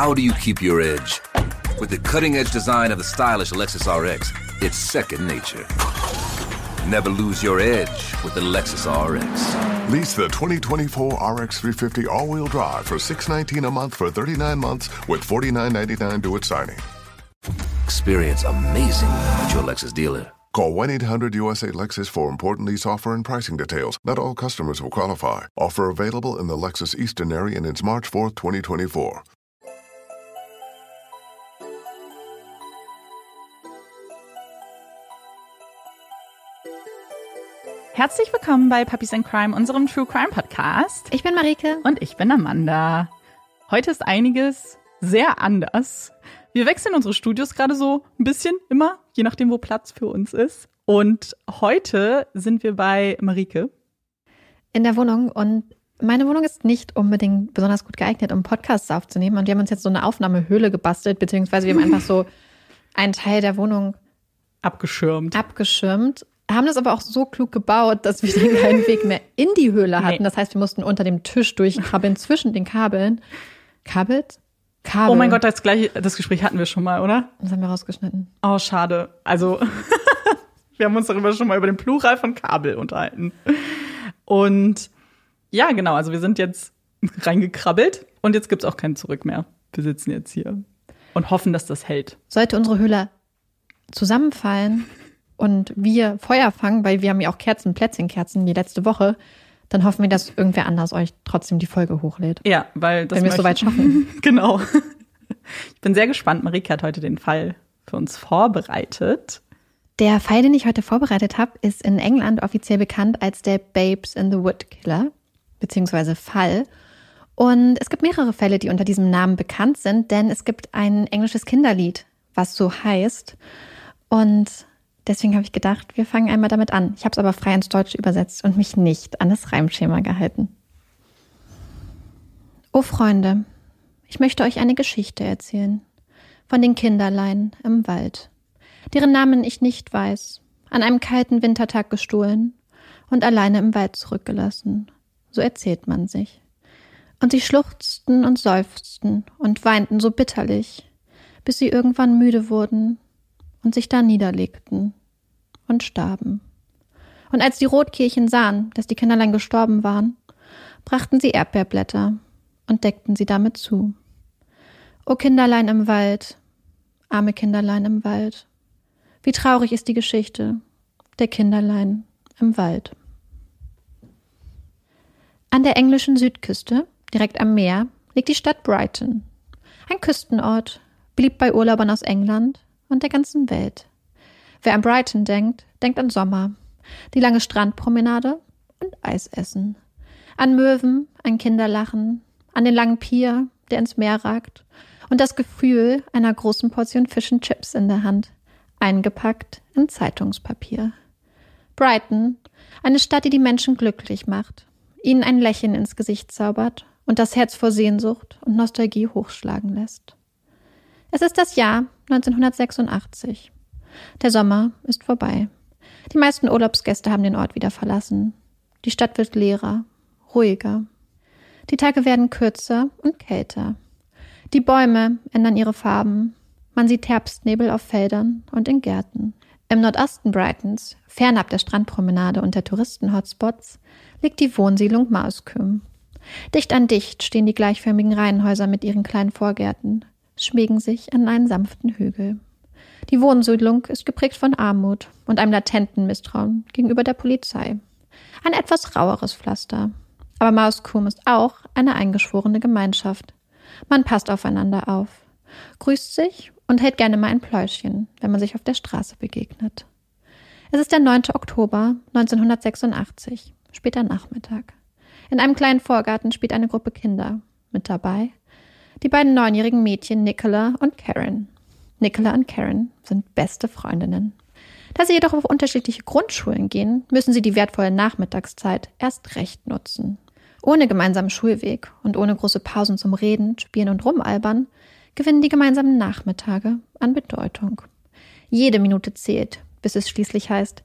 How do you keep your edge? With the cutting-edge design of the stylish Lexus RX, it's second nature. Never lose your edge with the Lexus RX. Lease the 2024 RX 350 all-wheel drive for 619 a month for 39 months with $49.99 due at signing. Experience amazing at your Lexus dealer. Call 1-800-USA-LEXUS for important lease offer and pricing details. Not all customers will qualify. Offer available in the Lexus Eastern area and it's March 4th, 2024. Herzlich willkommen bei Puppies and Crime, unserem True Crime Podcast. Ich bin Marike. Und ich bin Amanda. Heute ist einiges sehr anders. Wir wechseln unsere Studios gerade so ein bisschen immer, je nachdem, wo Platz für uns ist. Und heute sind wir bei Marike. In der Wohnung und meine Wohnung ist nicht unbedingt besonders gut geeignet, um Podcasts aufzunehmen. Und wir haben uns jetzt so eine Aufnahmehöhle gebastelt, beziehungsweise wir haben einfach so einen Teil der Wohnung abgeschirmt. Abgeschirmt. Haben das aber auch so klug gebaut, dass wir den keinen Weg mehr in die Höhle hatten. Nee. Das heißt, wir mussten unter dem Tisch durchkrabbeln zwischen den Kabeln. Kabelt? Kabel. Oh mein Gott, das gleiche, das Gespräch hatten wir schon mal, oder? Das haben wir rausgeschnitten. Oh, schade. Also, wir haben uns darüber schon mal über den Plural von Kabel unterhalten. Und ja, genau, also wir sind jetzt reingekrabbelt und jetzt gibt's auch kein Zurück mehr. Wir sitzen jetzt hier und hoffen, dass das hält. Sollte unsere Höhle zusammenfallen und wir Feuer fangen, weil wir haben ja auch Kerzen, Plätzchenkerzen wie letzte Woche, dann hoffen wir, dass irgendwer anders euch trotzdem die Folge hochlädt. Ja, weil das wenn wir es soweit schaffen. genau. Ich bin sehr gespannt. Marike hat heute den Fall für uns vorbereitet. Der Fall, den ich heute vorbereitet habe, ist in England offiziell bekannt als der Babes in the Wood Killer, beziehungsweise Fall. Und es gibt mehrere Fälle, die unter diesem Namen bekannt sind, denn es gibt ein englisches Kinderlied, was so heißt. Und Deswegen habe ich gedacht, wir fangen einmal damit an. Ich habe es aber frei ins Deutsche übersetzt und mich nicht an das Reimschema gehalten. O Freunde, ich möchte euch eine Geschichte erzählen von den Kinderlein im Wald, deren Namen ich nicht weiß, an einem kalten Wintertag gestohlen und alleine im Wald zurückgelassen. So erzählt man sich. Und sie schluchzten und seufzten und weinten so bitterlich, bis sie irgendwann müde wurden und sich da niederlegten und starben. Und als die Rotkirchen sahen, dass die Kinderlein gestorben waren, brachten sie Erdbeerblätter und deckten sie damit zu. O Kinderlein im Wald, arme Kinderlein im Wald, wie traurig ist die Geschichte der Kinderlein im Wald. An der englischen Südküste, direkt am Meer, liegt die Stadt Brighton, ein Küstenort, beliebt bei Urlaubern aus England und der ganzen Welt. Wer an Brighton denkt, denkt an Sommer, die lange Strandpromenade und Eisessen. An Möwen, ein Kinderlachen, an den langen Pier, der ins Meer ragt, und das Gefühl einer großen Portion Fish and Chips in der Hand, eingepackt in Zeitungspapier. Brighton, eine Stadt, die die Menschen glücklich macht, ihnen ein Lächeln ins Gesicht zaubert und das Herz vor Sehnsucht und Nostalgie hochschlagen lässt. Es ist das Jahr 1986. Der Sommer ist vorbei. Die meisten Urlaubsgäste haben den Ort wieder verlassen. Die Stadt wird leerer, ruhiger. Die Tage werden kürzer und kälter. Die Bäume ändern ihre Farben. Man sieht Herbstnebel auf Feldern und in Gärten. Im Nordosten Brightons, fernab der Strandpromenade und der Touristenhotspots, liegt die Wohnsiedlung Mausküm. Dicht an dicht stehen die gleichförmigen Reihenhäuser mit ihren kleinen Vorgärten, schmiegen sich an einen sanften Hügel. Die Wohnsiedlung ist geprägt von Armut und einem latenten Misstrauen gegenüber der Polizei. Ein etwas raueres Pflaster. Aber Mauskum ist auch eine eingeschworene Gemeinschaft. Man passt aufeinander auf, grüßt sich und hält gerne mal ein Pläuschen, wenn man sich auf der Straße begegnet. Es ist der 9. Oktober 1986, später Nachmittag. In einem kleinen Vorgarten spielt eine Gruppe Kinder. Mit dabei die beiden neunjährigen Mädchen Nicola und Karen. Nicola und Karen sind beste Freundinnen. Da sie jedoch auf unterschiedliche Grundschulen gehen, müssen sie die wertvolle Nachmittagszeit erst recht nutzen. Ohne gemeinsamen Schulweg und ohne große Pausen zum Reden, Spielen und Rumalbern gewinnen die gemeinsamen Nachmittage an Bedeutung. Jede Minute zählt, bis es schließlich heißt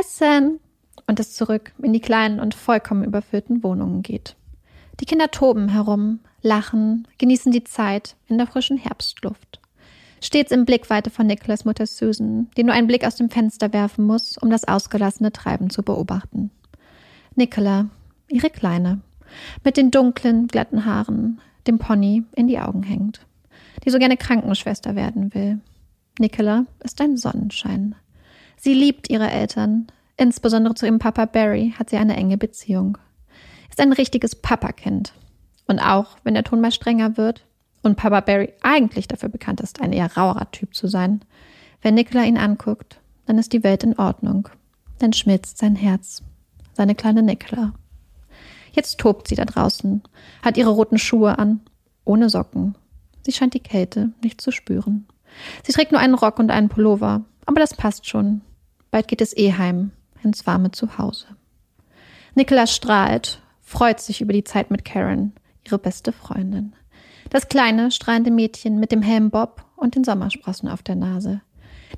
Essen und es zurück in die kleinen und vollkommen überfüllten Wohnungen geht. Die Kinder toben herum, lachen, genießen die Zeit in der frischen Herbstluft. Stets im Blickweite von Nicholas Mutter Susan, die nur einen Blick aus dem Fenster werfen muss, um das ausgelassene Treiben zu beobachten. Nicola, ihre Kleine, mit den dunklen, glatten Haaren, dem Pony in die Augen hängt, die so gerne Krankenschwester werden will. Nicola ist ein Sonnenschein. Sie liebt ihre Eltern, insbesondere zu ihrem Papa Barry hat sie eine enge Beziehung. Ist ein richtiges Papakind. Und auch wenn der Ton mal strenger wird und Papa Barry eigentlich dafür bekannt ist, ein eher rauerer Typ zu sein, wenn Nicola ihn anguckt, dann ist die Welt in Ordnung. Dann schmilzt sein Herz. Seine kleine Nicola. Jetzt tobt sie da draußen, hat ihre roten Schuhe an, ohne Socken. Sie scheint die Kälte nicht zu spüren. Sie trägt nur einen Rock und einen Pullover, aber das passt schon. Bald geht es eh heim, ins warme Zuhause. Nicola strahlt, freut sich über die Zeit mit Karen, ihre beste Freundin. Das kleine, strahlende Mädchen mit dem hellen Bob und den Sommersprossen auf der Nase,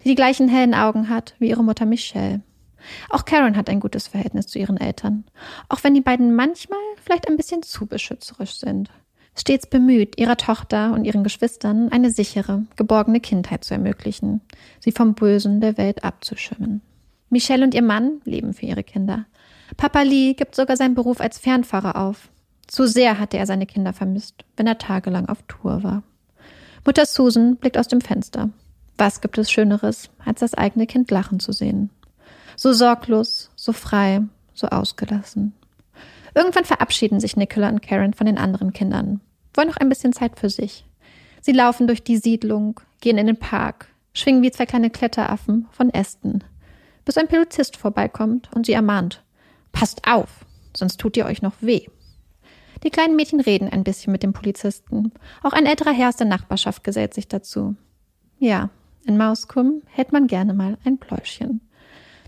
die die gleichen hellen Augen hat wie ihre Mutter Michelle. Auch Karen hat ein gutes Verhältnis zu ihren Eltern, auch wenn die beiden manchmal vielleicht ein bisschen zu beschützerisch sind. Stets bemüht, ihrer Tochter und ihren Geschwistern eine sichere, geborgene Kindheit zu ermöglichen, sie vom Bösen der Welt abzuschirmen. Michelle und ihr Mann leben für ihre Kinder. Papa Lee gibt sogar seinen Beruf als Fernfahrer auf. Zu sehr hatte er seine Kinder vermisst, wenn er tagelang auf Tour war. Mutter Susan blickt aus dem Fenster. Was gibt es Schöneres, als das eigene Kind lachen zu sehen? So sorglos, so frei, so ausgelassen. Irgendwann verabschieden sich Nicola und Karen von den anderen Kindern, wollen noch ein bisschen Zeit für sich. Sie laufen durch die Siedlung, gehen in den Park, schwingen wie zwei kleine Kletteraffen von Ästen, bis ein Polizist vorbeikommt und sie ermahnt. Passt auf, sonst tut ihr euch noch weh. Die kleinen Mädchen reden ein bisschen mit dem Polizisten. Auch ein älterer Herr aus der Nachbarschaft gesellt sich dazu. Ja, in Mauskum hält man gerne mal ein Pläuschen.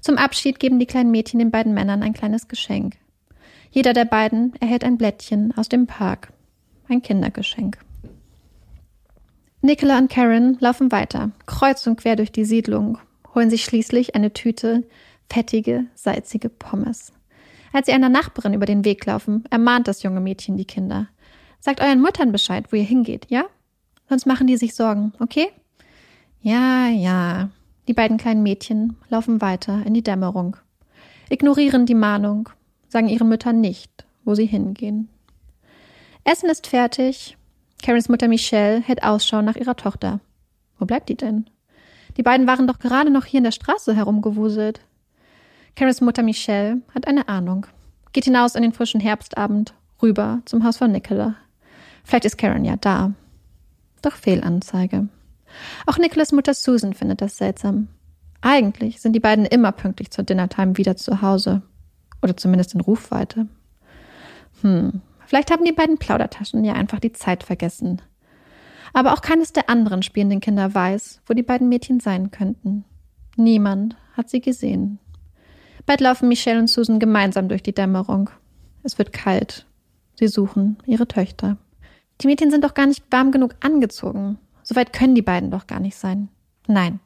Zum Abschied geben die kleinen Mädchen den beiden Männern ein kleines Geschenk. Jeder der beiden erhält ein Blättchen aus dem Park. Ein Kindergeschenk. Nicola und Karen laufen weiter, kreuz und quer durch die Siedlung, holen sich schließlich eine Tüte fettige, salzige Pommes. Als sie einer Nachbarin über den Weg laufen, ermahnt das junge Mädchen die Kinder. Sagt euren Müttern Bescheid, wo ihr hingeht, ja? Sonst machen die sich Sorgen, okay? Ja, ja. Die beiden kleinen Mädchen laufen weiter in die Dämmerung, ignorieren die Mahnung, sagen ihren Müttern nicht, wo sie hingehen. Essen ist fertig. Karens Mutter Michelle hält Ausschau nach ihrer Tochter. Wo bleibt die denn? Die beiden waren doch gerade noch hier in der Straße herumgewuselt. Karens Mutter Michelle hat eine Ahnung. Geht hinaus in den frischen Herbstabend, rüber zum Haus von Nicola. Vielleicht ist Karen ja da. Doch Fehlanzeige. Auch Nicholas Mutter Susan findet das seltsam. Eigentlich sind die beiden immer pünktlich zur Dinnertime wieder zu Hause. Oder zumindest in Rufweite. Hm, vielleicht haben die beiden Plaudertaschen ja einfach die Zeit vergessen. Aber auch keines der anderen spielenden Kinder weiß, wo die beiden Mädchen sein könnten. Niemand hat sie gesehen. Bald laufen Michelle und Susan gemeinsam durch die Dämmerung. Es wird kalt. Sie suchen ihre Töchter. Die Mädchen sind doch gar nicht warm genug angezogen. So weit können die beiden doch gar nicht sein. Nein.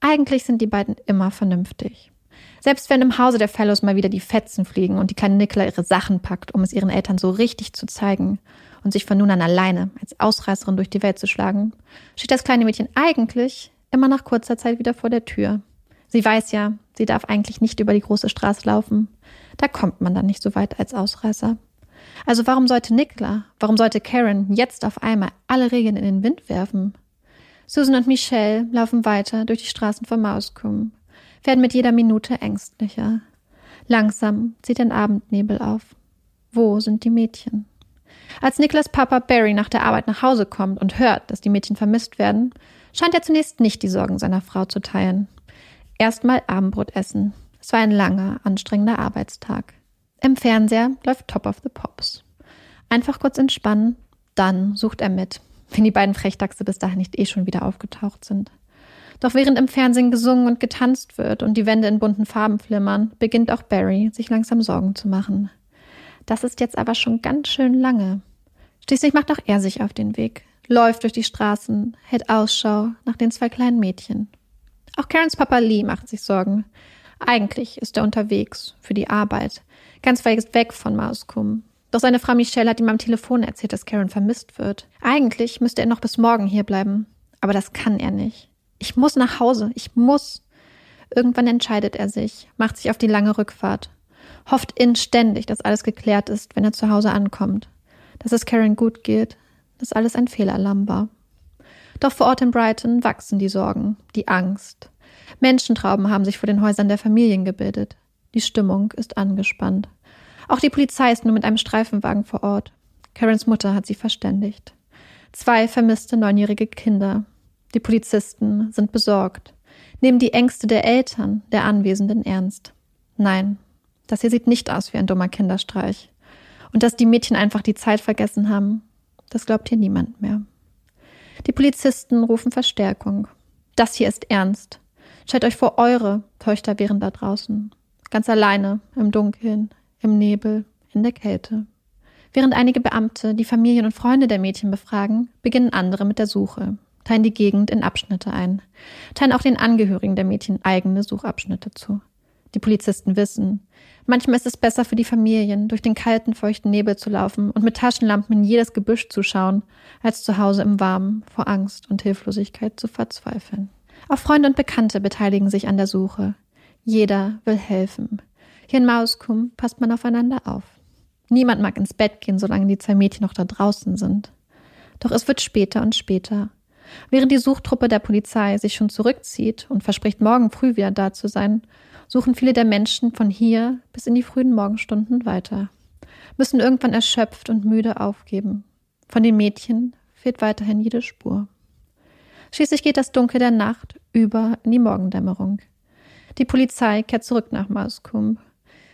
Eigentlich sind die beiden immer vernünftig. Selbst wenn im Hause der Fellows mal wieder die Fetzen fliegen und die kleine Nicola ihre Sachen packt, um es ihren Eltern so richtig zu zeigen und sich von nun an alleine als Ausreißerin durch die Welt zu schlagen, steht das kleine Mädchen eigentlich immer nach kurzer Zeit wieder vor der Tür. Sie weiß ja, sie darf eigentlich nicht über die große Straße laufen. Da kommt man dann nicht so weit als Ausreißer. Also warum sollte Nicola, warum sollte Karen jetzt auf einmal alle Regeln in den Wind werfen? Susan und Michelle laufen weiter durch die Straßen von Mauskum werden mit jeder Minute ängstlicher. Langsam zieht ein Abendnebel auf. Wo sind die Mädchen? Als Niklas Papa Barry nach der Arbeit nach Hause kommt und hört, dass die Mädchen vermisst werden, scheint er zunächst nicht die Sorgen seiner Frau zu teilen. Erstmal Abendbrot essen. Es war ein langer, anstrengender Arbeitstag. Im Fernseher läuft Top of the Pops. Einfach kurz entspannen, dann sucht er mit, wenn die beiden Frechdachse bis dahin nicht eh schon wieder aufgetaucht sind. Doch während im Fernsehen gesungen und getanzt wird und die Wände in bunten Farben flimmern, beginnt auch Barry sich langsam Sorgen zu machen. Das ist jetzt aber schon ganz schön lange. Schließlich macht auch er sich auf den Weg, läuft durch die Straßen, hält Ausschau nach den zwei kleinen Mädchen. Auch Karens Papa Lee macht sich Sorgen. Eigentlich ist er unterwegs für die Arbeit, ganz weit weg von Mauskum. Doch seine Frau Michelle hat ihm am Telefon erzählt, dass Karen vermisst wird. Eigentlich müsste er noch bis morgen hier bleiben, aber das kann er nicht. Ich muss nach Hause, ich muss. Irgendwann entscheidet er sich, macht sich auf die lange Rückfahrt, hofft inständig, dass alles geklärt ist, wenn er zu Hause ankommt, dass es Karen gut geht, dass alles ein Fehlalarm war. Doch vor Ort in Brighton wachsen die Sorgen, die Angst. Menschentrauben haben sich vor den Häusern der Familien gebildet. Die Stimmung ist angespannt. Auch die Polizei ist nur mit einem Streifenwagen vor Ort. Karens Mutter hat sie verständigt. Zwei vermisste neunjährige Kinder. Die Polizisten sind besorgt, nehmen die Ängste der Eltern der Anwesenden ernst. Nein, das hier sieht nicht aus wie ein dummer Kinderstreich. Und dass die Mädchen einfach die Zeit vergessen haben, das glaubt hier niemand mehr. Die Polizisten rufen Verstärkung. Das hier ist ernst. Stellt euch vor, eure Töchter wären da draußen. Ganz alleine, im Dunkeln, im Nebel, in der Kälte. Während einige Beamte die Familien und Freunde der Mädchen befragen, beginnen andere mit der Suche, teilen die Gegend in Abschnitte ein, teilen auch den Angehörigen der Mädchen eigene Suchabschnitte zu. Die Polizisten wissen, manchmal ist es besser für die Familien, durch den kalten, feuchten Nebel zu laufen und mit Taschenlampen in jedes Gebüsch zu schauen, als zu Hause im Warmen vor Angst und Hilflosigkeit zu verzweifeln. Auch Freunde und Bekannte beteiligen sich an der Suche. Jeder will helfen. Hier in Mauskum passt man aufeinander auf. Niemand mag ins Bett gehen, solange die zwei Mädchen noch da draußen sind. Doch es wird später und später. Während die Suchtruppe der Polizei sich schon zurückzieht und verspricht, morgen früh wieder da zu sein, suchen viele der Menschen von hier bis in die frühen Morgenstunden weiter, müssen irgendwann erschöpft und müde aufgeben. Von den Mädchen fehlt weiterhin jede Spur. Schließlich geht das Dunkel der Nacht über in die Morgendämmerung. Die Polizei kehrt zurück nach Mauskum.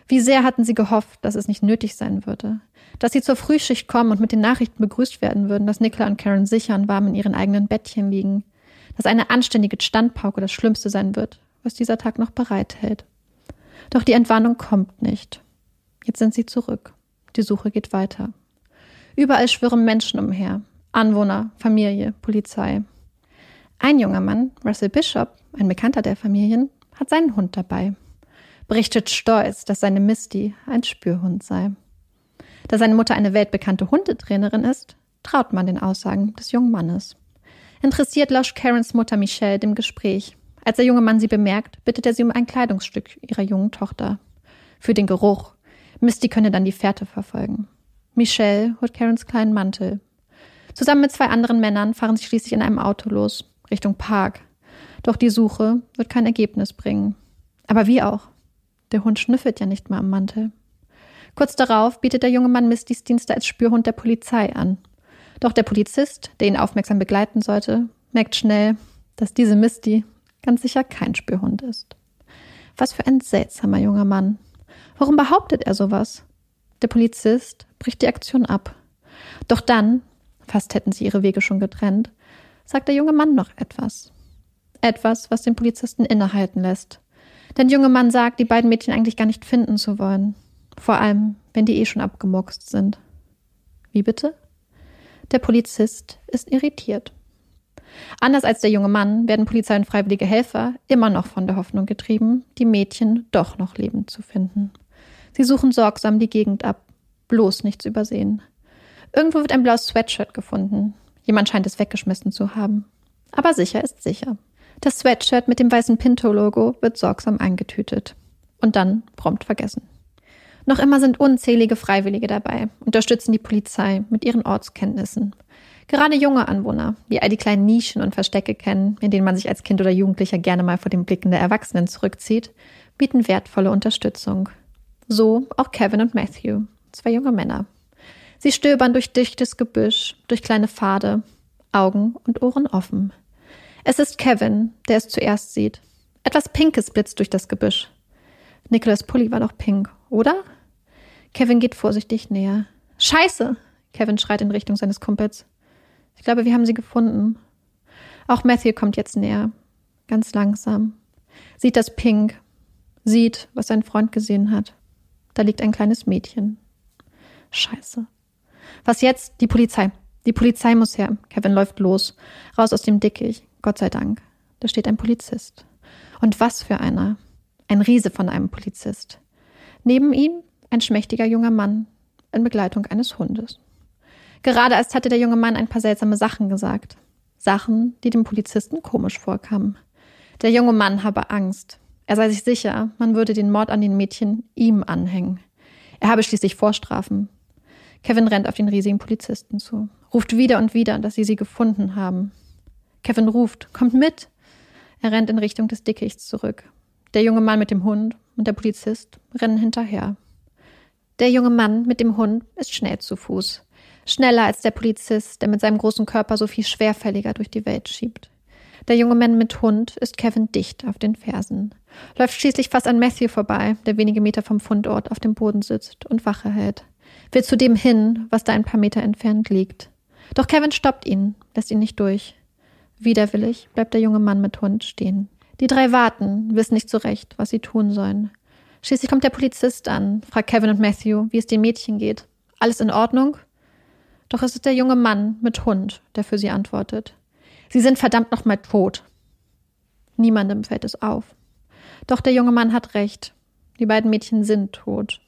Wie sehr hatten sie gehofft, dass es nicht nötig sein würde, dass sie zur Frühschicht kommen und mit den Nachrichten begrüßt werden würden, dass Nicola und Karen sicher und warm in ihren eigenen Bettchen liegen, dass eine anständige Standpauke das Schlimmste sein wird, was dieser Tag noch bereithält. Doch die Entwarnung kommt nicht. Jetzt sind sie zurück. Die Suche geht weiter. Überall schwirren Menschen umher. Anwohner, Familie, Polizei. Ein junger Mann, Russell Bishop, ein Bekannter der Familien, hat seinen Hund dabei. Berichtet stolz, dass seine Misty ein Spürhund sei. Da seine Mutter eine weltbekannte Hundetrainerin ist, traut man den Aussagen des jungen Mannes. Interessiert lauscht Karens Mutter Michelle dem Gespräch. Als der junge Mann sie bemerkt, bittet er sie um ein Kleidungsstück ihrer jungen Tochter. Für den Geruch. Misty könne dann die Fährte verfolgen. Michelle holt Karens kleinen Mantel. Zusammen mit zwei anderen Männern fahren sie schließlich in einem Auto los. Richtung Park. Doch die Suche wird kein Ergebnis bringen. Aber wie auch? Der Hund schnüffelt ja nicht mal am Mantel. Kurz darauf bietet der junge Mann Mistys Dienste als Spürhund der Polizei an. Doch der Polizist, der ihn aufmerksam begleiten sollte, merkt schnell, dass diese Misty ganz sicher kein Spürhund ist. Was für ein seltsamer junger Mann. Warum behauptet er sowas? Der Polizist bricht die Aktion ab. Doch dann, fast hätten sie ihre Wege schon getrennt, sagt der junge Mann noch etwas. Etwas, was den Polizisten innehalten lässt. Denn der junge Mann sagt, die beiden Mädchen eigentlich gar nicht finden zu wollen. Vor allem, wenn die eh schon abgemuckst sind. Wie bitte? Der Polizist ist irritiert. Anders als der junge Mann werden Polizei und freiwillige Helfer immer noch von der Hoffnung getrieben, die Mädchen doch noch lebend zu finden. Sie suchen sorgsam die Gegend ab, bloß nichts übersehen. Irgendwo wird ein blaues Sweatshirt gefunden. Jemand scheint es weggeschmissen zu haben. Aber sicher ist sicher. Das Sweatshirt mit dem weißen Pinto-Logo wird sorgsam eingetütet. Und dann prompt vergessen. Noch immer sind unzählige Freiwillige dabei, unterstützen die Polizei mit ihren Ortskenntnissen. Gerade junge Anwohner, die all die kleinen Nischen und Verstecke kennen, in denen man sich als Kind oder Jugendlicher gerne mal vor den Blicken der Erwachsenen zurückzieht, bieten wertvolle Unterstützung. So auch Kevin und Matthew, zwei junge Männer. Sie stöbern durch dichtes Gebüsch, durch kleine Pfade, Augen und Ohren offen. Es ist Kevin, der es zuerst sieht. Etwas Pinkes blitzt durch das Gebüsch. Nicholas Pulli war doch pink, oder? Kevin geht vorsichtig näher. Scheiße! Kevin schreit in Richtung seines Kumpels. Ich glaube, wir haben sie gefunden. Auch Matthew kommt jetzt näher. Ganz langsam. Sieht das Pink. Sieht, was sein Freund gesehen hat. Da liegt ein kleines Mädchen. Scheiße. Was jetzt? Die Polizei. Die Polizei muss her. Kevin läuft los. Raus aus dem Dickicht. Gott sei Dank. Da steht ein Polizist. Und was für einer. Ein Riese von einem Polizist. Neben ihm ein schmächtiger junger Mann in Begleitung eines Hundes. Gerade erst hatte der junge Mann ein paar seltsame Sachen gesagt. Sachen, die dem Polizisten komisch vorkamen. Der junge Mann habe Angst. Er sei sich sicher, man würde den Mord an den Mädchen ihm anhängen. Er habe schließlich Vorstrafen. Kevin rennt auf den riesigen Polizisten zu, ruft wieder und wieder, dass sie sie gefunden haben. Kevin ruft, kommt mit. Er rennt in Richtung des Dickichts zurück. Der junge Mann mit dem Hund und der Polizist rennen hinterher. Der junge Mann mit dem Hund ist schnell zu Fuß. Schneller als der Polizist, der mit seinem großen Körper so viel schwerfälliger durch die Welt schiebt. Der junge Mann mit Hund ist Kevin dicht auf den Fersen, läuft schließlich fast an Matthew vorbei, der wenige Meter vom Fundort auf dem Boden sitzt und Wache hält, will zu dem hin, was da ein paar Meter entfernt liegt. Doch Kevin stoppt ihn, lässt ihn nicht durch. Widerwillig bleibt der junge Mann mit Hund stehen. Die drei warten, wissen nicht so recht, was sie tun sollen. Schließlich kommt der Polizist an, fragt Kevin und Matthew, wie es dem Mädchen geht. Alles in Ordnung? Doch es ist der junge Mann mit Hund, der für sie antwortet. Sie sind verdammt nochmal tot. Niemandem fällt es auf. Doch der junge Mann hat recht. Die beiden Mädchen sind tot.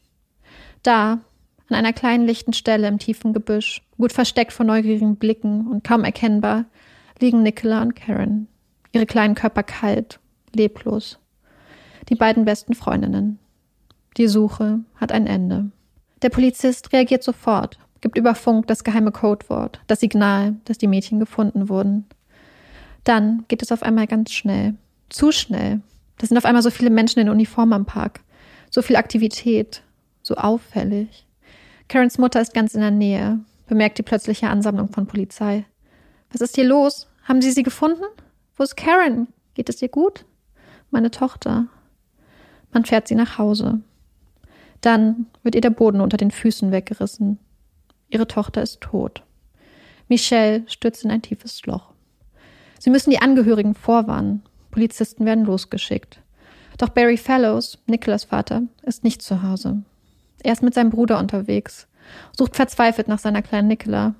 Da, an einer kleinen lichten Stelle im tiefen Gebüsch, gut versteckt vor neugierigen Blicken und kaum erkennbar, liegen Nicola und Karen, ihre kleinen Körper kalt, leblos. Die beiden besten Freundinnen. Die Suche hat ein Ende. Der Polizist reagiert sofort, gibt über Funk das geheime Codewort, das Signal, dass die Mädchen gefunden wurden. Dann geht es auf einmal ganz schnell. Zu schnell. Da sind auf einmal so viele Menschen in Uniform am Park. So viel Aktivität. So auffällig. Karens Mutter ist ganz in der Nähe, bemerkt die plötzliche Ansammlung von Polizei. Was ist hier los? Haben Sie sie gefunden? Wo ist Karen? Geht es ihr gut? Meine Tochter. Man fährt sie nach Hause. Dann wird ihr der Boden unter den Füßen weggerissen. Ihre Tochter ist tot. Michelle stürzt in ein tiefes Loch. Sie müssen die Angehörigen vorwarnen. Polizisten werden losgeschickt. Doch Barry Fellows, Nicholas Vater, ist nicht zu Hause. Er ist mit seinem Bruder unterwegs, sucht verzweifelt nach seiner kleinen Nicola.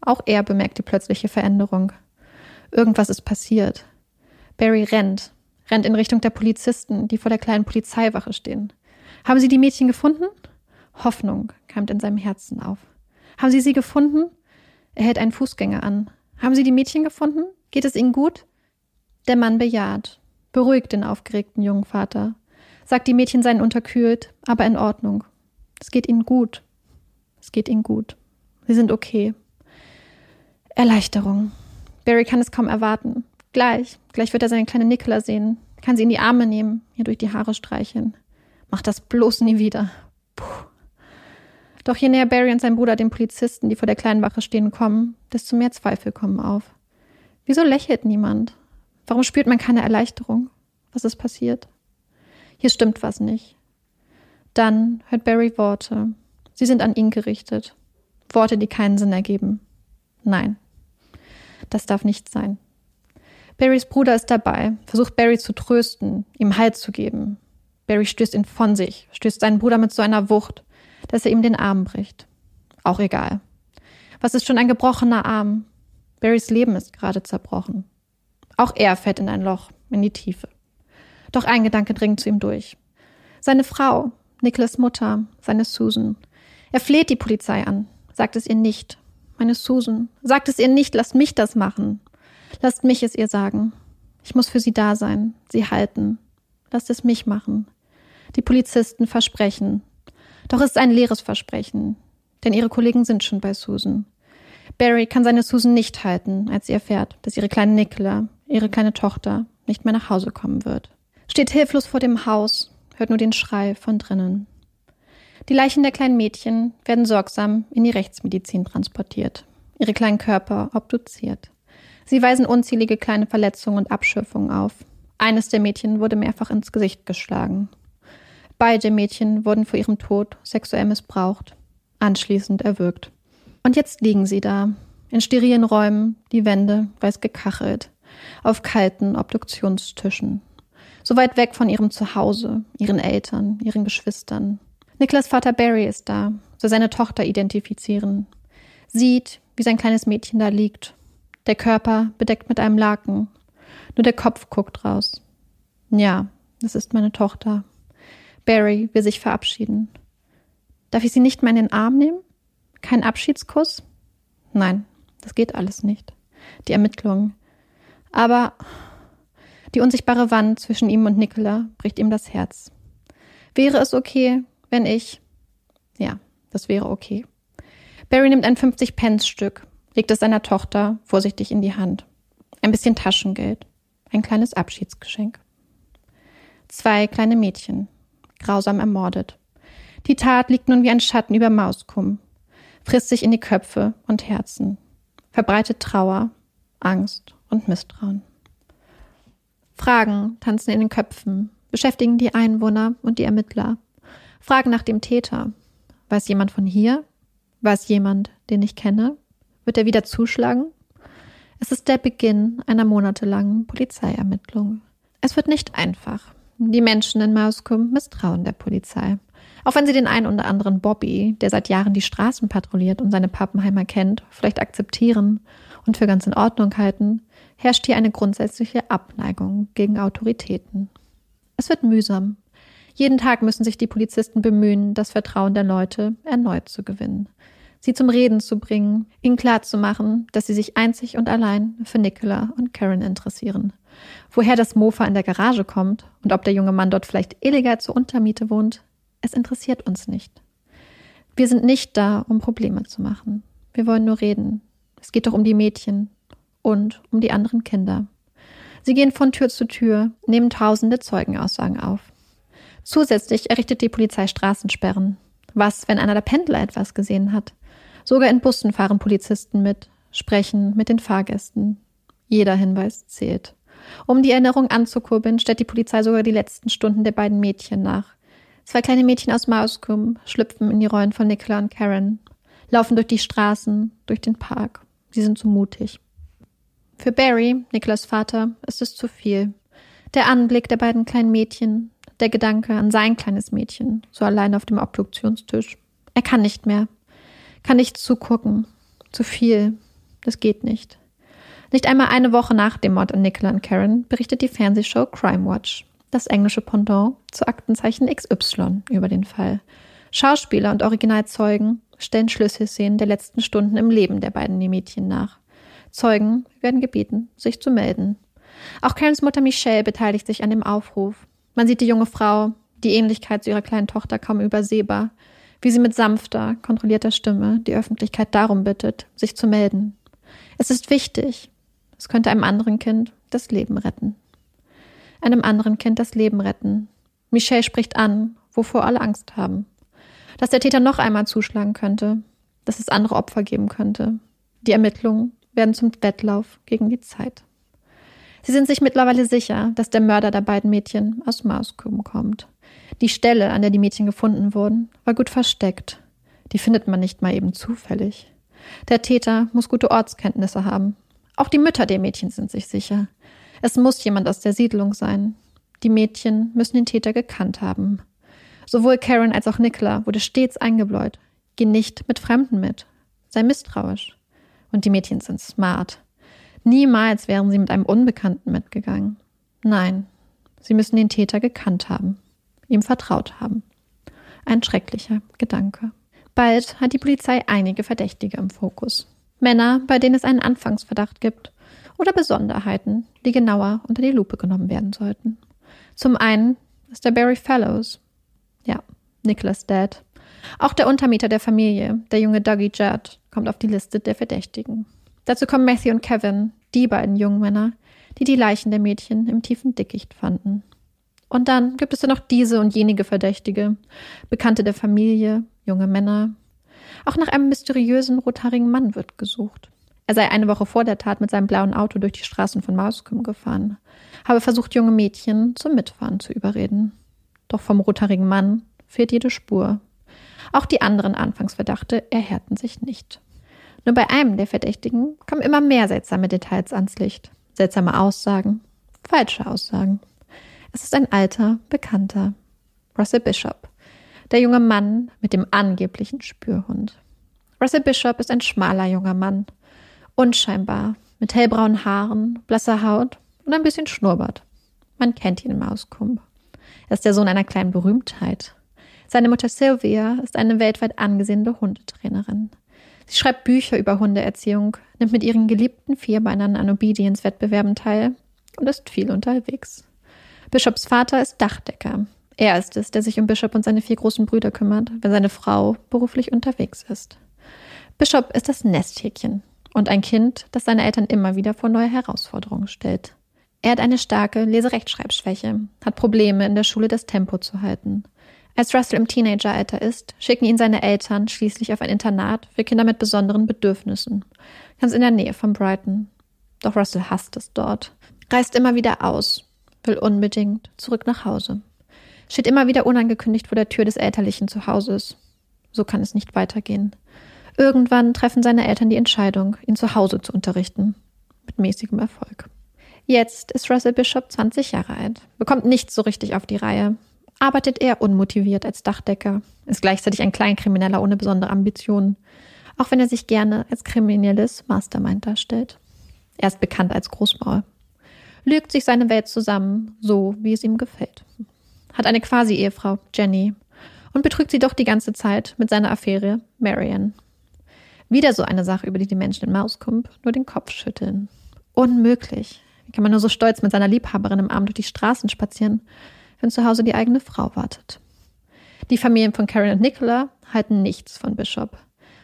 Auch er bemerkt die plötzliche Veränderung. Irgendwas ist passiert. Barry rennt, rennt in Richtung der Polizisten, die vor der kleinen Polizeiwache stehen. Haben Sie die Mädchen gefunden? Hoffnung keimt in seinem Herzen auf. Haben Sie sie gefunden? Er hält einen Fußgänger an. Haben Sie die Mädchen gefunden? Geht es Ihnen gut? Der Mann bejaht, beruhigt den aufgeregten jungen Vater, sagt, die Mädchen seien unterkühlt, aber in Ordnung. Es geht ihnen gut. Es geht ihnen gut. Sie sind okay. Erleichterung. Barry kann es kaum erwarten. Gleich, gleich wird er seine kleine Nicola sehen, kann sie in die Arme nehmen, ihr durch die Haare streicheln. Macht das bloß nie wieder. Puh. Doch je näher Barry und sein Bruder den Polizisten, die vor der kleinen Wache stehen, kommen, desto mehr Zweifel kommen auf. Wieso lächelt niemand? Warum spürt man keine Erleichterung? Was ist passiert? Hier stimmt was nicht. Dann hört Barry Worte. Sie sind an ihn gerichtet. Worte, die keinen Sinn ergeben. Nein. Das darf nicht sein. Barrys Bruder ist dabei, versucht Barry zu trösten, ihm Halt zu geben. Barry stößt ihn von sich, stößt seinen Bruder mit so einer Wucht, dass er ihm den Arm bricht. Auch egal. Was ist schon ein gebrochener Arm? Barrys Leben ist gerade zerbrochen. Auch er fällt in ein Loch, in die Tiefe. Doch ein Gedanke dringt zu ihm durch. Seine Frau, Nicholas Mutter, seine Susan. Er fleht die Polizei an, sagt es ihr nicht. Meine Susan, sagt es ihr nicht, lasst mich das machen. Lasst mich es ihr sagen. Ich muss für sie da sein, sie halten. Lasst es mich machen. Die Polizisten versprechen. Doch es ist ein leeres Versprechen, denn ihre Kollegen sind schon bei Susan. Barry kann seine Susan nicht halten, als sie erfährt, dass ihre kleine Nicola, ihre kleine Tochter, nicht mehr nach Hause kommen wird. Steht hilflos vor dem Haus, hört nur den Schrei von drinnen. Die Leichen der kleinen Mädchen werden sorgsam in die Rechtsmedizin transportiert, ihre kleinen Körper obduziert. Sie weisen unzählige kleine Verletzungen und Abschürfungen auf. Eines der Mädchen wurde mehrfach ins Gesicht geschlagen. Beide Mädchen wurden vor ihrem Tod sexuell missbraucht, anschließend erwürgt. Und jetzt liegen sie da, in sterilen Räumen, die Wände weiß gekachelt, auf kalten Obduktionstischen. So weit weg von ihrem Zuhause, ihren Eltern, ihren Geschwistern. Niklas Vater Barry ist da, soll seine Tochter identifizieren. Sieht, wie sein kleines Mädchen da liegt. Der Körper bedeckt mit einem Laken. Nur der Kopf guckt raus. Ja, das ist meine Tochter. Barry will sich verabschieden. Darf ich sie nicht mehr in den Arm nehmen? Kein Abschiedskuss? Nein, das geht alles nicht. Die Ermittlungen. Aber die unsichtbare Wand zwischen ihm und Nicola bricht ihm das Herz. Wäre es okay, wenn ich. Ja, das wäre okay. Barry nimmt ein 50-Pence-Stück, legt es seiner Tochter vorsichtig in die Hand. Ein bisschen Taschengeld. Ein kleines Abschiedsgeschenk. Zwei kleine Mädchen, grausam ermordet. Die Tat liegt nun wie ein Schatten über Mauskum, frisst sich in die Köpfe und Herzen, verbreitet Trauer, Angst und Misstrauen. Fragen tanzen in den Köpfen, beschäftigen die Einwohner und die Ermittler. Fragen nach dem Täter. Weiß jemand von hier? Weiß jemand, den ich kenne? Wird er wieder zuschlagen? Es ist der Beginn einer monatelangen Polizeiermittlung. Es wird nicht einfach. Die Menschen in Mauskum misstrauen der Polizei. Auch wenn sie den einen oder anderen Bobby, der seit Jahren die Straßen patrouilliert und seine Pappenheimer kennt, vielleicht akzeptieren und für ganz in Ordnung halten, herrscht hier eine grundsätzliche Abneigung gegen Autoritäten. Es wird mühsam. Jeden Tag müssen sich die Polizisten bemühen, das Vertrauen der Leute erneut zu gewinnen, sie zum Reden zu bringen, ihnen klarzumachen, dass sie sich einzig und allein für Nicola und Karen interessieren. Woher das Mofa in der Garage kommt und ob der junge Mann dort vielleicht illegal zur Untermiete wohnt, es interessiert uns nicht. Wir sind nicht da, um Probleme zu machen. Wir wollen nur reden. Es geht doch um die Mädchen, und um die anderen Kinder. Sie gehen von Tür zu Tür, nehmen tausende Zeugenaussagen auf. Zusätzlich errichtet die Polizei Straßensperren. Was, wenn einer der Pendler etwas gesehen hat? Sogar in Bussen fahren Polizisten mit, sprechen mit den Fahrgästen. Jeder Hinweis zählt. Um die Erinnerung anzukurbeln, stellt die Polizei sogar die letzten Stunden der beiden Mädchen nach. Zwei kleine Mädchen aus Mauskum schlüpfen in die Rollen von Nicola und Karen, laufen durch die Straßen, durch den Park. Sie sind so mutig. Für Barry, Niklas Vater, ist es zu viel. Der Anblick der beiden kleinen Mädchen, der Gedanke an sein kleines Mädchen, so allein auf dem Obduktionstisch. Er kann nicht mehr. Kann nicht zugucken. Zu viel. Das geht nicht. Nicht einmal eine Woche nach dem Mord an Nicola und Karen berichtet die Fernsehshow Crime Watch, das englische Pendant zu Aktenzeichen XY über den Fall. Schauspieler und Originalzeugen stellen Schlüsselszenen der letzten Stunden im Leben der beiden Mädchen nach. Zeugen werden gebeten, sich zu melden. Auch Karens Mutter Michelle beteiligt sich an dem Aufruf. Man sieht die junge Frau, die Ähnlichkeit zu ihrer kleinen Tochter kaum übersehbar, wie sie mit sanfter, kontrollierter Stimme die Öffentlichkeit darum bittet, sich zu melden. Es ist wichtig. Es könnte einem anderen Kind das Leben retten. Einem anderen Kind das Leben retten. Michelle spricht an, wovor alle Angst haben. Dass der Täter noch einmal zuschlagen könnte, dass es andere Opfer geben könnte. Die Ermittlungen werden zum Wettlauf gegen die Zeit. Sie sind sich mittlerweile sicher, dass der Mörder der beiden Mädchen aus Mauskum kommt. Die Stelle, an der die Mädchen gefunden wurden, war gut versteckt. Die findet man nicht mal eben zufällig. Der Täter muss gute Ortskenntnisse haben. Auch die Mütter der Mädchen sind sich sicher. Es muss jemand aus der Siedlung sein. Die Mädchen müssen den Täter gekannt haben. Sowohl Karen als auch Nicola wurde stets eingebläut. Geh nicht mit Fremden mit. Sei misstrauisch. Und die Mädchen sind smart. Niemals wären sie mit einem Unbekannten mitgegangen. Nein, sie müssen den Täter gekannt haben, ihm vertraut haben. Ein schrecklicher Gedanke. Bald hat die Polizei einige Verdächtige im Fokus. Männer, bei denen es einen Anfangsverdacht gibt, oder Besonderheiten, die genauer unter die Lupe genommen werden sollten. Zum einen ist der Barry Fellows. Ja, Nicholas Dad. Auch der Untermieter der Familie, der junge Dougie Judd, kommt auf die Liste der Verdächtigen. Dazu kommen Matthew und Kevin, die beiden jungen Männer, die die Leichen der Mädchen im tiefen Dickicht fanden. Und dann gibt es ja noch diese und jenige Verdächtige, Bekannte der Familie, junge Männer. Auch nach einem mysteriösen rothaarigen Mann wird gesucht. Er sei eine Woche vor der Tat mit seinem blauen Auto durch die Straßen von Mauskum gefahren, habe versucht, junge Mädchen zum Mitfahren zu überreden. Doch vom rothaarigen Mann fehlt jede Spur. Auch die anderen Anfangsverdachte erhärten sich nicht. Nur bei einem der Verdächtigen kommen immer mehr seltsame Details ans Licht. Seltsame Aussagen, falsche Aussagen. Es ist ein alter Bekannter. Russell Bishop. Der junge Mann mit dem angeblichen Spürhund. Russell Bishop ist ein schmaler junger Mann. Unscheinbar, mit hellbraunen Haaren, blasser Haut und ein bisschen Schnurrbart. Man kennt ihn im Auskump. Er ist der Sohn einer kleinen Berühmtheit. Seine Mutter Sylvia ist eine weltweit angesehene Hundetrainerin. Sie schreibt Bücher über Hundeerziehung, nimmt mit ihren geliebten Vierbeinern an Obedience-Wettbewerben teil und ist viel unterwegs. Bishops Vater ist Dachdecker. Er ist es, der sich um Bishop und seine vier großen Brüder kümmert, wenn seine Frau beruflich unterwegs ist. Bishop ist das Nesthäkchen und ein Kind, das seine Eltern immer wieder vor neue Herausforderungen stellt. Er hat eine starke Leserechtschreibschwäche, hat Probleme in der Schule das Tempo zu halten. Als Russell im Teenageralter ist, schicken ihn seine Eltern schließlich auf ein Internat für Kinder mit besonderen Bedürfnissen, ganz in der Nähe von Brighton. Doch Russell hasst es dort, reist immer wieder aus, will unbedingt zurück nach Hause, steht immer wieder unangekündigt vor der Tür des elterlichen Zuhauses. So kann es nicht weitergehen. Irgendwann treffen seine Eltern die Entscheidung, ihn zu Hause zu unterrichten. Mit mäßigem Erfolg. Jetzt ist Russell Bishop 20 Jahre alt, bekommt nichts so richtig auf die Reihe, arbeitet eher unmotiviert als Dachdecker, ist gleichzeitig ein Kleinkrimineller ohne besondere Ambitionen, auch wenn er sich gerne als kriminelles Mastermind darstellt. Er ist bekannt als Großmaul. Lügt sich seine Welt zusammen, so wie es ihm gefällt. Hat eine Quasi-Ehefrau, Jenny, und betrügt sie doch die ganze Zeit mit seiner Affäre Marion. Wieder so eine Sache, über die die Menschen in Mauskump nur den Kopf schütteln. Unmöglich. Wie kann man nur so stolz mit seiner Liebhaberin im Arm durch die Straßen spazieren, wenn zu Hause die eigene Frau wartet? Die Familien von Karen und Nicola halten nichts von Bishop.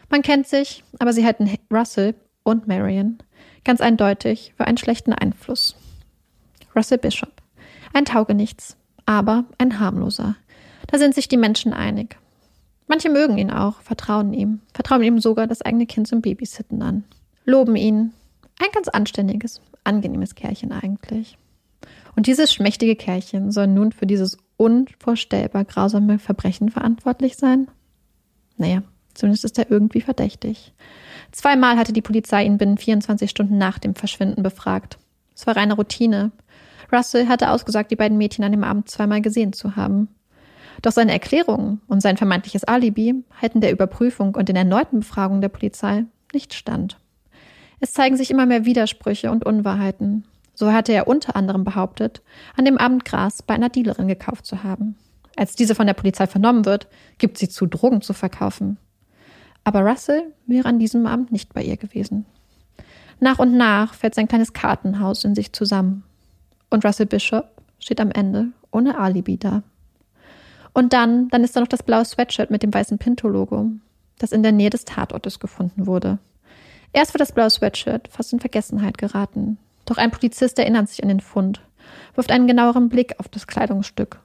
Man kennt sich, aber sie halten Russell und Marion ganz eindeutig für einen schlechten Einfluss. Russell Bishop. Ein Taugenichts, aber ein harmloser. Da sind sich die Menschen einig. Manche mögen ihn auch, vertrauen ihm, vertrauen ihm sogar das eigene Kind zum Babysitten an. Loben ihn. Ein ganz anständiges, angenehmes Kerlchen eigentlich. Und dieses schmächtige Kerlchen soll nun für dieses unvorstellbar grausame Verbrechen verantwortlich sein? Naja, zumindest ist er irgendwie verdächtig. Zweimal hatte die Polizei ihn binnen 24 Stunden nach dem Verschwinden befragt. Es war reine Routine. Russell hatte ausgesagt, die beiden Mädchen an dem Abend zweimal gesehen zu haben. Doch seine Erklärungen und sein vermeintliches Alibi halten der Überprüfung und den erneuten Befragungen der Polizei nicht stand. Es zeigen sich immer mehr Widersprüche und Unwahrheiten. So hatte er unter anderem behauptet, an dem Abend Gras bei einer Dealerin gekauft zu haben. Als diese von der Polizei vernommen wird, gibt sie zu, Drogen zu verkaufen. Aber Russell wäre an diesem Abend nicht bei ihr gewesen. Nach und nach fällt sein kleines Kartenhaus in sich zusammen. Und Russell Bishop steht am Ende ohne Alibi da. Und dann, dann ist da noch das blaue Sweatshirt mit dem weißen Pinto-Logo, das in der Nähe des Tatortes gefunden wurde. Erst war das blaue Sweatshirt fast in Vergessenheit geraten. Doch ein Polizist erinnert sich an den Fund, wirft einen genaueren Blick auf das Kleidungsstück.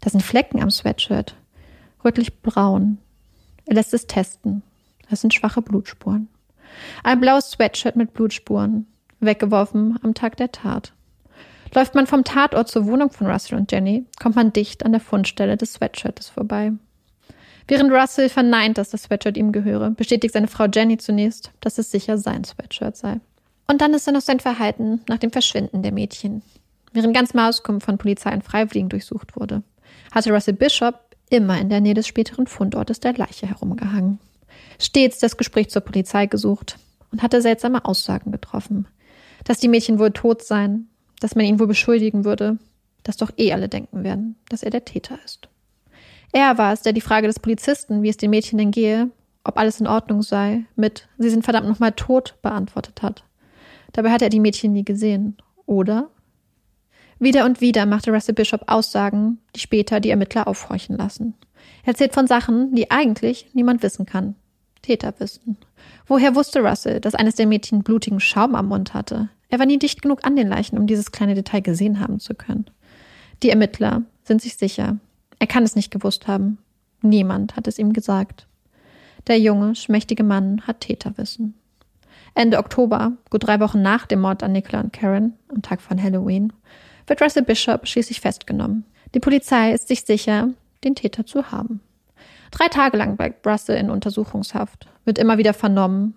Da sind Flecken am Sweatshirt, rötlich-braun. Er lässt es testen. Das sind schwache Blutspuren. Ein blaues Sweatshirt mit Blutspuren, weggeworfen am Tag der Tat. Läuft man vom Tatort zur Wohnung von Russell und Jenny, kommt man dicht an der Fundstelle des Sweatshirts vorbei. Während Russell verneint, dass das Sweatshirt ihm gehöre, bestätigt seine Frau Jenny zunächst, dass es sicher sein Sweatshirt sei. Und dann ist da noch sein Verhalten nach dem Verschwinden der Mädchen. Während ganz Mauskum von Polizei und Freiwilligen durchsucht wurde, hatte Russell Bishop immer in der Nähe des späteren Fundortes der Leiche herumgehangen. Stets das Gespräch zur Polizei gesucht und hatte seltsame Aussagen getroffen. Dass die Mädchen wohl tot seien, dass man ihn wohl beschuldigen würde, dass doch eh alle denken werden, dass er der Täter ist. Er war es, der die Frage des Polizisten, wie es den Mädchen denn gehe, ob alles in Ordnung sei, mit Sie sind verdammt nochmal tot beantwortet hat. Dabei hat er die Mädchen nie gesehen, oder? Wieder und wieder machte Russell Bishop Aussagen, die später die Ermittler aufhorchen lassen. Er erzählt von Sachen, die eigentlich niemand wissen kann. Täter wissen. Woher wusste Russell, dass eines der Mädchen blutigen Schaum am Mund hatte? Er war nie dicht genug an den Leichen, um dieses kleine Detail gesehen haben zu können. Die Ermittler sind sich sicher. Er kann es nicht gewusst haben. Niemand hat es ihm gesagt. Der junge, schmächtige Mann hat Täterwissen. Ende Oktober, gut drei Wochen nach dem Mord an Nicola und Karen, am Tag von Halloween, wird Russell Bishop schließlich festgenommen. Die Polizei ist sich sicher, den Täter zu haben. Drei Tage lang bleibt Russell in Untersuchungshaft, wird immer wieder vernommen.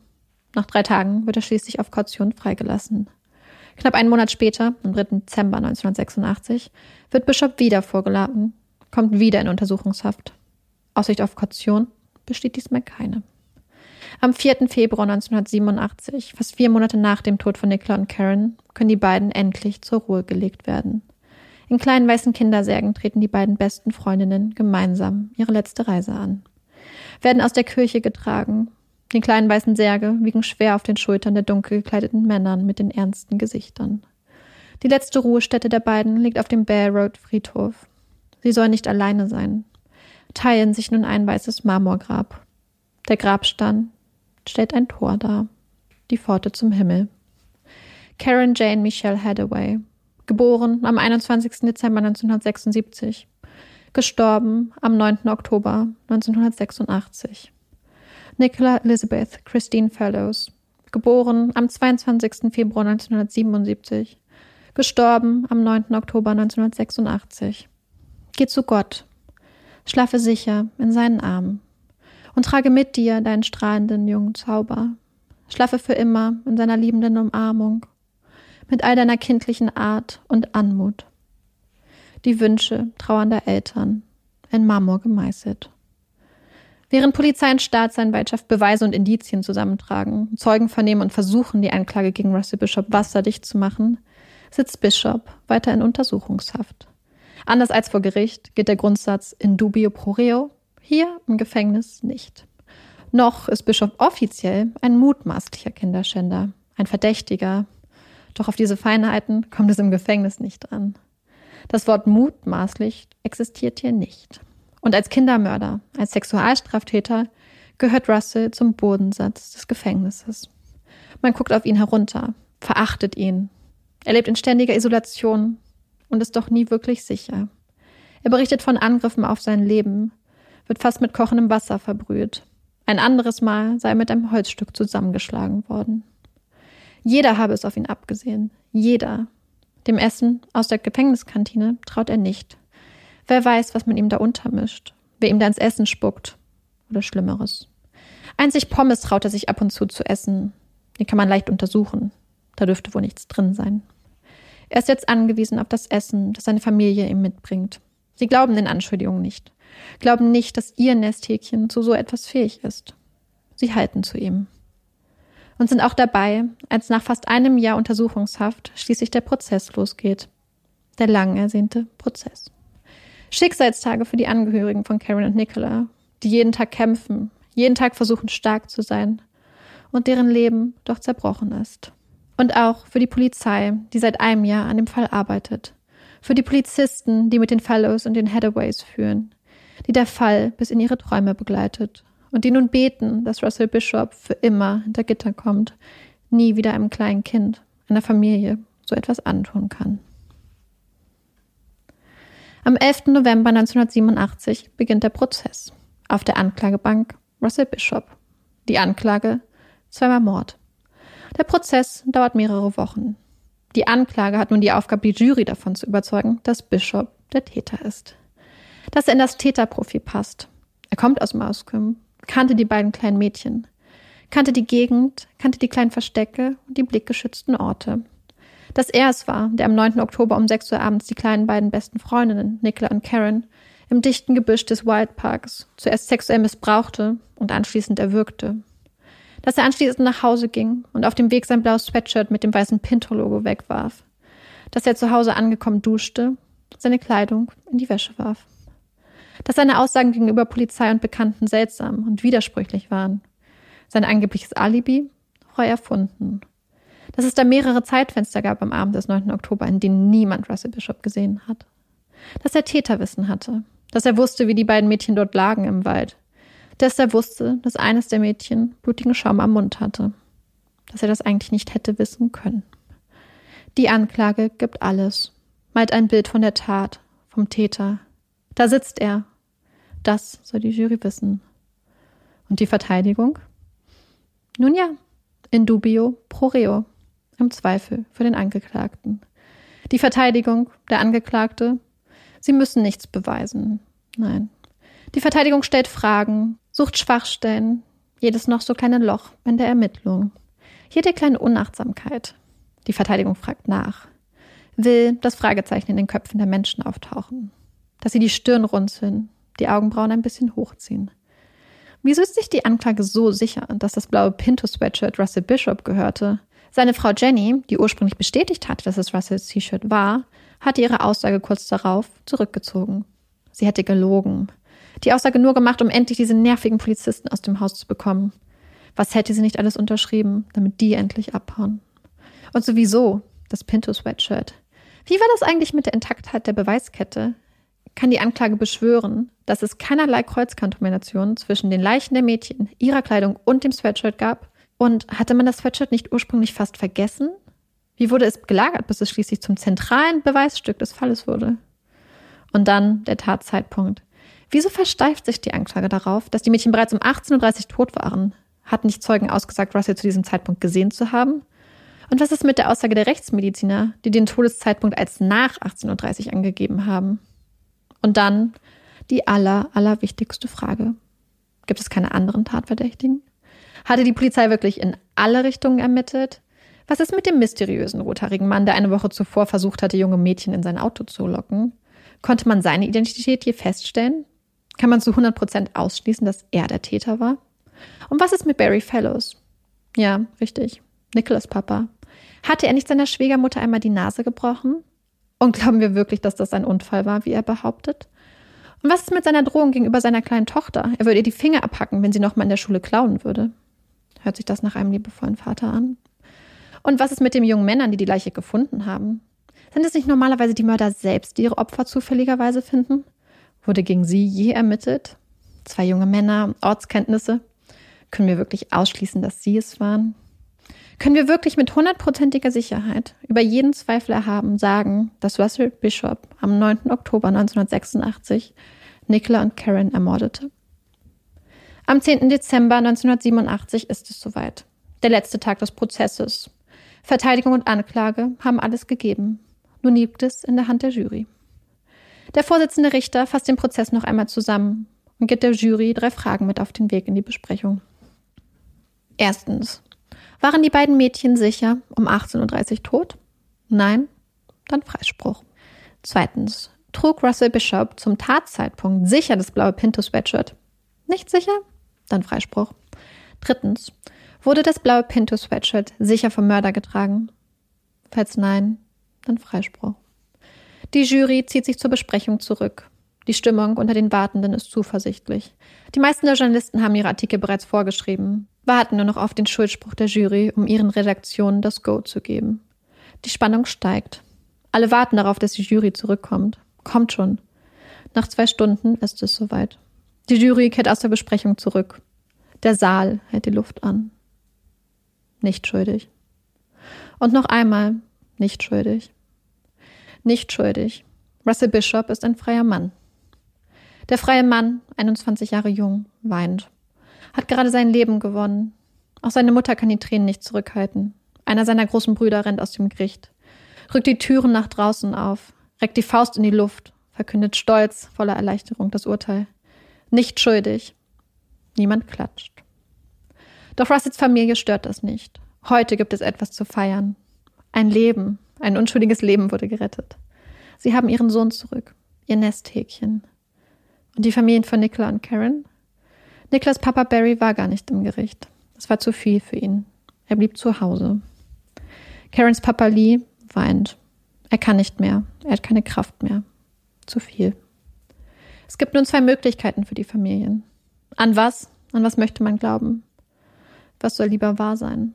Nach drei Tagen wird er schließlich auf Kaution freigelassen. Knapp einen Monat später, am 3. Dezember 1986, wird Bishop wieder vorgeladen, kommt wieder in Untersuchungshaft. Aussicht auf Kaution besteht diesmal keine. Am 4. Februar 1987, fast vier Monate nach dem Tod von Nicola und Karen, können die beiden endlich zur Ruhe gelegt werden. In kleinen weißen Kindersärgen treten die beiden besten Freundinnen gemeinsam ihre letzte Reise an. Werden aus der Kirche getragen. Die kleinen weißen Särge wiegen schwer auf den Schultern der dunkel gekleideten Männern mit den ernsten Gesichtern. Die letzte Ruhestätte der beiden liegt auf dem Bear Road Friedhof. Sie sollen nicht alleine sein. Teilen sich nun ein weißes Marmorgrab. Der Grabstein stellt ein Tor dar. Die Pforte zum Himmel. Karen Jane Michelle Hathaway geboren am 21. Dezember 1976, gestorben am 9. Oktober 1986. Nicola Elizabeth Christine Fellows, geboren am 22. Februar 1977, gestorben am 9. Oktober 1986. Geh zu Gott, schlafe sicher in seinen Armen und trage mit dir deinen strahlenden jungen Zauber. Schlafe für immer in seiner liebenden Umarmung mit all deiner kindlichen Art und Anmut. Die Wünsche trauernder Eltern in Marmor gemeißelt. Während Polizei und Staatsanwaltschaft Beweise und Indizien zusammentragen, Zeugen vernehmen und versuchen, die Anklage gegen Russell Bishop wasserdicht zu machen, sitzt Bishop weiter in Untersuchungshaft. Anders als vor Gericht gilt der Grundsatz in dubio pro reo, hier im Gefängnis nicht. Noch ist Bishop offiziell ein mutmaßlicher Kinderschänder, ein Verdächtiger, doch auf diese Feinheiten kommt es im Gefängnis nicht dran. Das Wort mutmaßlich existiert hier nicht. Und als Kindermörder, als Sexualstraftäter gehört Russell zum Bodensatz des Gefängnisses. Man guckt auf ihn herunter, verachtet ihn. Er lebt in ständiger Isolation und ist doch nie wirklich sicher. Er berichtet von Angriffen auf sein Leben, wird fast mit kochendem Wasser verbrüht. Ein anderes Mal sei er mit einem Holzstück zusammengeschlagen worden. Jeder habe es auf ihn abgesehen. Jeder. Dem Essen aus der Gefängniskantine traut er nicht. Wer weiß, was man ihm da untermischt, wer ihm da ins Essen spuckt oder Schlimmeres. Einzig Pommes traut er sich ab und zu zu essen. Die kann man leicht untersuchen. Da dürfte wohl nichts drin sein. Er ist jetzt angewiesen auf das Essen, das seine Familie ihm mitbringt. Sie glauben den Anschuldigungen nicht. Glauben nicht, dass ihr Nesthäkchen zu so etwas fähig ist. Sie halten zu ihm und sind auch dabei, als nach fast einem Jahr Untersuchungshaft schließlich der Prozess losgeht. Der lang ersehnte Prozess. Schicksalstage für die Angehörigen von Karen und Nicola, die jeden Tag kämpfen, jeden Tag versuchen stark zu sein und deren Leben doch zerbrochen ist. Und auch für die Polizei, die seit einem Jahr an dem Fall arbeitet. Für die Polizisten, die mit den Fellows und den Headaways führen, die der Fall bis in ihre Träume begleitet und die nun beten, dass Russell Bishop für immer hinter Gitter kommt, nie wieder einem kleinen Kind, einer Familie so etwas antun kann. Am 11. November 1987 beginnt der Prozess. Auf der Anklagebank Russell Bishop. Die Anklage zweimal Mord. Der Prozess dauert mehrere Wochen. Die Anklage hat nun die Aufgabe, die Jury davon zu überzeugen, dass Bishop der Täter ist. Dass er in das Täterprofil passt. Er kommt aus Mauscombe, kannte die beiden kleinen Mädchen, kannte die Gegend, kannte die kleinen Verstecke und die blickgeschützten Orte. Dass er es war, der am 9. Oktober um 6 Uhr abends die kleinen beiden besten Freundinnen, Nicola und Karen, im dichten Gebüsch des Wildparks zuerst sexuell missbrauchte und anschließend erwürgte. Dass er anschließend nach Hause ging und auf dem Weg sein blaues Sweatshirt mit dem weißen Pinto-Logo wegwarf. Dass er zu Hause angekommen duschte, seine Kleidung in die Wäsche warf dass seine Aussagen gegenüber Polizei und Bekannten seltsam und widersprüchlich waren. Sein angebliches Alibi frei erfunden. Dass es da mehrere Zeitfenster gab am Abend des 9. Oktober, in denen niemand Russell Bishop gesehen hat. Dass er Täterwissen hatte. Dass er wusste, wie die beiden Mädchen dort lagen im Wald. Dass er wusste, dass eines der Mädchen blutigen Schaum am Mund hatte. Dass er das eigentlich nicht hätte wissen können. Die Anklage gibt alles, malt ein Bild von der Tat, vom Täter. Da sitzt er, das soll die Jury wissen. Und die Verteidigung? Nun ja, in dubio pro reo, im Zweifel für den Angeklagten. Die Verteidigung, der Angeklagte, Sie müssen nichts beweisen. Nein. Die Verteidigung stellt Fragen, sucht Schwachstellen, jedes noch so kleine Loch in der Ermittlung. Jede kleine Unachtsamkeit. Die Verteidigung fragt nach. Will, dass Fragezeichen in den Köpfen der Menschen auftauchen. Dass sie die Stirn runzeln, die Augenbrauen ein bisschen hochziehen. Wieso ist sich die Anklage so sicher, dass das blaue Pinto-Sweatshirt Russell Bishop gehörte? Seine Frau Jenny, die ursprünglich bestätigt hat, dass es Russells T-Shirt war, hatte ihre Aussage kurz darauf zurückgezogen. Sie hätte gelogen. Die Aussage nur gemacht, um endlich diese nervigen Polizisten aus dem Haus zu bekommen. Was hätte sie nicht alles unterschrieben, damit die endlich abhauen? Und sowieso das Pinto-Sweatshirt. Wie war das eigentlich mit der Intaktheit der Beweiskette? Kann die Anklage beschwören, dass es keinerlei Kreuzkontamination zwischen den Leichen der Mädchen, ihrer Kleidung und dem Sweatshirt gab? Und hatte man das Sweatshirt nicht ursprünglich fast vergessen? Wie wurde es gelagert, bis es schließlich zum zentralen Beweisstück des Falles wurde? Und dann der Tatzeitpunkt. Wieso versteift sich die Anklage darauf, dass die Mädchen bereits um 18.30 Uhr tot waren? Hat nicht Zeugen ausgesagt, Russell zu diesem Zeitpunkt gesehen zu haben? Und was ist mit der Aussage der Rechtsmediziner, die den Todeszeitpunkt als nach 18.30 Uhr angegeben haben? Und dann die aller, allerwichtigste Frage. Gibt es keine anderen Tatverdächtigen? Hatte die Polizei wirklich in alle Richtungen ermittelt? Was ist mit dem mysteriösen rothaarigen Mann, der eine Woche zuvor versucht hatte, junge Mädchen in sein Auto zu locken? Konnte man seine Identität je feststellen? Kann man zu 100 Prozent ausschließen, dass er der Täter war? Und was ist mit Barry Fellows? Ja, richtig. Nicholas Papa. Hatte er nicht seiner Schwiegermutter einmal die Nase gebrochen? Und glauben wir wirklich, dass das ein Unfall war, wie er behauptet? Und was ist mit seiner Drohung gegenüber seiner kleinen Tochter? Er würde ihr die Finger abhacken, wenn sie nochmal in der Schule klauen würde. Hört sich das nach einem liebevollen Vater an? Und was ist mit den jungen Männern, die die Leiche gefunden haben? Sind es nicht normalerweise die Mörder selbst, die ihre Opfer zufälligerweise finden? Wurde gegen sie je ermittelt? Zwei junge Männer, Ortskenntnisse. Können wir wirklich ausschließen, dass sie es waren? Können wir wirklich mit hundertprozentiger Sicherheit über jeden Zweifel erhaben sagen, dass Russell Bishop am 9. Oktober 1986 Nicola und Karen ermordete? Am 10. Dezember 1987 ist es soweit. Der letzte Tag des Prozesses. Verteidigung und Anklage haben alles gegeben. Nun liegt es in der Hand der Jury. Der Vorsitzende Richter fasst den Prozess noch einmal zusammen und gibt der Jury drei Fragen mit auf den Weg in die Besprechung. Erstens. Waren die beiden Mädchen sicher um 18.30 Uhr tot? Nein? Dann Freispruch. Zweitens. Trug Russell Bishop zum Tatzeitpunkt sicher das blaue Pinto-Sweatshirt? Nicht sicher? Dann Freispruch. Drittens. Wurde das blaue Pinto-Sweatshirt sicher vom Mörder getragen? Falls nein, dann Freispruch. Die Jury zieht sich zur Besprechung zurück. Die Stimmung unter den Wartenden ist zuversichtlich. Die meisten der Journalisten haben ihre Artikel bereits vorgeschrieben, warten nur noch auf den Schuldspruch der Jury, um ihren Redaktionen das Go zu geben. Die Spannung steigt. Alle warten darauf, dass die Jury zurückkommt. Kommt schon. Nach zwei Stunden ist es soweit. Die Jury kehrt aus der Besprechung zurück. Der Saal hält die Luft an. Nicht schuldig. Und noch einmal nicht schuldig. Nicht schuldig. Russell Bishop ist ein freier Mann. Der freie Mann, 21 Jahre jung, weint. Hat gerade sein Leben gewonnen. Auch seine Mutter kann die Tränen nicht zurückhalten. Einer seiner großen Brüder rennt aus dem Gericht. Rückt die Türen nach draußen auf, reckt die Faust in die Luft, verkündet stolz, voller Erleichterung das Urteil. Nicht schuldig. Niemand klatscht. Doch Russells Familie stört das nicht. Heute gibt es etwas zu feiern. Ein Leben, ein unschuldiges Leben wurde gerettet. Sie haben ihren Sohn zurück, ihr Nesthäkchen. Und die Familien von Nicola und Karen? Niklas Papa Barry war gar nicht im Gericht. Es war zu viel für ihn. Er blieb zu Hause. Karens Papa Lee weint. Er kann nicht mehr. Er hat keine Kraft mehr. Zu viel. Es gibt nun zwei Möglichkeiten für die Familien. An was? An was möchte man glauben? Was soll lieber wahr sein?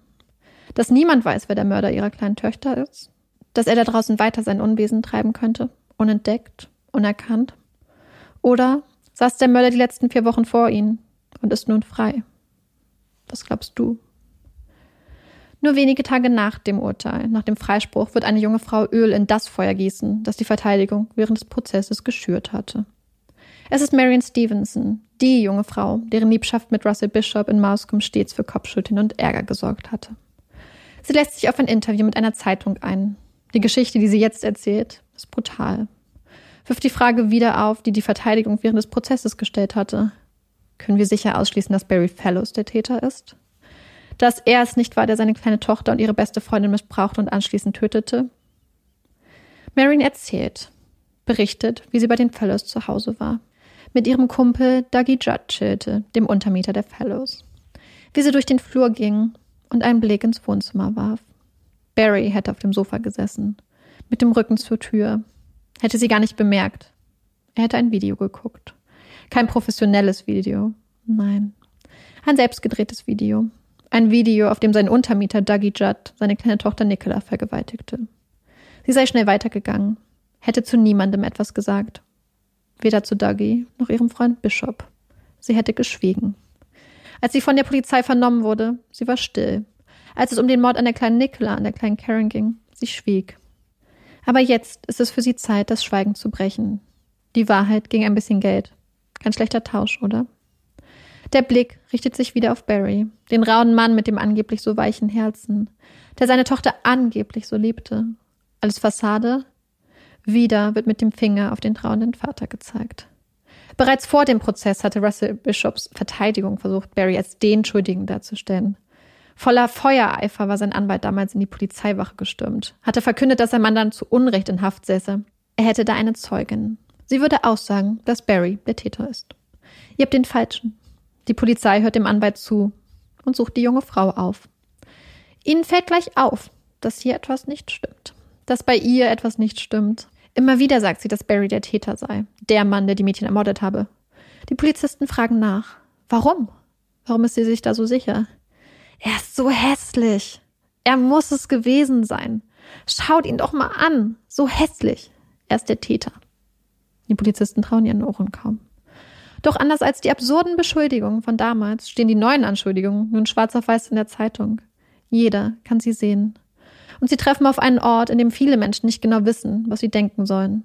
Dass niemand weiß, wer der Mörder ihrer kleinen Töchter ist? dass er da draußen weiter sein Unwesen treiben könnte, unentdeckt, unerkannt? Oder saß der Mörder die letzten vier Wochen vor ihnen und ist nun frei? Was glaubst du? Nur wenige Tage nach dem Urteil, nach dem Freispruch, wird eine junge Frau Öl in das Feuer gießen, das die Verteidigung während des Prozesses geschürt hatte. Es ist Marion Stevenson, die junge Frau, deren Liebschaft mit Russell Bishop in Mauscombe stets für Kopfschütteln und Ärger gesorgt hatte. Sie lässt sich auf ein Interview mit einer Zeitung ein, die Geschichte, die sie jetzt erzählt, ist brutal. wirft die Frage wieder auf, die die Verteidigung während des Prozesses gestellt hatte. Können wir sicher ausschließen, dass Barry Fellows der Täter ist? Dass er es nicht war, der seine kleine Tochter und ihre beste Freundin missbrauchte und anschließend tötete? Marion erzählt, berichtet, wie sie bei den Fellows zu Hause war. Mit ihrem Kumpel Dougie Judd chillte, dem Untermieter der Fellows. Wie sie durch den Flur ging und einen Blick ins Wohnzimmer warf. Barry hätte auf dem Sofa gesessen, mit dem Rücken zur Tür. Hätte sie gar nicht bemerkt. Er hätte ein Video geguckt. Kein professionelles Video. Nein. Ein selbstgedrehtes Video. Ein Video, auf dem sein Untermieter Dougie Judd seine kleine Tochter Nicola vergewaltigte. Sie sei schnell weitergegangen, hätte zu niemandem etwas gesagt. Weder zu Dougie noch ihrem Freund Bishop. Sie hätte geschwiegen. Als sie von der Polizei vernommen wurde, sie war still. Als es um den Mord an der kleinen Nicola, an der kleinen Karen ging, sie schwieg. Aber jetzt ist es für sie Zeit, das Schweigen zu brechen. Die Wahrheit ging ein bisschen Geld. Kein schlechter Tausch, oder? Der Blick richtet sich wieder auf Barry, den rauen Mann mit dem angeblich so weichen Herzen, der seine Tochter angeblich so liebte. Alles Fassade? Wieder wird mit dem Finger auf den trauenden Vater gezeigt. Bereits vor dem Prozess hatte Russell Bishops Verteidigung versucht, Barry als den Schuldigen darzustellen. Voller Feuereifer war sein Anwalt damals in die Polizeiwache gestürmt, hatte verkündet, dass sein Mann dann zu Unrecht in Haft säße. Er hätte da eine Zeugin. Sie würde aussagen, dass Barry der Täter ist. Ihr habt den Falschen. Die Polizei hört dem Anwalt zu und sucht die junge Frau auf. Ihnen fällt gleich auf, dass hier etwas nicht stimmt. Dass bei ihr etwas nicht stimmt. Immer wieder sagt sie, dass Barry der Täter sei, der Mann, der die Mädchen ermordet habe. Die Polizisten fragen nach. Warum? Warum ist sie sich da so sicher? Er ist so hässlich. Er muss es gewesen sein. Schaut ihn doch mal an. So hässlich. Er ist der Täter. Die Polizisten trauen ihren Ohren kaum. Doch anders als die absurden Beschuldigungen von damals stehen die neuen Anschuldigungen nun schwarz auf weiß in der Zeitung. Jeder kann sie sehen und sie treffen auf einen Ort, in dem viele Menschen nicht genau wissen, was sie denken sollen.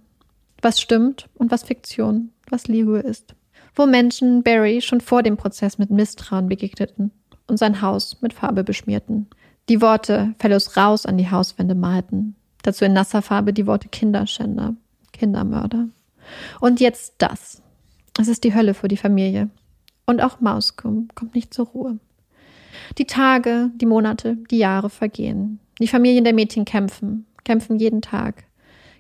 Was stimmt und was Fiktion, was Liebe ist. Wo Menschen Barry schon vor dem Prozess mit Misstrauen begegneten und sein Haus mit Farbe beschmierten. Die Worte Fellows raus an die Hauswände malten. Dazu in nasser Farbe die Worte Kinderschänder, Kindermörder. Und jetzt das. Es ist die Hölle für die Familie. Und auch Mauskum kommt nicht zur Ruhe. Die Tage, die Monate, die Jahre vergehen. Die Familien der Mädchen kämpfen, kämpfen jeden Tag,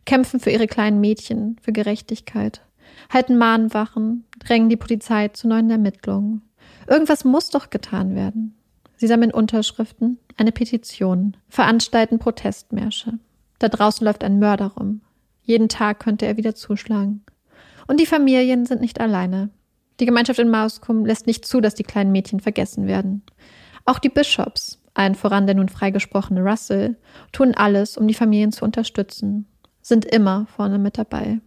kämpfen für ihre kleinen Mädchen, für Gerechtigkeit, halten Mahnwachen, drängen die Polizei zu neuen Ermittlungen. Irgendwas muss doch getan werden. Sie sammeln Unterschriften, eine Petition, veranstalten Protestmärsche. Da draußen läuft ein Mörder rum. Jeden Tag könnte er wieder zuschlagen. Und die Familien sind nicht alleine. Die Gemeinschaft in Mauskum lässt nicht zu, dass die kleinen Mädchen vergessen werden. Auch die Bischofs, allen voran der nun freigesprochene Russell, tun alles, um die Familien zu unterstützen, sind immer vorne mit dabei,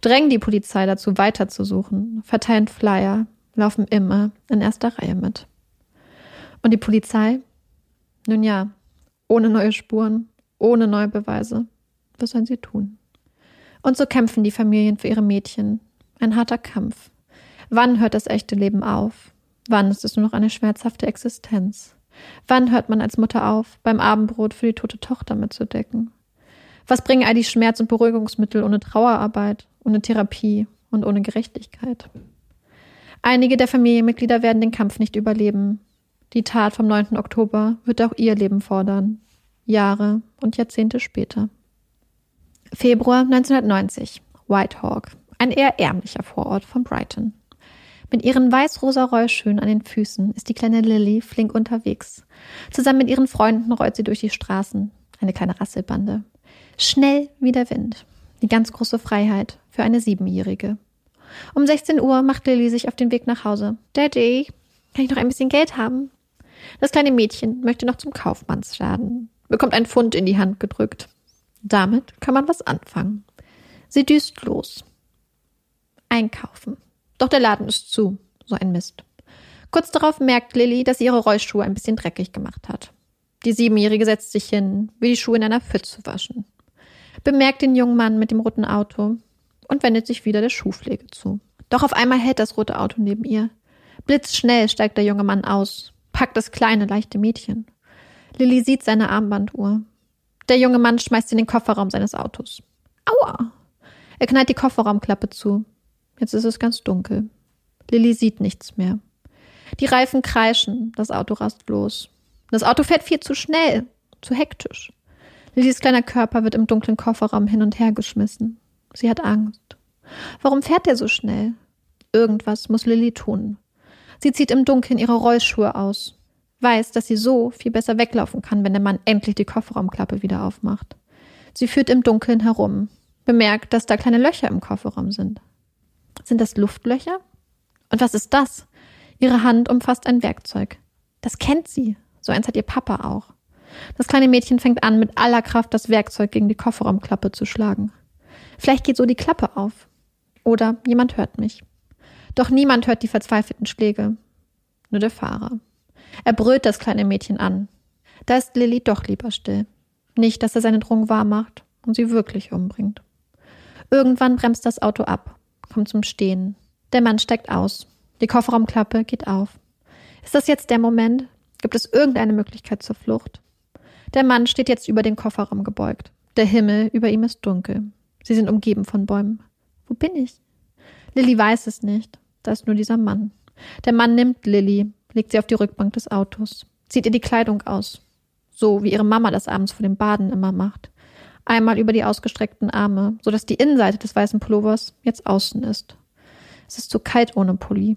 drängen die Polizei dazu, weiterzusuchen, verteilen Flyer, laufen immer in erster Reihe mit. Und die Polizei? Nun ja, ohne neue Spuren, ohne neue Beweise. Was sollen sie tun? Und so kämpfen die Familien für ihre Mädchen. Ein harter Kampf. Wann hört das echte Leben auf? Wann ist es nur noch eine schmerzhafte Existenz? Wann hört man als Mutter auf, beim Abendbrot für die tote Tochter mitzudecken? Was bringen all die Schmerz- und Beruhigungsmittel ohne Trauerarbeit, ohne Therapie und ohne Gerechtigkeit? Einige der Familienmitglieder werden den Kampf nicht überleben. Die Tat vom 9. Oktober wird auch ihr Leben fordern. Jahre und Jahrzehnte später. Februar 1990. Whitehawk, ein eher ärmlicher Vorort von Brighton. Mit ihren weiß-rosa Rollschuhen an den Füßen ist die kleine Lily flink unterwegs. Zusammen mit ihren Freunden rollt sie durch die Straßen. Eine kleine Rasselbande. Schnell wie der Wind. Die ganz große Freiheit für eine Siebenjährige. Um 16 Uhr macht Lily sich auf den Weg nach Hause. Daddy, kann ich noch ein bisschen Geld haben? Das kleine Mädchen möchte noch zum Kaufmannsladen, bekommt ein Pfund in die Hand gedrückt. Damit kann man was anfangen. Sie düst los. Einkaufen. Doch der Laden ist zu. So ein Mist. Kurz darauf merkt Lilly, dass sie ihre Rollschuhe ein bisschen dreckig gemacht hat. Die Siebenjährige setzt sich hin, will die Schuhe in einer Pfütze waschen. Bemerkt den jungen Mann mit dem roten Auto und wendet sich wieder der Schuhpflege zu. Doch auf einmal hält das rote Auto neben ihr. Blitzschnell steigt der junge Mann aus, packt das kleine, leichte Mädchen. Lilly sieht seine Armbanduhr. Der junge Mann schmeißt in den Kofferraum seines Autos. Aua! Er knallt die Kofferraumklappe zu. Jetzt ist es ganz dunkel. Lilly sieht nichts mehr. Die Reifen kreischen, das Auto rast los. Das Auto fährt viel zu schnell, zu hektisch. Lillys kleiner Körper wird im dunklen Kofferraum hin und her geschmissen. Sie hat Angst. Warum fährt er so schnell? Irgendwas muss Lilly tun. Sie zieht im Dunkeln ihre Rollschuhe aus, weiß, dass sie so viel besser weglaufen kann, wenn der Mann endlich die Kofferraumklappe wieder aufmacht. Sie führt im Dunkeln herum, bemerkt, dass da kleine Löcher im Kofferraum sind. Sind das Luftlöcher? Und was ist das? Ihre Hand umfasst ein Werkzeug. Das kennt sie. So eins hat ihr Papa auch. Das kleine Mädchen fängt an, mit aller Kraft das Werkzeug gegen die Kofferraumklappe zu schlagen. Vielleicht geht so die Klappe auf. Oder jemand hört mich. Doch niemand hört die verzweifelten Schläge. Nur der Fahrer. Er brüllt das kleine Mädchen an. Da ist Lilly doch lieber still. Nicht, dass er seine Drohung wahrmacht und sie wirklich umbringt. Irgendwann bremst das Auto ab, kommt zum Stehen. Der Mann steigt aus. Die Kofferraumklappe geht auf. Ist das jetzt der Moment? Gibt es irgendeine Möglichkeit zur Flucht? Der Mann steht jetzt über den Kofferraum gebeugt. Der Himmel über ihm ist dunkel. Sie sind umgeben von Bäumen. Wo bin ich? Lilly weiß es nicht. Da ist nur dieser Mann. Der Mann nimmt Lilly, legt sie auf die Rückbank des Autos, zieht ihr die Kleidung aus. So wie ihre Mama das abends vor dem Baden immer macht. Einmal über die ausgestreckten Arme, sodass die Innenseite des weißen Pullovers jetzt außen ist. Es ist zu kalt ohne Pulli.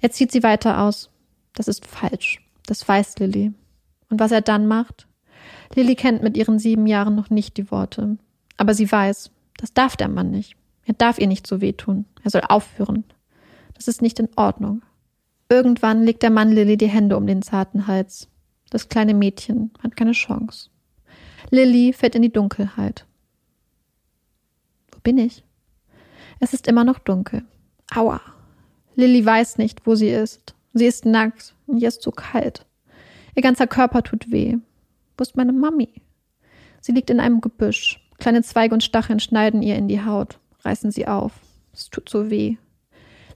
Er zieht sie weiter aus. Das ist falsch. Das weiß Lilly. Und was er dann macht? Lilly kennt mit ihren sieben Jahren noch nicht die Worte. Aber sie weiß, das darf der Mann nicht. Er darf ihr nicht so wehtun. Er soll aufhören. Das ist nicht in Ordnung. Irgendwann legt der Mann Lilly die Hände um den zarten Hals. Das kleine Mädchen hat keine Chance. Lilly fällt in die Dunkelheit. Wo bin ich? Es ist immer noch dunkel. Aua. Lilly weiß nicht, wo sie ist. Sie ist nackt und ihr ist so kalt. Ihr ganzer Körper tut weh. Wo ist meine Mami? Sie liegt in einem Gebüsch. Kleine Zweige und Stacheln schneiden ihr in die Haut, reißen sie auf. Es tut so weh.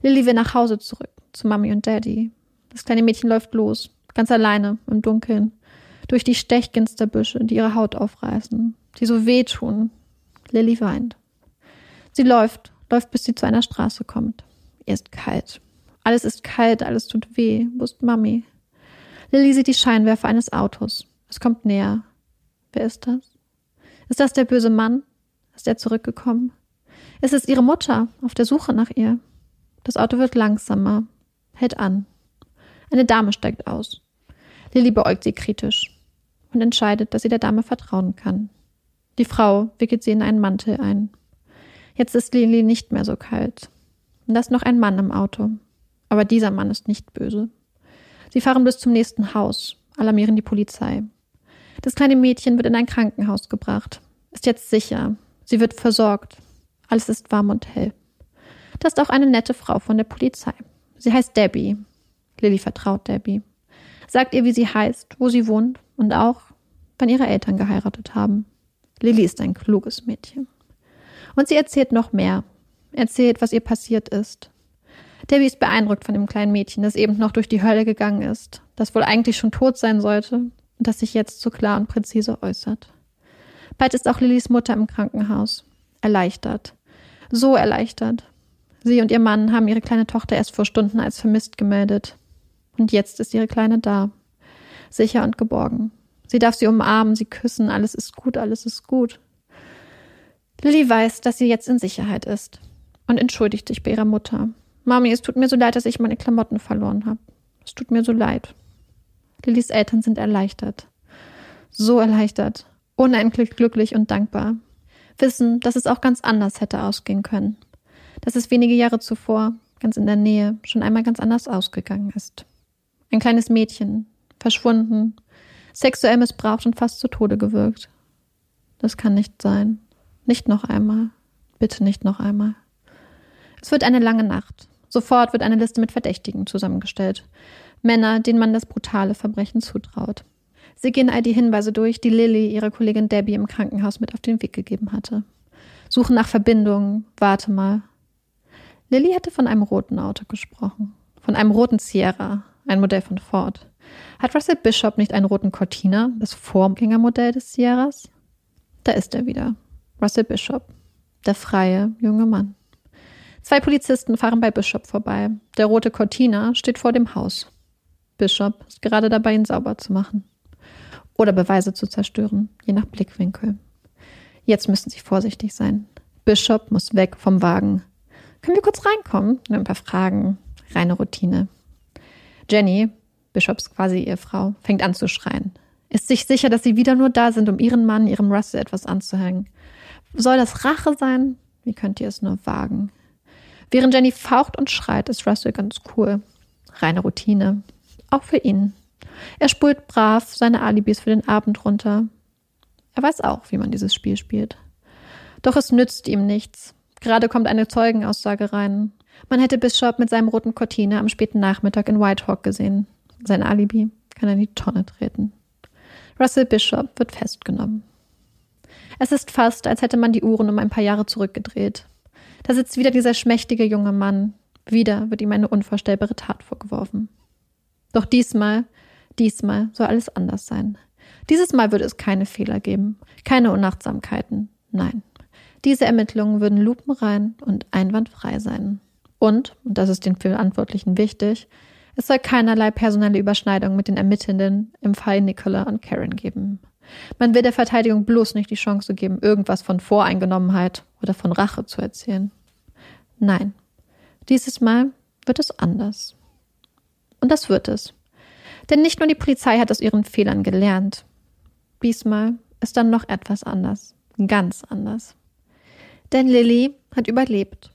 Lilly will nach Hause zurück, zu Mami und Daddy. Das kleine Mädchen läuft los, ganz alleine, im Dunkeln, durch die Stechginsterbüsche, die ihre Haut aufreißen, die so wehtun. Lilly weint. Sie läuft, läuft, bis sie zu einer Straße kommt. Ihr ist kalt. Alles ist kalt, alles tut weh. Wo ist Mami? Lilly sieht die Scheinwerfer eines Autos. Es kommt näher. Wer ist das? Ist das der böse Mann? Ist er zurückgekommen? Ist es ihre Mutter auf der Suche nach ihr? Das Auto wird langsamer, hält an. Eine Dame steigt aus. Lilly beäugt sie kritisch und entscheidet, dass sie der Dame vertrauen kann. Die Frau wickelt sie in einen Mantel ein. Jetzt ist Lilly nicht mehr so kalt. Und da ist noch ein Mann im Auto. Aber dieser Mann ist nicht böse. Sie fahren bis zum nächsten Haus, alarmieren die Polizei. Das kleine Mädchen wird in ein Krankenhaus gebracht, ist jetzt sicher. Sie wird versorgt. Alles ist warm und hell. Da ist auch eine nette Frau von der Polizei. Sie heißt Debbie. Lilly vertraut Debbie. Sagt ihr, wie sie heißt, wo sie wohnt und auch, wann ihre Eltern geheiratet haben. Lilly ist ein kluges Mädchen. Und sie erzählt noch mehr. Erzählt, was ihr passiert ist. Debbie ist beeindruckt von dem kleinen Mädchen, das eben noch durch die Hölle gegangen ist, das wohl eigentlich schon tot sein sollte und das sich jetzt so klar und präzise äußert. Bald ist auch Lillys Mutter im Krankenhaus. Erleichtert. So erleichtert. Sie und ihr Mann haben ihre kleine Tochter erst vor Stunden als vermisst gemeldet. Und jetzt ist ihre Kleine da. Sicher und geborgen. Sie darf sie umarmen, sie küssen. Alles ist gut, alles ist gut. Lilly weiß, dass sie jetzt in Sicherheit ist und entschuldigt sich bei ihrer Mutter. Mami, es tut mir so leid, dass ich meine Klamotten verloren habe. Es tut mir so leid. Lillys Eltern sind erleichtert. So erleichtert. Unendlich glücklich und dankbar. Wissen, dass es auch ganz anders hätte ausgehen können. Dass es wenige Jahre zuvor, ganz in der Nähe, schon einmal ganz anders ausgegangen ist. Ein kleines Mädchen, verschwunden, sexuell missbraucht und fast zu Tode gewirkt. Das kann nicht sein. Nicht noch einmal. Bitte nicht noch einmal. Es wird eine lange Nacht. Sofort wird eine Liste mit Verdächtigen zusammengestellt. Männer, denen man das brutale Verbrechen zutraut. Sie gehen all die Hinweise durch, die Lilly ihrer Kollegin Debbie im Krankenhaus mit auf den Weg gegeben hatte. Suchen nach Verbindungen. Warte mal. Lilly hatte von einem roten Auto gesprochen. Von einem roten Sierra, ein Modell von Ford. Hat Russell Bishop nicht einen roten Cortina, das Vorgängermodell des Sierras? Da ist er wieder. Russell Bishop. Der freie junge Mann. Zwei Polizisten fahren bei Bishop vorbei. Der rote Cortina steht vor dem Haus. Bishop ist gerade dabei, ihn sauber zu machen. Oder Beweise zu zerstören, je nach Blickwinkel. Jetzt müssen sie vorsichtig sein. Bishop muss weg vom Wagen. Können wir kurz reinkommen? Nur ein paar Fragen. Reine Routine. Jenny, Bishops quasi Ehefrau, fängt an zu schreien. Ist sich sicher, dass sie wieder nur da sind, um ihren Mann, ihrem Russell etwas anzuhängen. Soll das Rache sein? Wie könnt ihr es nur wagen? Während Jenny faucht und schreit, ist Russell ganz cool. Reine Routine. Auch für ihn. Er spult brav seine Alibis für den Abend runter. Er weiß auch, wie man dieses Spiel spielt. Doch es nützt ihm nichts. Gerade kommt eine Zeugenaussage rein. Man hätte Bishop mit seinem roten Cortina am späten Nachmittag in Whitehawk gesehen. Sein Alibi kann in die Tonne treten. Russell Bishop wird festgenommen. Es ist fast, als hätte man die Uhren um ein paar Jahre zurückgedreht. Da sitzt wieder dieser schmächtige junge Mann. Wieder wird ihm eine unvorstellbare Tat vorgeworfen. Doch diesmal, diesmal soll alles anders sein. Dieses Mal würde es keine Fehler geben, keine Unachtsamkeiten. Nein. Diese Ermittlungen würden lupenrein und einwandfrei sein. Und, und das ist den Verantwortlichen wichtig, es soll keinerlei personelle Überschneidung mit den Ermittelnden im Fall Nicola und Karen geben. Man will der Verteidigung bloß nicht die Chance geben, irgendwas von Voreingenommenheit oder von Rache zu erzählen. Nein, dieses Mal wird es anders. Und das wird es. Denn nicht nur die Polizei hat aus ihren Fehlern gelernt. Diesmal ist dann noch etwas anders. Ganz anders. Denn Lilly hat überlebt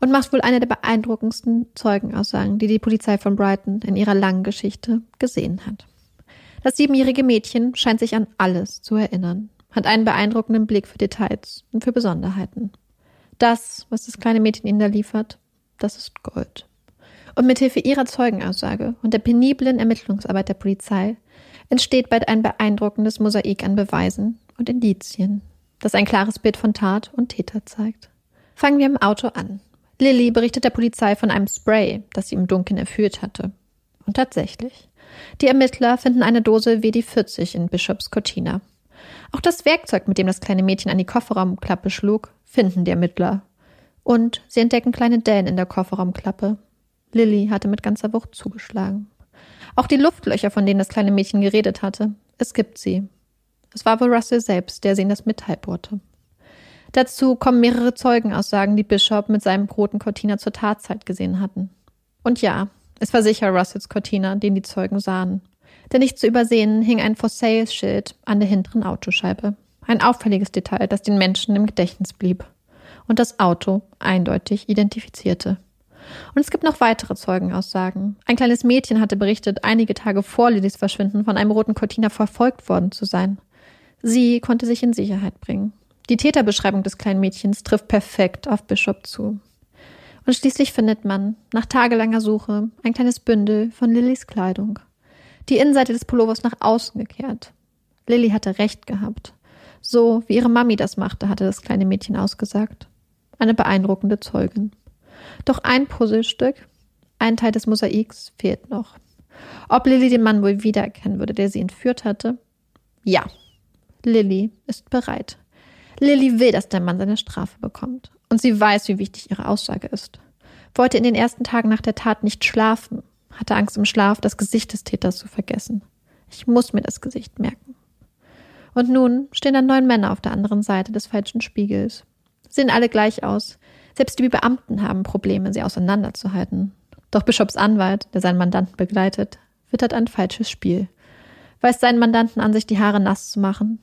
und macht wohl eine der beeindruckendsten Zeugenaussagen, die die Polizei von Brighton in ihrer langen Geschichte gesehen hat. Das siebenjährige Mädchen scheint sich an alles zu erinnern, hat einen beeindruckenden Blick für Details und für Besonderheiten. Das, was das kleine Mädchen ihnen da liefert, das ist Gold. Und mithilfe ihrer Zeugenaussage und der peniblen Ermittlungsarbeit der Polizei entsteht bald ein beeindruckendes Mosaik an Beweisen und Indizien, das ein klares Bild von Tat und Täter zeigt. Fangen wir im Auto an. Lilly berichtet der Polizei von einem Spray, das sie im Dunkeln erführt hatte. Und tatsächlich. Die Ermittler finden eine Dose WD-40 in Bishops Cortina. Auch das Werkzeug, mit dem das kleine Mädchen an die Kofferraumklappe schlug, finden die Ermittler. Und sie entdecken kleine Dellen in der Kofferraumklappe. Lilly hatte mit ganzer Wucht zugeschlagen. Auch die Luftlöcher, von denen das kleine Mädchen geredet hatte, es gibt sie. Es war wohl Russell selbst, der sie in das Metall bohrte. Dazu kommen mehrere Zeugenaussagen, die Bishop mit seinem roten Cortina zur Tatzeit gesehen hatten. Und ja, es war sicher Russells Cortina, den die Zeugen sahen. Denn nicht zu übersehen hing ein For Sale-Schild an der hinteren Autoscheibe. Ein auffälliges Detail, das den Menschen im Gedächtnis blieb. Und das Auto eindeutig identifizierte. Und es gibt noch weitere Zeugenaussagen. Ein kleines Mädchen hatte berichtet, einige Tage vor Lillys Verschwinden von einem roten Cortina verfolgt worden zu sein. Sie konnte sich in Sicherheit bringen. Die Täterbeschreibung des kleinen Mädchens trifft perfekt auf Bishop zu. Und schließlich findet man, nach tagelanger Suche, ein kleines Bündel von Lillys Kleidung. Die Innenseite des Pullovers nach außen gekehrt. Lilly hatte recht gehabt. So wie ihre Mami das machte, hatte das kleine Mädchen ausgesagt. Eine beeindruckende Zeugin. Doch ein Puzzlestück, ein Teil des Mosaiks, fehlt noch. Ob Lilly den Mann wohl wiedererkennen würde, der sie entführt hatte? Ja. Lilly ist bereit. Lilly will, dass der Mann seine Strafe bekommt. Und sie weiß, wie wichtig ihre Aussage ist. Wollte in den ersten Tagen nach der Tat nicht schlafen, hatte Angst im Schlaf, das Gesicht des Täters zu vergessen. Ich muss mir das Gesicht merken. Und nun stehen da neun Männer auf der anderen Seite des falschen Spiegels. Sie sehen alle gleich aus. Selbst die Beamten haben Probleme, sie auseinanderzuhalten. Doch Bischofs Anwalt, der seinen Mandanten begleitet, wittert ein falsches Spiel. Weist seinen Mandanten an, sich die Haare nass zu machen.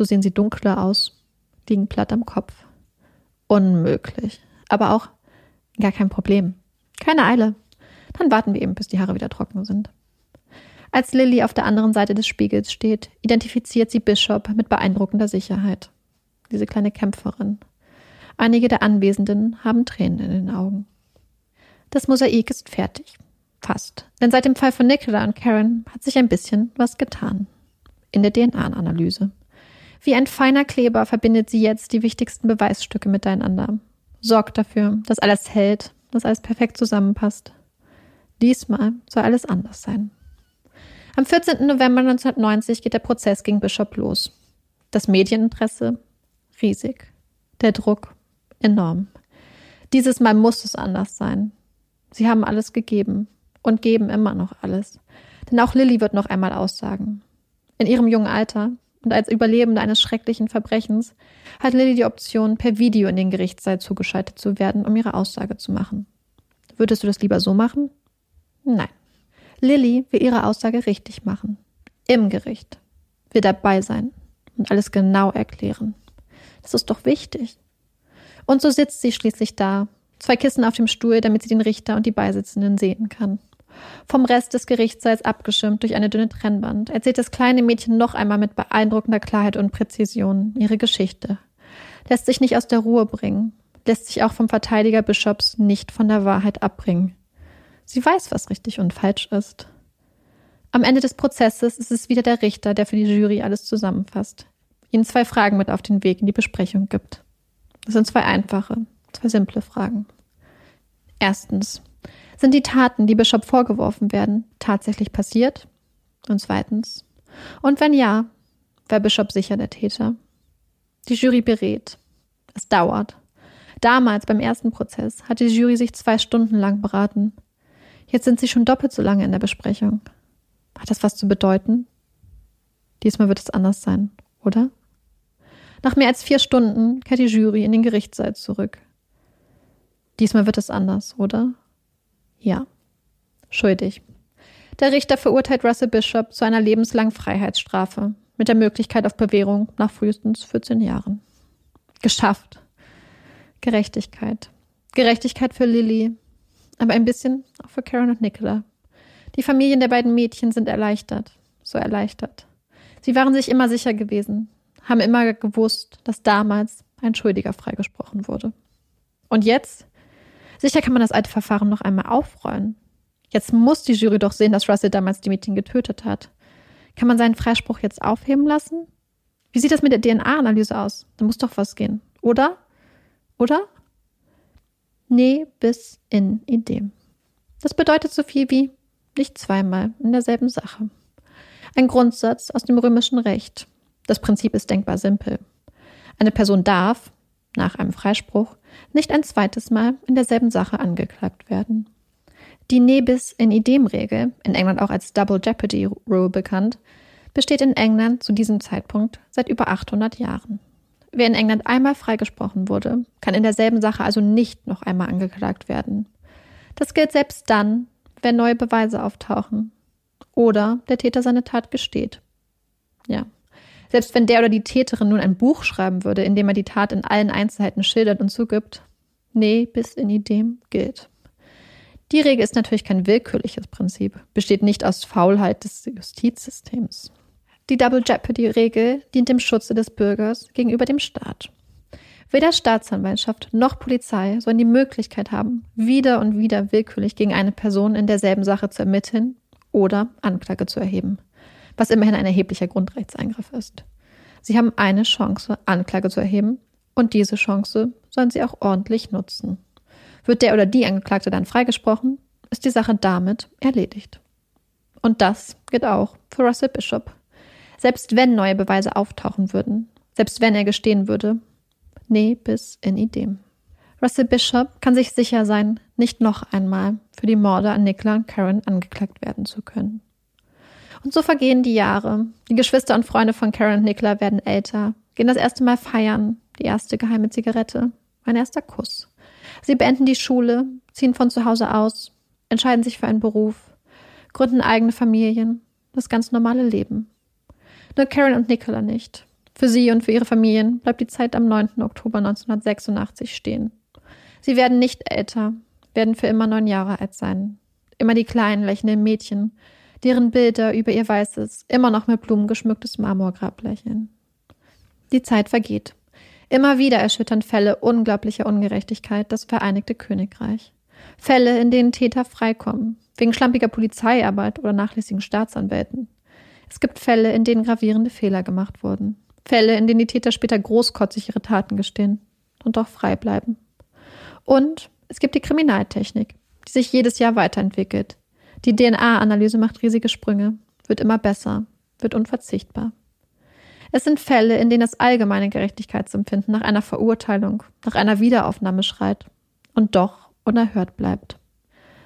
So sehen sie dunkler aus liegen platt am Kopf. Unmöglich. Aber auch gar kein Problem. Keine Eile. Dann warten wir eben, bis die Haare wieder trocken sind. Als Lilly auf der anderen Seite des Spiegels steht, identifiziert sie Bishop mit beeindruckender Sicherheit. Diese kleine Kämpferin. Einige der Anwesenden haben Tränen in den Augen. Das Mosaik ist fertig. Fast. Denn seit dem Fall von Nicola und Karen hat sich ein bisschen was getan. In der DNA-Analyse. Wie ein feiner Kleber verbindet sie jetzt die wichtigsten Beweisstücke miteinander. Sorgt dafür, dass alles hält, dass alles perfekt zusammenpasst. Diesmal soll alles anders sein. Am 14. November 1990 geht der Prozess gegen Bishop los. Das Medieninteresse riesig. Der Druck enorm. Dieses Mal muss es anders sein. Sie haben alles gegeben und geben immer noch alles. Denn auch Lilly wird noch einmal aussagen. In ihrem jungen Alter und als Überlebende eines schrecklichen Verbrechens hat Lilly die Option, per Video in den Gerichtssaal zugeschaltet zu werden, um ihre Aussage zu machen. Würdest du das lieber so machen? Nein. Lilly will ihre Aussage richtig machen. Im Gericht. Will dabei sein und alles genau erklären. Das ist doch wichtig. Und so sitzt sie schließlich da, zwei Kissen auf dem Stuhl, damit sie den Richter und die Beisitzenden sehen kann. Vom Rest des Gerichtssaals abgeschirmt durch eine dünne Trennwand, erzählt das kleine Mädchen noch einmal mit beeindruckender Klarheit und Präzision ihre Geschichte. Lässt sich nicht aus der Ruhe bringen, lässt sich auch vom Verteidiger Bischofs nicht von der Wahrheit abbringen. Sie weiß, was richtig und falsch ist. Am Ende des Prozesses ist es wieder der Richter, der für die Jury alles zusammenfasst, ihnen zwei Fragen mit auf den Weg in die Besprechung gibt. Das sind zwei einfache, zwei simple Fragen. Erstens, sind die Taten, die Bischof vorgeworfen werden, tatsächlich passiert? Und zweitens, und wenn ja, war Bischof sicher der Täter? Die Jury berät. Es dauert. Damals beim ersten Prozess hat die Jury sich zwei Stunden lang beraten. Jetzt sind sie schon doppelt so lange in der Besprechung. Hat das was zu bedeuten? Diesmal wird es anders sein, oder? Nach mehr als vier Stunden kehrt die Jury in den Gerichtssaal zurück. Diesmal wird es anders, oder? Ja. Schuldig. Der Richter verurteilt Russell Bishop zu einer lebenslangen Freiheitsstrafe mit der Möglichkeit auf Bewährung nach frühestens 14 Jahren. Geschafft. Gerechtigkeit. Gerechtigkeit für Lily, aber ein bisschen auch für Karen und Nicola. Die Familien der beiden Mädchen sind erleichtert, so erleichtert. Sie waren sich immer sicher gewesen, haben immer gewusst, dass damals ein Schuldiger freigesprochen wurde. Und jetzt? Sicher kann man das alte Verfahren noch einmal aufrollen. Jetzt muss die Jury doch sehen, dass Russell damals die Mädchen getötet hat. Kann man seinen Freispruch jetzt aufheben lassen? Wie sieht das mit der DNA-Analyse aus? Da muss doch was gehen, oder? Oder? Nee, bis in Idee. Das bedeutet so viel wie nicht zweimal in derselben Sache. Ein Grundsatz aus dem römischen Recht. Das Prinzip ist denkbar simpel. Eine Person darf, nach einem Freispruch, nicht ein zweites Mal in derselben Sache angeklagt werden. Die Nebis in idem Regel, in England auch als Double Jeopardy Rule bekannt, besteht in England zu diesem Zeitpunkt seit über 800 Jahren. Wer in England einmal freigesprochen wurde, kann in derselben Sache also nicht noch einmal angeklagt werden. Das gilt selbst dann, wenn neue Beweise auftauchen oder der Täter seine Tat gesteht. Ja, selbst wenn der oder die Täterin nun ein Buch schreiben würde, in dem er die Tat in allen Einzelheiten schildert und zugibt, nee, bis in idem gilt. Die Regel ist natürlich kein willkürliches Prinzip, besteht nicht aus Faulheit des Justizsystems. Die Double Jeopardy-Regel dient dem Schutze des Bürgers gegenüber dem Staat. Weder Staatsanwaltschaft noch Polizei sollen die Möglichkeit haben, wieder und wieder willkürlich gegen eine Person in derselben Sache zu ermitteln oder Anklage zu erheben was immerhin ein erheblicher Grundrechtseingriff ist. Sie haben eine Chance, Anklage zu erheben, und diese Chance sollen sie auch ordentlich nutzen. Wird der oder die Angeklagte dann freigesprochen, ist die Sache damit erledigt. Und das gilt auch für Russell Bishop. Selbst wenn neue Beweise auftauchen würden, selbst wenn er gestehen würde, nee, bis in idem. Russell Bishop kann sich sicher sein, nicht noch einmal für die Morde an Nicola und Karen angeklagt werden zu können. Und so vergehen die Jahre. Die Geschwister und Freunde von Karen und Nicola werden älter, gehen das erste Mal feiern, die erste geheime Zigarette, mein erster Kuss. Sie beenden die Schule, ziehen von zu Hause aus, entscheiden sich für einen Beruf, gründen eigene Familien, das ganz normale Leben. Nur Karen und Nicola nicht. Für sie und für ihre Familien bleibt die Zeit am 9. Oktober 1986 stehen. Sie werden nicht älter, werden für immer neun Jahre alt sein. Immer die kleinen, lächelnden Mädchen, deren Bilder über ihr weißes, immer noch mit Blumen geschmücktes Marmorgrab lächeln. Die Zeit vergeht. Immer wieder erschüttern Fälle unglaublicher Ungerechtigkeit das Vereinigte Königreich. Fälle, in denen Täter freikommen, wegen schlampiger Polizeiarbeit oder nachlässigen Staatsanwälten. Es gibt Fälle, in denen gravierende Fehler gemacht wurden. Fälle, in denen die Täter später großkotzig ihre Taten gestehen und doch frei bleiben. Und es gibt die Kriminaltechnik, die sich jedes Jahr weiterentwickelt, die DNA-Analyse macht riesige Sprünge, wird immer besser, wird unverzichtbar. Es sind Fälle, in denen das allgemeine Gerechtigkeitsempfinden nach einer Verurteilung, nach einer Wiederaufnahme schreit und doch unerhört bleibt.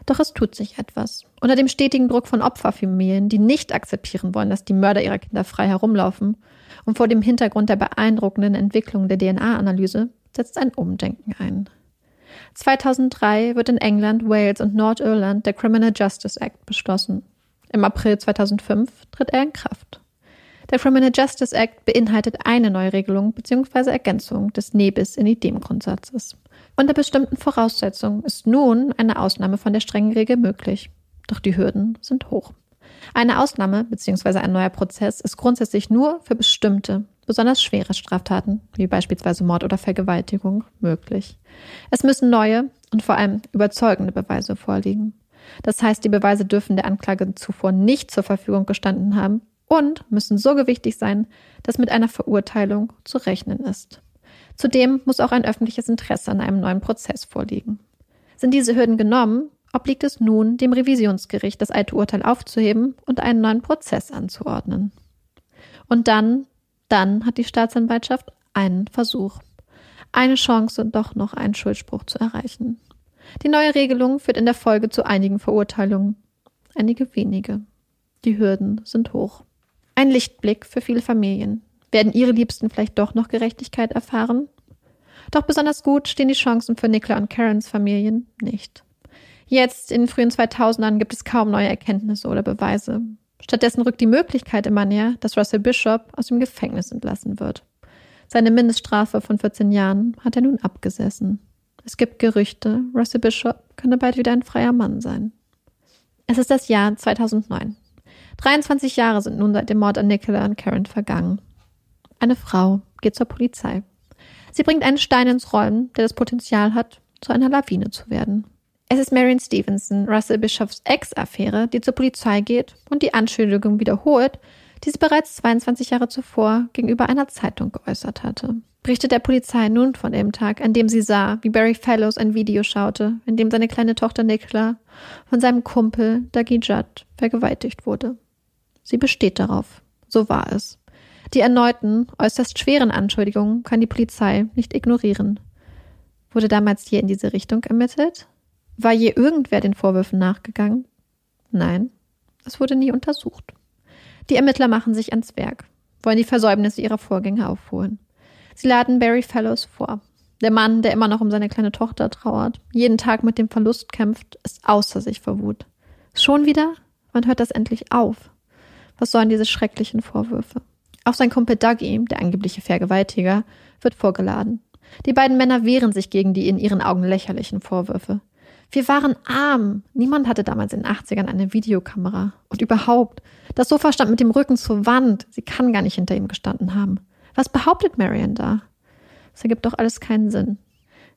Doch es tut sich etwas. Unter dem stetigen Druck von Opferfamilien, die nicht akzeptieren wollen, dass die Mörder ihrer Kinder frei herumlaufen, und vor dem Hintergrund der beeindruckenden Entwicklung der DNA-Analyse setzt ein Umdenken ein. 2003 wird in England, Wales und Nordirland der Criminal Justice Act beschlossen. Im April 2005 tritt er in Kraft. Der Criminal Justice Act beinhaltet eine Neuregelung bzw. Ergänzung des Nebis in Idem-Grundsatzes. Unter bestimmten Voraussetzungen ist nun eine Ausnahme von der strengen Regel möglich. Doch die Hürden sind hoch. Eine Ausnahme bzw. ein neuer Prozess ist grundsätzlich nur für bestimmte, besonders schwere Straftaten, wie beispielsweise Mord oder Vergewaltigung, möglich. Es müssen neue und vor allem überzeugende Beweise vorliegen. Das heißt, die Beweise dürfen der Anklage zuvor nicht zur Verfügung gestanden haben und müssen so gewichtig sein, dass mit einer Verurteilung zu rechnen ist. Zudem muss auch ein öffentliches Interesse an einem neuen Prozess vorliegen. Sind diese Hürden genommen, obliegt es nun dem Revisionsgericht, das alte Urteil aufzuheben und einen neuen Prozess anzuordnen. Und dann, dann hat die Staatsanwaltschaft einen Versuch. Eine Chance, doch noch einen Schuldspruch zu erreichen. Die neue Regelung führt in der Folge zu einigen Verurteilungen. Einige wenige. Die Hürden sind hoch. Ein Lichtblick für viele Familien. Werden ihre Liebsten vielleicht doch noch Gerechtigkeit erfahren? Doch besonders gut stehen die Chancen für Nicola und Karens Familien nicht. Jetzt, in den frühen 2000ern, gibt es kaum neue Erkenntnisse oder Beweise. Stattdessen rückt die Möglichkeit immer näher, dass Russell Bishop aus dem Gefängnis entlassen wird. Seine Mindeststrafe von 14 Jahren hat er nun abgesessen. Es gibt Gerüchte, Russell Bishop könne bald wieder ein freier Mann sein. Es ist das Jahr 2009. 23 Jahre sind nun seit dem Mord an Nicola und Karen vergangen. Eine Frau geht zur Polizei. Sie bringt einen Stein ins Rollen, der das Potenzial hat, zu einer Lawine zu werden. Es ist Marion Stevenson, Russell Bischoffs Ex-Affäre, die zur Polizei geht und die Anschuldigung wiederholt, die sie bereits 22 Jahre zuvor gegenüber einer Zeitung geäußert hatte. Berichtet der Polizei nun von dem Tag, an dem sie sah, wie Barry Fellows ein Video schaute, in dem seine kleine Tochter Nicola von seinem Kumpel Dougie Judd vergewaltigt wurde. Sie besteht darauf. So war es. Die erneuten, äußerst schweren Anschuldigungen kann die Polizei nicht ignorieren. Wurde damals je in diese Richtung ermittelt? War je irgendwer den Vorwürfen nachgegangen? Nein, es wurde nie untersucht. Die Ermittler machen sich ans Werk, wollen die Versäumnisse ihrer Vorgänger aufholen. Sie laden Barry Fellows vor. Der Mann, der immer noch um seine kleine Tochter trauert, jeden Tag mit dem Verlust kämpft, ist außer sich vor Wut. Schon wieder? Wann hört das endlich auf? Was sollen diese schrecklichen Vorwürfe? Auch sein Kumpel Dougie, der angebliche Vergewaltiger, wird vorgeladen. Die beiden Männer wehren sich gegen die in ihren Augen lächerlichen Vorwürfe. Wir waren arm. Niemand hatte damals in den 80ern eine Videokamera. Und überhaupt, das Sofa stand mit dem Rücken zur Wand. Sie kann gar nicht hinter ihm gestanden haben. Was behauptet Marion da? Das ergibt doch alles keinen Sinn.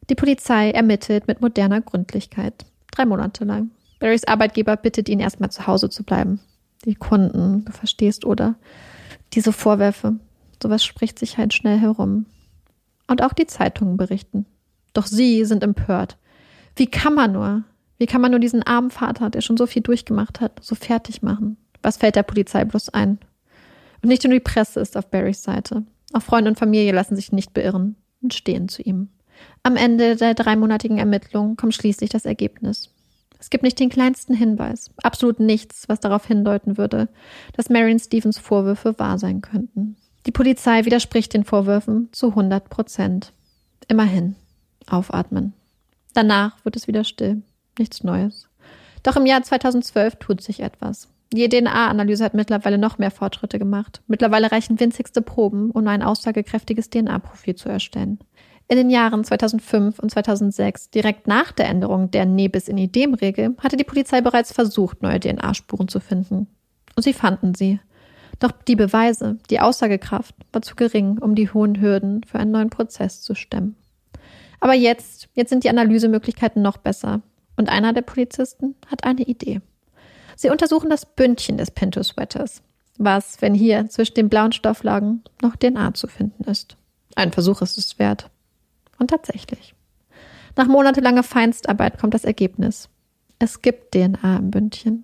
Die Polizei ermittelt mit moderner Gründlichkeit. Drei Monate lang. Barrys Arbeitgeber bittet ihn erstmal zu Hause zu bleiben. Die Kunden, du verstehst, oder? Diese Vorwürfe. Sowas spricht sich halt schnell herum. Und auch die Zeitungen berichten. Doch sie sind empört. Wie kann man nur? Wie kann man nur diesen armen Vater, der schon so viel durchgemacht hat, so fertig machen? Was fällt der Polizei bloß ein? Und nicht nur die Presse ist auf Barrys Seite. Auch Freunde und Familie lassen sich nicht beirren und stehen zu ihm. Am Ende der dreimonatigen Ermittlung kommt schließlich das Ergebnis. Es gibt nicht den kleinsten Hinweis, absolut nichts, was darauf hindeuten würde, dass Marion Stevens Vorwürfe wahr sein könnten. Die Polizei widerspricht den Vorwürfen zu 100 Prozent. Immerhin. Aufatmen. Danach wird es wieder still. Nichts Neues. Doch im Jahr 2012 tut sich etwas. Die DNA-Analyse hat mittlerweile noch mehr Fortschritte gemacht. Mittlerweile reichen winzigste Proben, um ein aussagekräftiges DNA-Profil zu erstellen. In den Jahren 2005 und 2006, direkt nach der Änderung der Nebis in Idem-Regel, hatte die Polizei bereits versucht, neue DNA-Spuren zu finden. Und sie fanden sie. Doch die Beweise, die Aussagekraft war zu gering, um die hohen Hürden für einen neuen Prozess zu stemmen. Aber jetzt, jetzt sind die Analysemöglichkeiten noch besser. Und einer der Polizisten hat eine Idee. Sie untersuchen das Bündchen des Pinto Sweaters. Was, wenn hier zwischen den blauen Stofflagen noch DNA zu finden ist? Ein Versuch ist es wert. Und tatsächlich. Nach monatelanger Feinstarbeit kommt das Ergebnis. Es gibt DNA im Bündchen.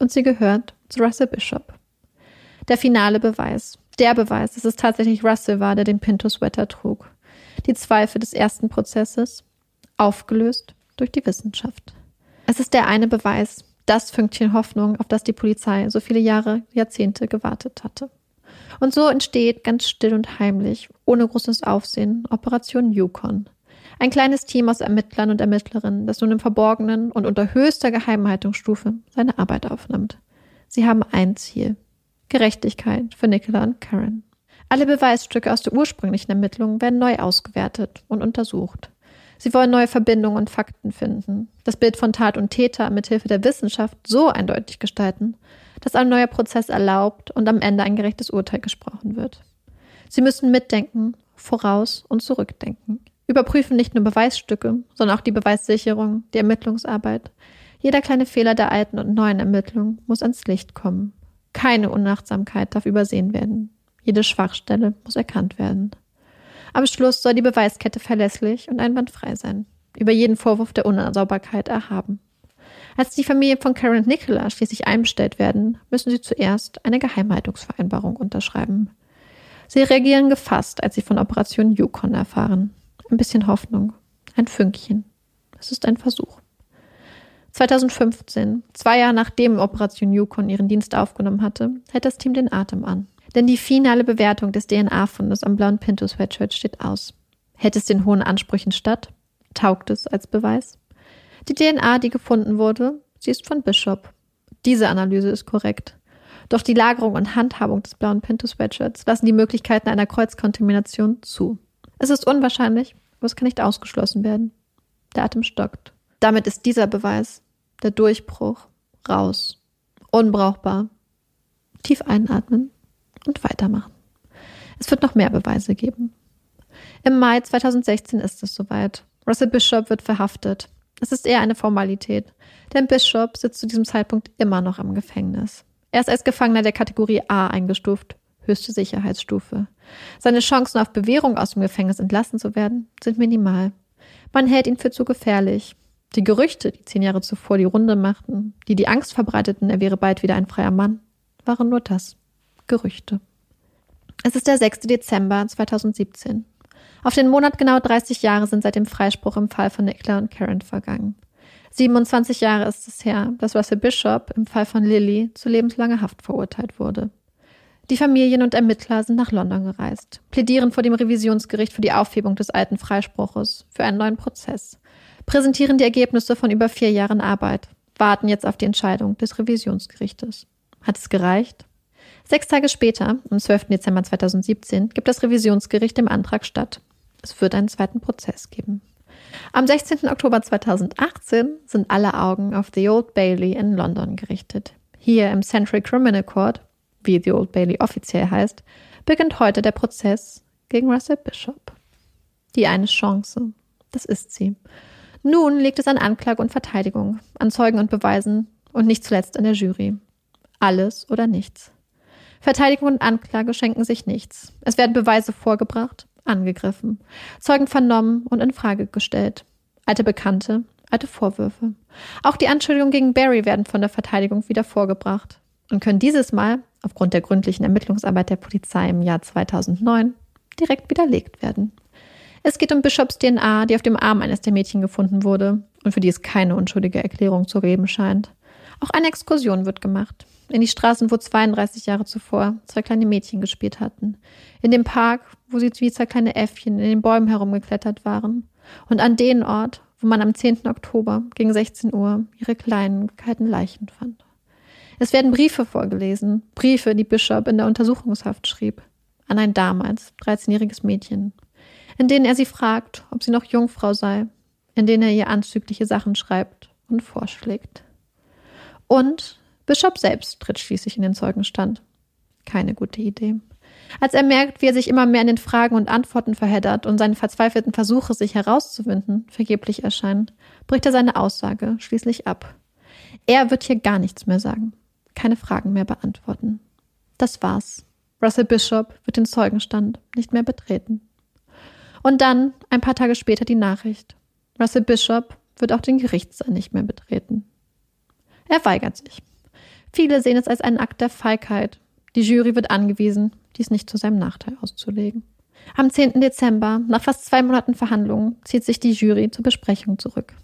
Und sie gehört zu Russell Bishop. Der finale Beweis. Der Beweis, dass es tatsächlich Russell war, der den Pinto-Sweater trug. Die Zweifel des ersten Prozesses aufgelöst durch die Wissenschaft. Es ist der eine Beweis, das Fünkchen Hoffnung, auf das die Polizei so viele Jahre, Jahrzehnte gewartet hatte. Und so entsteht ganz still und heimlich, ohne großes Aufsehen, Operation Yukon. Ein kleines Team aus Ermittlern und Ermittlerinnen, das nun im Verborgenen und unter höchster Geheimhaltungsstufe seine Arbeit aufnimmt. Sie haben ein Ziel. Gerechtigkeit für Nicola und Karen. Alle Beweisstücke aus der ursprünglichen Ermittlung werden neu ausgewertet und untersucht. Sie wollen neue Verbindungen und Fakten finden, das Bild von Tat und Täter mithilfe der Wissenschaft so eindeutig gestalten, dass ein neuer Prozess erlaubt und am Ende ein gerechtes Urteil gesprochen wird. Sie müssen mitdenken, voraus und zurückdenken, überprüfen nicht nur Beweisstücke, sondern auch die Beweissicherung, die Ermittlungsarbeit. Jeder kleine Fehler der alten und neuen Ermittlung muss ans Licht kommen. Keine Unachtsamkeit darf übersehen werden. Jede Schwachstelle muss erkannt werden. Am Schluss soll die Beweiskette verlässlich und einwandfrei sein, über jeden Vorwurf der Unsauberkeit erhaben. Als die Familie von Karen und Nicola schließlich einbestellt werden, müssen sie zuerst eine Geheimhaltungsvereinbarung unterschreiben. Sie reagieren gefasst, als sie von Operation Yukon erfahren. Ein bisschen Hoffnung, ein Fünkchen. Es ist ein Versuch. 2015, zwei Jahre nachdem Operation Yukon ihren Dienst aufgenommen hatte, hält das Team den Atem an. Denn die finale Bewertung des DNA-Fundes am blauen Pinto-Sweatshirt steht aus. Hält es den hohen Ansprüchen statt? Taugt es als Beweis? Die DNA, die gefunden wurde, sie ist von Bishop. Diese Analyse ist korrekt. Doch die Lagerung und Handhabung des blauen Pinto-Sweatshirts lassen die Möglichkeiten einer Kreuzkontamination zu. Es ist unwahrscheinlich, aber es kann nicht ausgeschlossen werden. Der Atem stockt. Damit ist dieser Beweis, der Durchbruch, raus. Unbrauchbar. Tief einatmen und weitermachen. Es wird noch mehr Beweise geben. Im Mai 2016 ist es soweit. Russell Bishop wird verhaftet. Es ist eher eine Formalität, denn Bishop sitzt zu diesem Zeitpunkt immer noch im Gefängnis. Er ist als Gefangener der Kategorie A eingestuft, höchste Sicherheitsstufe. Seine Chancen auf Bewährung aus dem Gefängnis entlassen zu werden, sind minimal. Man hält ihn für zu gefährlich. Die Gerüchte, die zehn Jahre zuvor die Runde machten, die die Angst verbreiteten, er wäre bald wieder ein freier Mann, waren nur das. Gerüchte. Es ist der 6. Dezember 2017. Auf den Monat genau 30 Jahre sind seit dem Freispruch im Fall von Nicola und Karen vergangen. 27 Jahre ist es her, dass Russell Bishop im Fall von Lily zu lebenslanger Haft verurteilt wurde. Die Familien und Ermittler sind nach London gereist, plädieren vor dem Revisionsgericht für die Aufhebung des alten Freispruches, für einen neuen Prozess, präsentieren die Ergebnisse von über vier Jahren Arbeit, warten jetzt auf die Entscheidung des Revisionsgerichtes. Hat es gereicht? Sechs Tage später, am 12. Dezember 2017, gibt das Revisionsgericht dem Antrag statt. Es wird einen zweiten Prozess geben. Am 16. Oktober 2018 sind alle Augen auf The Old Bailey in London gerichtet. Hier im Central Criminal Court, wie The Old Bailey offiziell heißt, beginnt heute der Prozess gegen Russell Bishop. Die eine Chance, das ist sie. Nun liegt es an Anklage und Verteidigung, an Zeugen und Beweisen und nicht zuletzt an der Jury. Alles oder nichts. Verteidigung und Anklage schenken sich nichts. Es werden Beweise vorgebracht, angegriffen, Zeugen vernommen und in Frage gestellt. Alte Bekannte, alte Vorwürfe. Auch die Anschuldigungen gegen Barry werden von der Verteidigung wieder vorgebracht und können dieses Mal, aufgrund der gründlichen Ermittlungsarbeit der Polizei im Jahr 2009, direkt widerlegt werden. Es geht um Bishops DNA, die auf dem Arm eines der Mädchen gefunden wurde und für die es keine unschuldige Erklärung zu geben scheint. Auch eine Exkursion wird gemacht in die Straßen, wo 32 Jahre zuvor zwei kleine Mädchen gespielt hatten, in dem Park, wo sie wie zwei kleine Äffchen in den Bäumen herumgeklettert waren, und an den Ort, wo man am 10. Oktober gegen 16 Uhr ihre kleinen, kalten Leichen fand. Es werden Briefe vorgelesen, Briefe, die Bishop in der Untersuchungshaft schrieb, an ein damals 13-jähriges Mädchen, in denen er sie fragt, ob sie noch Jungfrau sei, in denen er ihr anzügliche Sachen schreibt und vorschlägt. Und Bishop selbst tritt schließlich in den Zeugenstand. Keine gute Idee. Als er merkt, wie er sich immer mehr in den Fragen und Antworten verheddert und seine verzweifelten Versuche, sich herauszuwinden, vergeblich erscheinen, bricht er seine Aussage schließlich ab. Er wird hier gar nichts mehr sagen, keine Fragen mehr beantworten. Das war's. Russell Bishop wird den Zeugenstand nicht mehr betreten. Und dann, ein paar Tage später, die Nachricht. Russell Bishop wird auch den Gerichtssaal nicht mehr betreten. Er weigert sich. Viele sehen es als einen Akt der Feigheit. Die Jury wird angewiesen, dies nicht zu seinem Nachteil auszulegen. Am 10. Dezember, nach fast zwei Monaten Verhandlungen, zieht sich die Jury zur Besprechung zurück.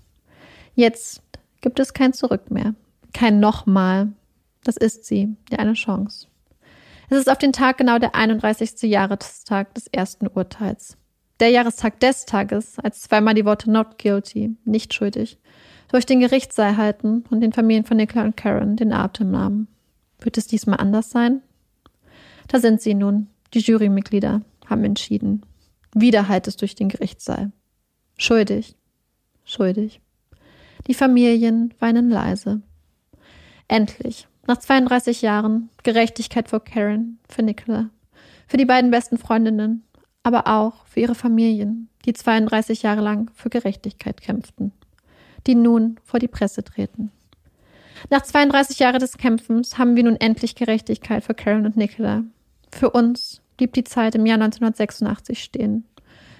Jetzt gibt es kein Zurück mehr. Kein Nochmal. Das ist sie, die eine Chance. Es ist auf den Tag genau der 31. Jahrestag des ersten Urteils. Der Jahrestag des Tages, als zweimal die Worte not guilty, nicht schuldig, durch den Gerichtssaal halten und den Familien von Nicola und Karen den Atem nahmen. Wird es diesmal anders sein? Da sind sie nun, die Jurymitglieder haben entschieden. Wieder halt es durch den Gerichtssaal. Schuldig. Schuldig. Die Familien weinen leise. Endlich, nach 32 Jahren, Gerechtigkeit für Karen, für Nicola, für die beiden besten Freundinnen, aber auch für ihre Familien, die 32 Jahre lang für Gerechtigkeit kämpften, die nun vor die Presse treten. Nach 32 Jahren des Kämpfens haben wir nun endlich Gerechtigkeit für Karen und Nicola. Für uns blieb die Zeit im Jahr 1986 stehen.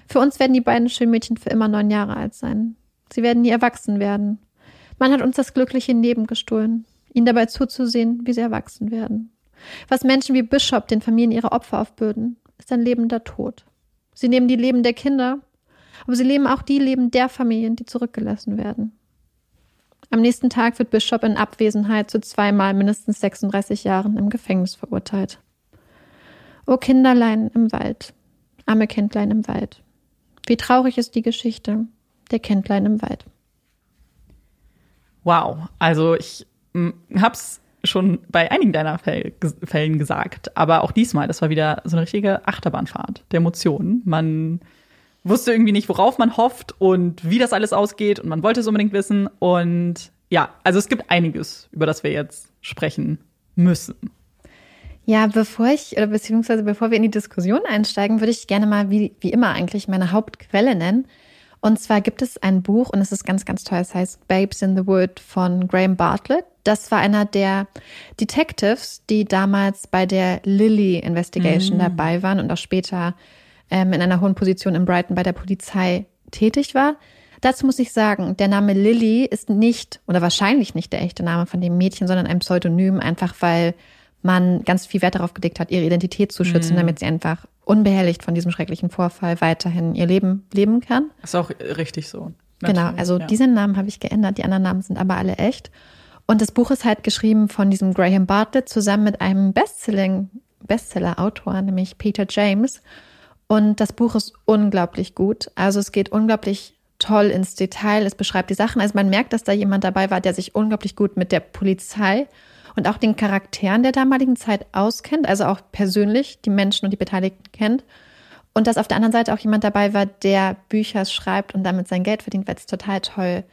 Für uns werden die beiden Schulmädchen für immer neun Jahre alt sein. Sie werden nie erwachsen werden. Man hat uns das glückliche Leben gestohlen, ihnen dabei zuzusehen, wie sie erwachsen werden. Was Menschen wie Bishop den Familien ihrer Opfer aufbürden, ist ein lebender Tod. Sie nehmen die Leben der Kinder, aber sie leben auch die Leben der Familien, die zurückgelassen werden. Am nächsten Tag wird Bishop in Abwesenheit zu zweimal mindestens 36 Jahren im Gefängnis verurteilt. O Kinderlein im Wald, arme Kindlein im Wald. Wie traurig ist die Geschichte der Kindlein im Wald. Wow, also ich hab's schon bei einigen deiner Fällen gesagt, aber auch diesmal, das war wieder so eine richtige Achterbahnfahrt der Emotionen. Man wusste irgendwie nicht, worauf man hofft und wie das alles ausgeht und man wollte es unbedingt wissen und ja, also es gibt einiges, über das wir jetzt sprechen müssen. Ja, bevor ich, oder beziehungsweise bevor wir in die Diskussion einsteigen, würde ich gerne mal, wie, wie immer eigentlich, meine Hauptquelle nennen. Und zwar gibt es ein Buch und es ist ganz, ganz toll. Es heißt Babes in the Wood von Graham Bartlett. Das war einer der Detectives, die damals bei der Lilly Investigation mm. dabei waren und auch später ähm, in einer hohen Position in Brighton bei der Polizei tätig war. Dazu muss ich sagen, der Name Lilly ist nicht oder wahrscheinlich nicht der echte Name von dem Mädchen, sondern ein Pseudonym, einfach weil man ganz viel Wert darauf gelegt hat, ihre Identität zu schützen, mhm. damit sie einfach unbehelligt von diesem schrecklichen Vorfall weiterhin ihr Leben leben kann. Ist auch richtig so. Natürlich, genau, also ja. diesen Namen habe ich geändert, die anderen Namen sind aber alle echt. Und das Buch ist halt geschrieben von diesem Graham Bartlett zusammen mit einem Bestselling, Bestseller-Autor, nämlich Peter James. Und das Buch ist unglaublich gut. Also es geht unglaublich toll ins Detail. Es beschreibt die Sachen. Also man merkt, dass da jemand dabei war, der sich unglaublich gut mit der Polizei und auch den Charakteren der damaligen Zeit auskennt, also auch persönlich die Menschen und die Beteiligten kennt. Und dass auf der anderen Seite auch jemand dabei war, der Bücher schreibt und damit sein Geld verdient, weil es total toll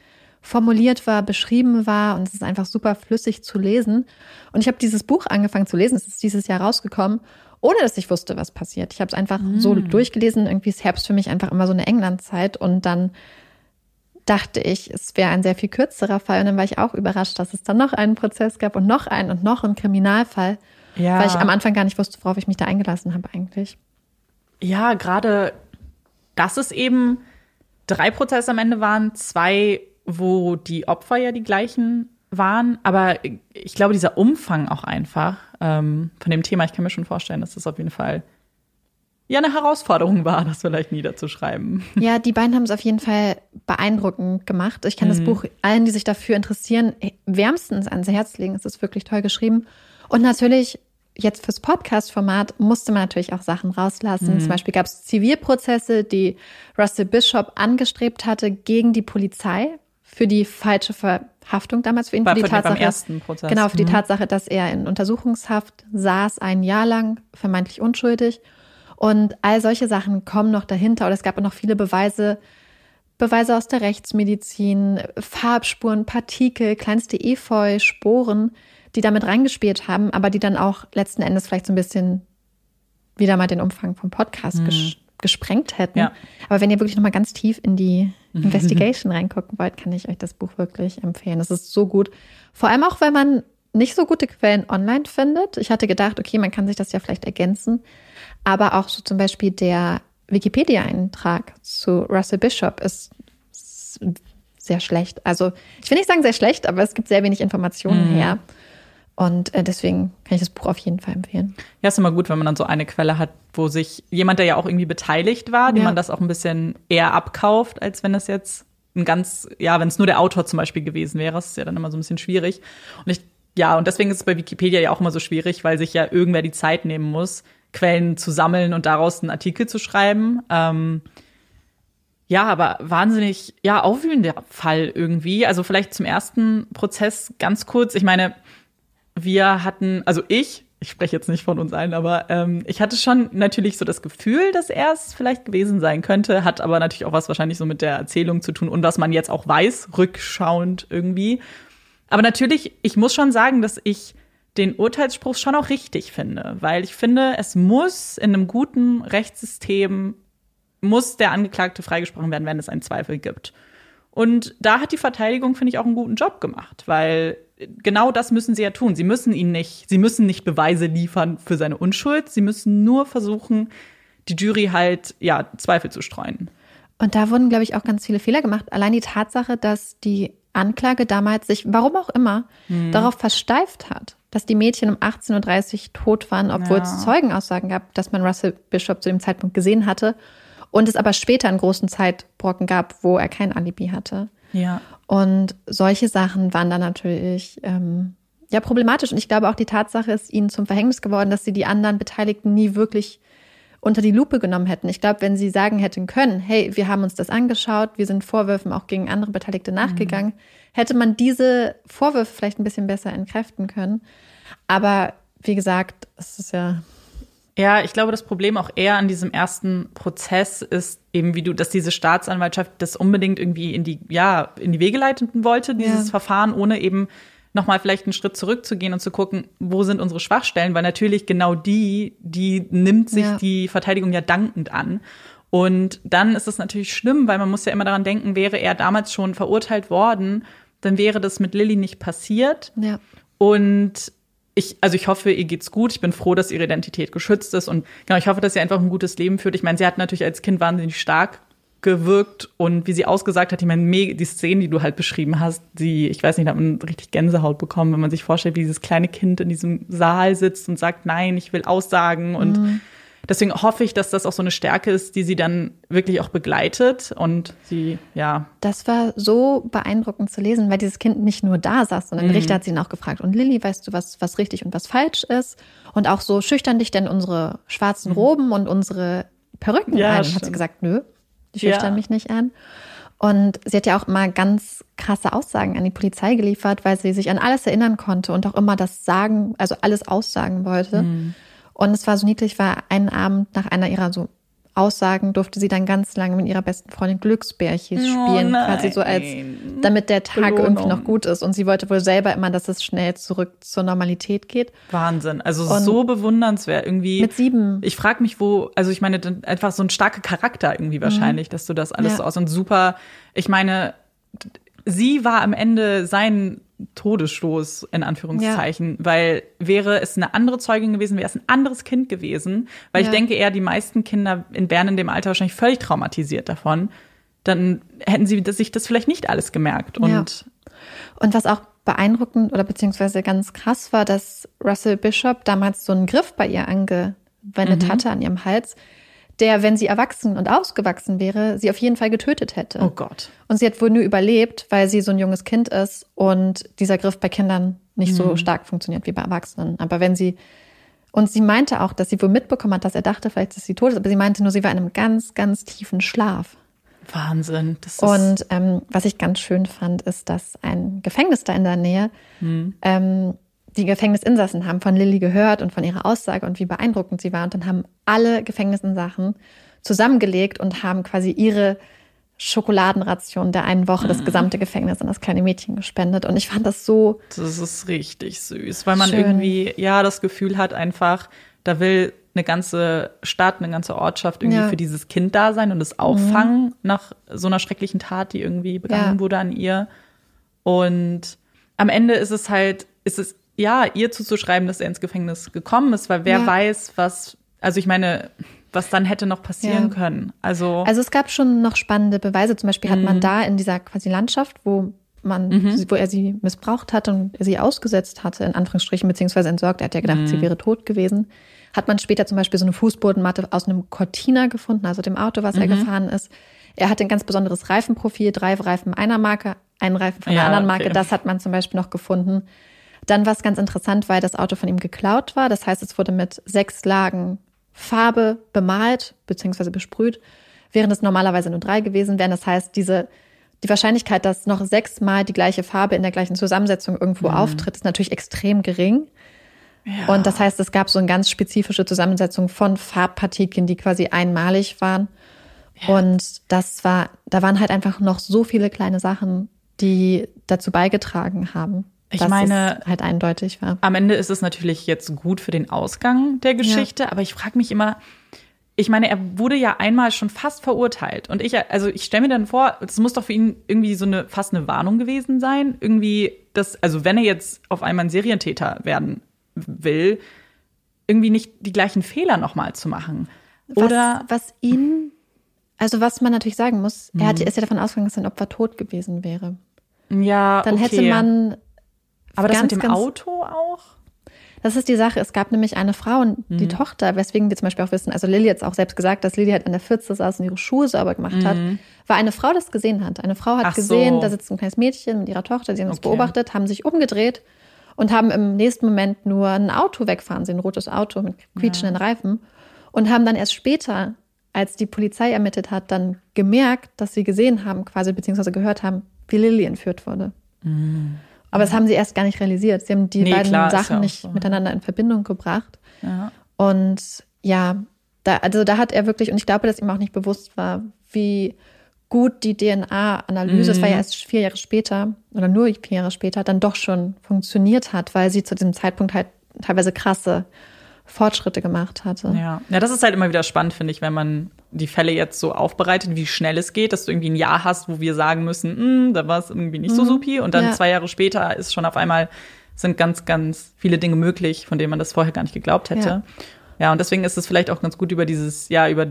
formuliert war, beschrieben war und es ist einfach super flüssig zu lesen. Und ich habe dieses Buch angefangen zu lesen, es ist dieses Jahr rausgekommen, ohne dass ich wusste, was passiert. Ich habe es einfach mm. so durchgelesen. Irgendwie ist Herbst für mich einfach immer so eine Englandzeit und dann dachte ich, es wäre ein sehr viel kürzerer Fall. Und dann war ich auch überrascht, dass es dann noch einen Prozess gab und noch einen und noch einen Kriminalfall. Ja. Weil ich am Anfang gar nicht wusste, worauf ich mich da eingelassen habe eigentlich. Ja, gerade, dass es eben drei Prozesse am Ende waren, zwei, wo die Opfer ja die gleichen waren. Aber ich glaube, dieser Umfang auch einfach ähm, von dem Thema, ich kann mir schon vorstellen, dass das auf jeden Fall ja eine Herausforderung war, das vielleicht niederzuschreiben. Ja, die beiden haben es auf jeden Fall beeindruckend gemacht. Ich kann mhm. das Buch allen, die sich dafür interessieren, wärmstens ans Herz legen. Es ist wirklich toll geschrieben. Und natürlich jetzt fürs Podcast-Format musste man natürlich auch Sachen rauslassen. Mhm. Zum Beispiel gab es Zivilprozesse, die Russell Bishop angestrebt hatte gegen die Polizei für die falsche Verhaftung damals für ihn. War für die Tatsache, beim ersten Prozess. Genau, für mhm. die Tatsache, dass er in Untersuchungshaft saß, ein Jahr lang, vermeintlich unschuldig. Und all solche Sachen kommen noch dahinter. Oder es gab auch noch viele Beweise, Beweise aus der Rechtsmedizin, Farbspuren, Partikel, kleinste Efeu, Sporen, die damit reingespielt haben, aber die dann auch letzten Endes vielleicht so ein bisschen wieder mal den Umfang vom Podcast mhm. Ges gesprengt hätten. Ja. Aber wenn ihr wirklich noch mal ganz tief in die Investigation reingucken wollt, kann ich euch das Buch wirklich empfehlen. Es ist so gut. Vor allem auch, weil man nicht so gute Quellen online findet. Ich hatte gedacht, okay, man kann sich das ja vielleicht ergänzen. Aber auch so zum Beispiel der Wikipedia-Eintrag zu Russell Bishop ist sehr schlecht. Also ich will nicht sagen sehr schlecht, aber es gibt sehr wenig Informationen mhm. her. Und äh, deswegen kann ich das Buch auf jeden Fall empfehlen. Ja, ist immer gut, wenn man dann so eine Quelle hat, wo sich jemand, der ja auch irgendwie beteiligt war, dem Ja. man das auch ein bisschen eher abkauft, als wenn das jetzt ein ganz, ja, wenn es nur der Autor zum Beispiel gewesen wäre, das ist ja dann immer so ein bisschen schwierig. Und ich, ja, und deswegen ist es bei Wikipedia ja auch immer so schwierig, weil sich ja irgendwer die Zeit nehmen muss, Quellen zu sammeln und daraus einen Artikel zu schreiben. Ähm, ja, aber wahnsinnig, ja, aufwühlender Fall irgendwie. Also vielleicht zum ersten Prozess ganz kurz. Ich meine, wir hatten, also ich, ich spreche jetzt nicht von uns allen, aber ähm, ich hatte schon natürlich so das Gefühl, dass er es vielleicht gewesen sein könnte, hat aber natürlich auch was wahrscheinlich so mit der Erzählung zu tun und was man jetzt auch weiß, rückschauend irgendwie. Aber natürlich, ich muss schon sagen, dass ich den Urteilsspruch schon auch richtig finde, weil ich finde, es muss in einem guten Rechtssystem muss der Angeklagte freigesprochen werden, wenn es einen Zweifel gibt. Und da hat die Verteidigung, finde ich, auch einen guten Job gemacht, weil genau das müssen sie ja tun. Sie müssen ihn nicht, sie müssen nicht Beweise liefern für seine Unschuld. Sie müssen nur versuchen, die Jury halt, ja, Zweifel zu streuen. Und da wurden, glaube ich, auch ganz viele Fehler gemacht. Allein die Tatsache, dass die Anklage damals sich, warum auch immer, Hm. darauf versteift hat, dass die Mädchen um 18.30 Uhr tot waren, obwohl Ja. es Zeugenaussagen gab, dass man Russell Bishop zu dem Zeitpunkt gesehen hatte. Und es aber später einen großen Zeitbrocken gab, wo er kein Alibi hatte. Ja. Und solche Sachen waren dann natürlich ähm, ja problematisch. Und ich glaube auch die Tatsache ist ihnen zum Verhängnis geworden, dass sie die anderen Beteiligten nie wirklich unter die Lupe genommen hätten. Ich glaube, wenn sie sagen hätten können, hey, wir haben uns das angeschaut, wir sind Vorwürfen auch gegen andere Beteiligte nachgegangen, hätte man diese Vorwürfe vielleicht ein bisschen besser entkräften können. Aber wie gesagt, es ist ja Ja, ich glaube, das Problem auch eher an diesem ersten Prozess ist eben, wie du, dass diese Staatsanwaltschaft das unbedingt irgendwie in die, ja, in die Wege leiten wollte, dieses Ja. Verfahren, ohne eben nochmal vielleicht einen Schritt zurückzugehen und zu gucken, wo sind unsere Schwachstellen, weil natürlich genau die, die nimmt sich Ja. die Verteidigung ja dankend an. Und dann ist es natürlich schlimm, weil man muss ja immer daran denken, wäre er damals schon verurteilt worden, dann wäre das mit Lilly nicht passiert. ja Und ich, also ich hoffe, ihr geht's gut. Ich bin froh, dass ihre Identität geschützt ist. Und genau, ich hoffe, dass sie einfach ein gutes Leben führt. Ich meine, sie hat natürlich als Kind wahnsinnig stark gewirkt und wie sie ausgesagt hat, ich meine, die Szenen, die du halt beschrieben hast, die, ich weiß nicht, da hat man richtig Gänsehaut bekommen, wenn man sich vorstellt, wie dieses kleine Kind in diesem Saal sitzt und sagt, nein, ich will aussagen und Deswegen hoffe ich, dass das auch so eine Stärke ist, die sie dann wirklich auch begleitet und sie, ja, Das war so beeindruckend zu lesen, weil dieses Kind nicht nur da saß, sondern Mhm. der Richter hat sie dann auch gefragt, und Lilly, weißt du, was, was richtig und was falsch ist? Und auch so schüchtern dich denn unsere schwarzen Roben und unsere Perücken Mhm. Ja, an? Hat sie gesagt, nö, die schüchtern Ja. mich nicht an. Und sie hat ja auch immer ganz krasse Aussagen an die Polizei geliefert, weil sie sich an alles erinnern konnte und auch immer das sagen, also alles aussagen wollte. Mhm. Und es war so niedlich, weil einen Abend nach einer ihrer so Aussagen durfte sie dann ganz lange mit ihrer besten Freundin Glücksbärchen Oh spielen, nein. quasi so als, damit der Tag Belohnung. irgendwie noch gut ist. Und sie wollte wohl selber immer, dass es schnell zurück zur Normalität geht. Wahnsinn. Also Und so bewundernswert irgendwie. Mit sieben. Ich frage mich, wo, also ich meine, einfach so ein starker Charakter irgendwie wahrscheinlich, dass du das alles Mhm. Ja. so aus und super. Ich meine, sie war am Ende sein Todesstoß, in Anführungszeichen, weil wäre es eine andere Zeugin gewesen, wäre es ein anderes Kind gewesen, weil ich Ja. denke eher, die meisten Kinder in Bern in dem Alter wahrscheinlich völlig traumatisiert davon. Dann hätten sie sich das vielleicht nicht alles gemerkt. Und Ja. Und was auch beeindruckend oder beziehungsweise ganz krass war, dass Russell Bishop damals so einen Griff bei ihr angewendet hatte an ihrem Hals, der, wenn sie erwachsen und ausgewachsen wäre, sie auf jeden Fall getötet hätte. oh Gott. Und sie hat wohl nur überlebt, weil sie so ein junges Kind ist und dieser Griff bei Kindern nicht so stark funktioniert wie bei Erwachsenen. Aber wenn sie, und sie meinte auch, dass sie wohl mitbekommen hat, dass er dachte, vielleicht ist sie tot, ist, aber sie meinte nur, sie war in einem ganz, ganz tiefen Schlaf. Wahnsinn. Das ist Und ähm, was ich ganz schön fand, ist, dass ein Gefängnis da in der Nähe, ähm, die Gefängnisinsassen haben von Lilly gehört und von ihrer Aussage und wie beeindruckend sie war. Und dann haben alle Gefängnisinsassen zusammengelegt und haben quasi ihre Schokoladenration der einen Woche das gesamte Gefängnis an das kleine Mädchen gespendet. Und ich fand das so, Das ist richtig süß, weil man Schön. irgendwie ja das Gefühl hat einfach, da will eine ganze Stadt, eine ganze Ortschaft irgendwie Ja. Mhm. für dieses Kind da sein und es auffangen nach so einer schrecklichen Tat, die irgendwie begangen Ja. wurde an ihr. Und am Ende ist es halt, ist es ja ihr zuzuschreiben, dass er ins Gefängnis gekommen ist, weil wer Ja. weiß, was, also ich meine, was dann hätte noch passieren Ja. können. Also, Also es gab schon noch spannende Beweise. Zum Beispiel hat man da in dieser quasi Landschaft, wo man, wo er sie missbraucht hatte und sie ausgesetzt hatte, in Anführungsstrichen, beziehungsweise entsorgt. Er hat ja gedacht, sie wäre tot gewesen. Hat man später zum Beispiel so eine Fußbodenmatte aus einem Cortina gefunden, also dem Auto, was er gefahren ist. Er hatte ein ganz besonderes Reifenprofil, drei Reifen einer Marke, einen Reifen von einer Ja, anderen Marke. okay. Das hat man zum Beispiel noch gefunden. Dann war es ganz interessant, weil das Auto von ihm geklaut war. Das heißt, es wurde mit sechs Lagen Farbe bemalt bzw. besprüht, während es normalerweise nur drei gewesen wären. Das heißt, diese, die Wahrscheinlichkeit, dass noch sechsmal die gleiche Farbe in der gleichen Zusammensetzung irgendwo auftritt, ist natürlich extrem gering. Und das heißt, es gab so eine ganz spezifische Zusammensetzung von Farbpartikeln, die quasi einmalig waren. Und das war, da waren halt einfach noch so viele kleine Sachen, die dazu beigetragen haben, Ich dass meine- es halt eindeutig war. Am Ende ist es natürlich jetzt gut für den Ausgang der Geschichte, aber ich frage mich immer, ich meine, er wurde ja einmal schon fast verurteilt. Und ich, also ich stelle mir dann vor, es muss doch für ihn irgendwie so eine fast eine Warnung gewesen sein. Irgendwie, dass, also wenn er jetzt auf einmal ein Serientäter werden will, irgendwie nicht die gleichen Fehler nochmal zu machen. Oder was, was ihn, also was man natürlich sagen muss, er Mhm. hat, ist ja davon ausgegangen, dass sein Opfer tot gewesen wäre. ja, Dann okay. hätte man. Aber das ganz, mit dem Auto auch? Das ist die Sache. Es gab nämlich eine Frau und Mhm. die Tochter, weswegen wir zum Beispiel auch wissen, also Lilly hat es auch selbst gesagt, dass Lilly halt an der Pfütze saß und ihre Schuhe sauber gemacht hat, war eine Frau, das gesehen hat. Eine Frau hat Mhm. Ach gesehen, so. da sitzt ein kleines Mädchen mit ihrer Tochter, sie haben das Okay. beobachtet, haben sich umgedreht und haben im nächsten Moment nur ein Auto wegfahren sehen, ein rotes Auto mit quietschenden Reifen und haben dann erst später, als die Polizei ermittelt hat, dann gemerkt, dass sie gesehen haben, quasi beziehungsweise gehört haben, wie Lilly entführt wurde. Aber das haben sie erst gar nicht realisiert. Sie haben die Mhm. Nee, beiden klar, Sachen ja nicht so. miteinander in Verbindung gebracht. Ja. Und ja, da, also da hat er wirklich, und ich glaube, dass ihm auch nicht bewusst war, wie gut die DNA-Analyse, das war Mhm. ja erst vier Jahre später oder nur vier Jahre später, dann doch schon funktioniert hat, weil sie zu diesem Zeitpunkt halt teilweise krasse Fortschritte gemacht hatte. Ja. ja, das ist halt immer wieder spannend, finde ich, wenn man die Fälle jetzt so aufbereitet, wie schnell es geht, dass du irgendwie ein Jahr hast, wo wir sagen müssen, "Hm, da war es irgendwie nicht so supi. Und dann Ja. zwei Jahre später ist schon auf einmal, sind ganz, ganz viele Dinge möglich, von denen man das vorher gar nicht geglaubt hätte. Ja. Ja, und deswegen ist es vielleicht auch ganz gut, über dieses, ja, über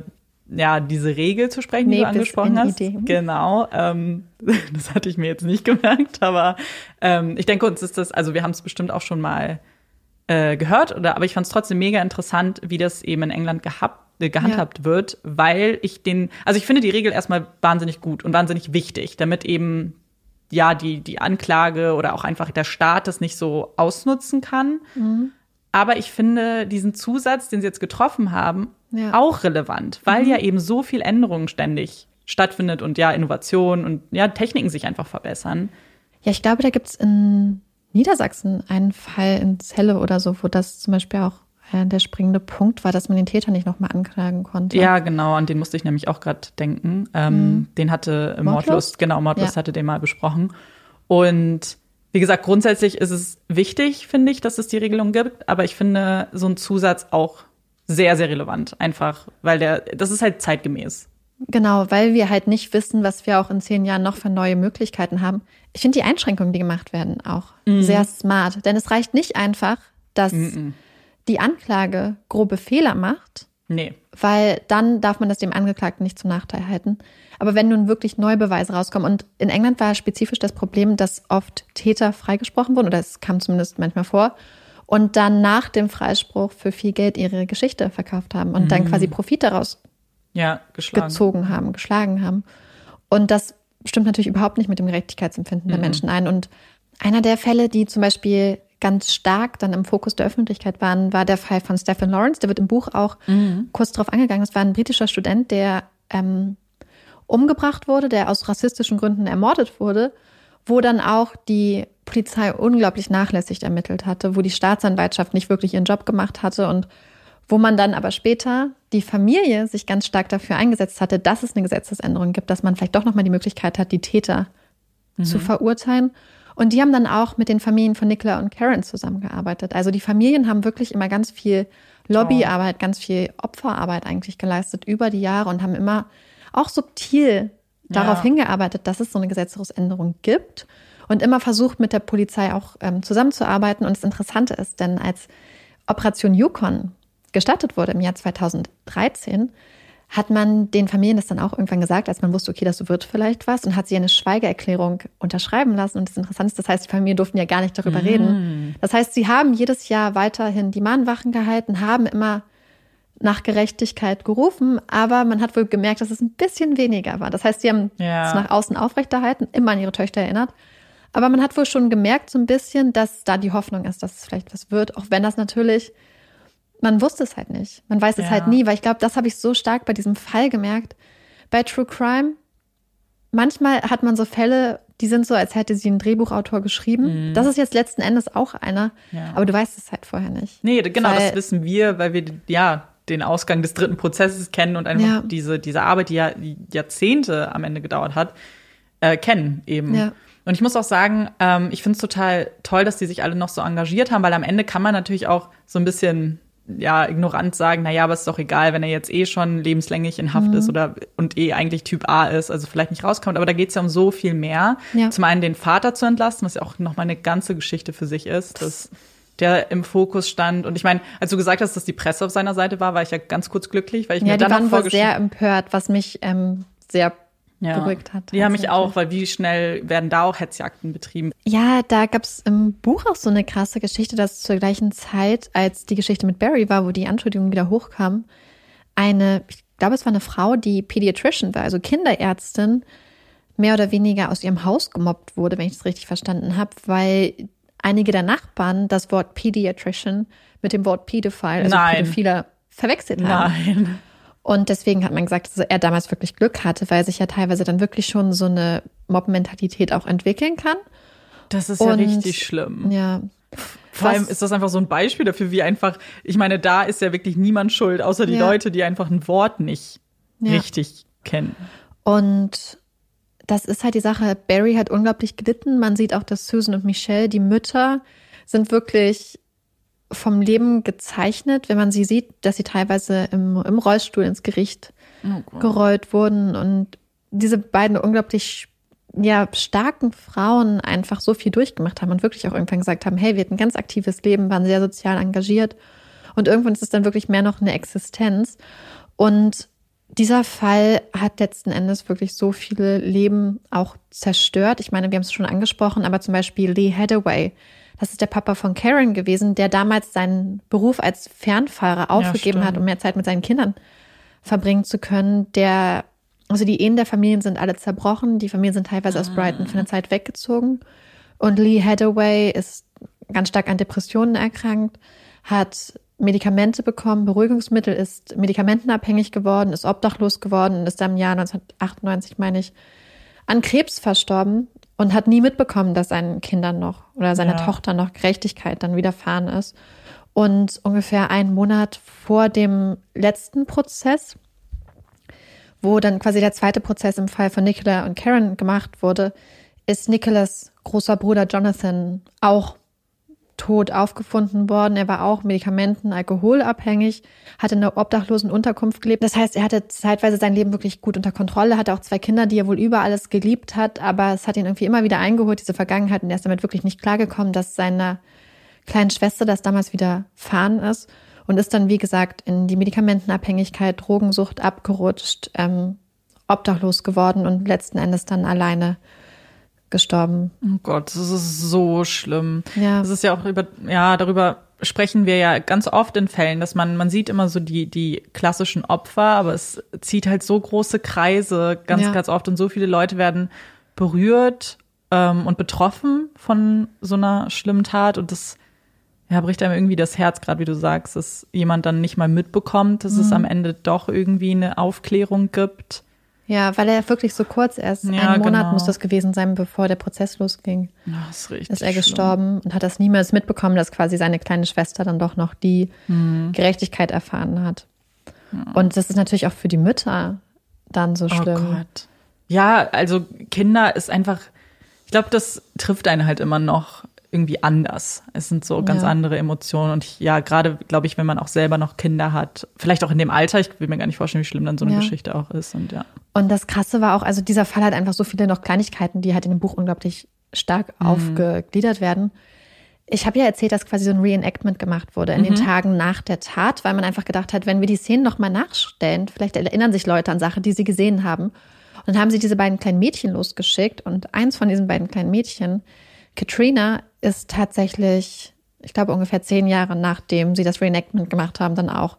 ja, diese Regel zu sprechen, die du angesprochen hast. Idee. Genau. Ähm, das hatte ich mir jetzt nicht gemerkt, aber ähm, ich denke, uns ist das, also wir haben es bestimmt auch schon mal äh, gehört, oder, aber ich fand es trotzdem mega interessant, wie das eben in England gehabt, äh, gehandhabt wird, weil ich den, also ich finde die Regel erstmal wahnsinnig gut und wahnsinnig wichtig, damit eben ja die, die Anklage oder auch einfach der Staat das nicht so ausnutzen kann. Aber ich finde diesen Zusatz, den sie jetzt getroffen haben, Ja. auch relevant, weil ja eben so viel Änderungen ständig stattfindet und ja Innovation und ja Techniken sich einfach verbessern. Ja, ich glaube, da gibt's in Niedersachsen einen Fall in Celle oder so, wo das zum Beispiel auch äh, der springende Punkt war, dass man den Täter nicht nochmal anklagen konnte. Ja, genau, an den musste ich nämlich auch gerade denken. Ähm, Den hatte äh, Mordlust, Mordlust? genau, Mordlust Ja. hatte den mal besprochen. Und wie gesagt, grundsätzlich ist es wichtig, finde ich, dass es die Regelung gibt, aber ich finde so ein Zusatz auch sehr, sehr relevant. Einfach, weil der, das ist halt zeitgemäß. Genau, weil wir halt nicht wissen, was wir auch in zehn Jahren noch für neue Möglichkeiten haben. Ich finde die Einschränkungen, die gemacht werden, auch sehr smart. Denn es reicht nicht einfach, dass die Anklage grobe Fehler macht, Nee. weil dann darf man das dem Angeklagten nicht zum Nachteil halten. Aber wenn nun wirklich neue Beweise rauskommen, und in England war spezifisch das Problem, dass oft Täter freigesprochen wurden, oder es kam zumindest manchmal vor, und dann nach dem Freispruch für viel Geld ihre Geschichte verkauft haben und dann quasi Profit daraus Ja, gezogen haben, geschlagen haben. Und das stimmt natürlich überhaupt nicht mit dem Gerechtigkeitsempfinden der Menschen ein. Und einer der Fälle, die zum Beispiel ganz stark dann im Fokus der Öffentlichkeit waren, war der Fall von Stephen Lawrence. Der wird im Buch auch kurz darauf angegangen. Das war ein britischer Student, der ähm, umgebracht wurde, der aus rassistischen Gründen ermordet wurde, wo dann auch die Polizei unglaublich nachlässig ermittelt hatte, wo die Staatsanwaltschaft nicht wirklich ihren Job gemacht hatte und wo man dann aber später die Familie sich ganz stark dafür eingesetzt hatte, dass es eine Gesetzesänderung gibt, dass man vielleicht doch nochmal die Möglichkeit hat, die Täter zu verurteilen. Und die haben dann auch mit den Familien von Nicola und Karen zusammengearbeitet. Also die Familien haben wirklich immer ganz viel Lobbyarbeit, ganz viel Opferarbeit eigentlich geleistet über die Jahre und haben immer auch subtil darauf Ja. hingearbeitet, dass es so eine Gesetzesänderung gibt und immer versucht, mit der Polizei auch ähm, zusammenzuarbeiten. Und das Interessante ist, denn als Operation Yukon gestartet wurde im Jahr 2013, hat man den Familien das dann auch irgendwann gesagt, als man wusste, okay, das wird vielleicht was und hat sie eine Schweigeerklärung unterschreiben lassen. Und das Interessante ist, das heißt, die Familien durften ja gar nicht darüber mm. reden. Das heißt, sie haben jedes Jahr weiterhin die Mahnwachen gehalten, haben immer nach Gerechtigkeit gerufen, aber man hat wohl gemerkt, dass es ein bisschen weniger war. Das heißt, sie haben ja. es nach außen aufrechterhalten, immer an ihre Töchter erinnert. Aber man hat wohl schon gemerkt, so ein bisschen, dass da die Hoffnung ist, dass es vielleicht was wird, auch wenn das natürlich man wusste es halt nicht. Man weiß es ja. halt nie, weil ich glaube, das habe ich so stark bei diesem Fall gemerkt. Bei True Crime, manchmal hat man so Fälle, die sind so, als hätte sie ein Drehbuchautor geschrieben. Mhm. Das ist jetzt letzten Endes auch einer, ja. aber du weißt es halt vorher nicht. Nee, genau, weil, das wissen wir, weil wir ja den Ausgang des dritten Prozesses kennen und einfach ja. diese, diese Arbeit, die ja Jahrzehnte am Ende gedauert hat, äh, kennen eben. Ja. Und ich muss auch sagen, ähm, ich finde es total toll, dass die sich alle noch so engagiert haben, weil am Ende kann man natürlich auch so ein bisschen ja, ignorant sagen, naja, aber ist doch egal, wenn er jetzt eh schon lebenslänglich in Haft mhm. ist oder und eh eigentlich Typ A ist, also vielleicht nicht rauskommt. Aber da geht es ja um so viel mehr. Ja. Zum einen den Vater zu entlasten, was ja auch nochmal eine ganze Geschichte für sich ist, dass der im Fokus stand. Und ich meine, als du gesagt hast, dass die Presse auf seiner Seite war, war ich ja ganz kurz glücklich, weil ich ja, mir dann auch vorgestellt sehr empört, was mich ähm, sehr. Beruhigt hat. Die haben mich auch, weil wie schnell werden da auch Hetzjagden betrieben? Ja, da gab es im Buch auch so eine krasse Geschichte, dass zur gleichen Zeit, als die Geschichte mit Barry war, wo die Anschuldigungen wieder hochkamen, eine, ich glaube, es war eine Frau, die Pediatrician war, also Kinderärztin, mehr oder weniger aus ihrem Haus gemobbt wurde, wenn ich es richtig verstanden habe, weil einige der Nachbarn das Wort Pediatrician mit dem Wort Pedophile, also Nein. Pädophiler, verwechselt haben. Nein. Und deswegen hat man gesagt, dass er damals wirklich Glück hatte, weil sich ja teilweise dann wirklich schon so eine Mob-Mentalität auch entwickeln kann. Das ist ja richtig schlimm. Ja. Vor allem ist das einfach so ein Beispiel dafür, wie einfach, ich meine, da ist ja wirklich niemand schuld, außer die ja. Leute, die einfach ein Wort nicht ja. richtig kennen. Und das ist halt die Sache. Barry hat unglaublich gelitten. Man sieht auch, dass Susan und Michelle, die Mütter, sind wirklich vom Leben gezeichnet, wenn man sie sieht, dass sie teilweise im, im Rollstuhl ins Gericht oh gerollt wurden. Und diese beiden unglaublich ja, starken Frauen einfach so viel durchgemacht haben und wirklich auch irgendwann gesagt haben, hey, wir hatten ein ganz aktives Leben, waren sehr sozial engagiert. Und irgendwann ist es dann wirklich mehr noch eine Existenz. Und dieser Fall hat letzten Endes wirklich so viele Leben auch zerstört. Ich meine, wir haben es schon angesprochen, aber zum Beispiel Lee Hathaway, das ist der Papa von Karen gewesen, der damals seinen Beruf als Fernfahrer aufgegeben ja, hat, um mehr Zeit mit seinen Kindern verbringen zu können. Der, also die Ehen der Familien sind alle zerbrochen. Die Familien sind teilweise ah. aus Brighton für eine Zeit weggezogen. Und Lee Hathaway ist ganz stark an Depressionen erkrankt, hat Medikamente bekommen, Beruhigungsmittel, ist medikamentenabhängig geworden, ist obdachlos geworden und ist dann im Jahr 1998, meine ich, an Krebs verstorben und hat nie mitbekommen, dass seinen Kindern noch oder seiner ja. Tochter noch Gerechtigkeit dann widerfahren ist. Und ungefähr einen Monat vor dem letzten Prozess, wo dann quasi der zweite Prozess im Fall von Nicola und Karen gemacht wurde, ist Nicholas großer Bruder Jonathan auch tot aufgefunden worden. Er war auch Medikamenten, alkoholabhängig, hatte in einer obdachlosen Unterkunft gelebt. Das heißt, er hatte zeitweise sein Leben wirklich gut unter Kontrolle, hatte auch zwei Kinder, die er wohl über alles geliebt hat, aber es hat ihn irgendwie immer wieder eingeholt, diese Vergangenheit, und er ist damit wirklich nicht klargekommen, dass seiner kleinen Schwester das damals wieder fahren ist und ist dann, wie gesagt, in die Medikamentenabhängigkeit, Drogensucht abgerutscht, ähm, obdachlos geworden und letzten Endes dann alleine gestorben. Oh Gott, das ist so schlimm. Ja. Das ist ja auch über, ja, darüber sprechen wir ja ganz oft in Fällen, dass man, man sieht immer so die, die klassischen Opfer, aber es zieht halt so große Kreise ganz, ja. ganz oft und so viele Leute werden berührt ähm, und betroffen von so einer schlimmen Tat und das ja, bricht einem irgendwie das Herz, gerade wie du sagst, dass jemand dann nicht mal mitbekommt, dass mhm. es am Ende doch irgendwie eine Aufklärung gibt. Ja, weil er wirklich so kurz erst, ja, einen Monat genau. muss das gewesen sein, bevor der Prozess losging. Das ist richtig. Ist er gestorben schlimm. und hat das niemals mitbekommen, dass quasi seine kleine Schwester dann doch noch die mhm. Gerechtigkeit erfahren hat. Ja. Und das ist natürlich auch für die Mütter dann so oh schlimm. Oh Gott. Ja, also Kinder ist einfach, ich glaube, das trifft einen halt immer noch irgendwie anders. Es sind so ganz ja. andere Emotionen. Und ich, ja, gerade, glaube ich, wenn man auch selber noch Kinder hat, vielleicht auch in dem Alter, ich will mir gar nicht vorstellen, wie schlimm dann so eine ja. Geschichte auch ist. Und ja. Und das Krasse war auch, also dieser Fall hat einfach so viele noch Kleinigkeiten, die halt in dem Buch unglaublich stark mhm. aufgegliedert werden. Ich habe ja erzählt, dass quasi so ein Reenactment gemacht wurde in den Tagen nach der Tat, weil man einfach gedacht hat, wenn wir die Szenen nochmal nachstellen, vielleicht erinnern sich Leute an Sachen, die sie gesehen haben. Und dann haben sie diese beiden kleinen Mädchen losgeschickt und eins von diesen beiden kleinen Mädchen, Katrina, ist tatsächlich, ich glaube ungefähr zehn Jahre nachdem sie das Reenactment gemacht haben, dann auch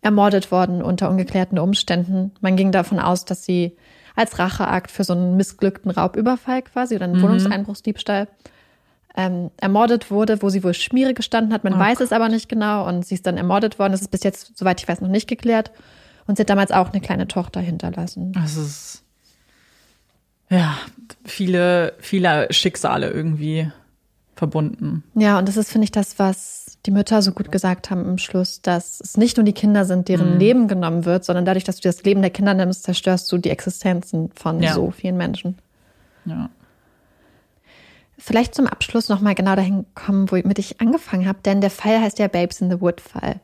ermordet worden unter ungeklärten Umständen. Man ging davon aus, dass sie als Racheakt für so einen missglückten Raubüberfall quasi oder einen Wohnungseinbruchsdiebstahl ähm, ermordet wurde, wo sie wohl Schmiere gestanden hat. Man Oh weiß es aber nicht genau und sie ist dann ermordet worden. Das ist bis jetzt, soweit ich weiß, noch nicht geklärt. Und sie hat damals auch eine kleine Tochter hinterlassen. Das ist ja viele, viele Schicksale irgendwie verbunden. Ja, und das ist, finde ich, das, was die Mütter so gut gesagt haben im Schluss, dass es nicht nur die Kinder sind, deren Leben genommen wird, sondern dadurch, dass du das Leben der Kinder nimmst, zerstörst du die Existenzen von Ja. so vielen Menschen. Ja. Vielleicht zum Abschluss nochmal genau dahin kommen, womit ich angefangen habe, denn der Fall heißt ja Babes in the Wood Fall.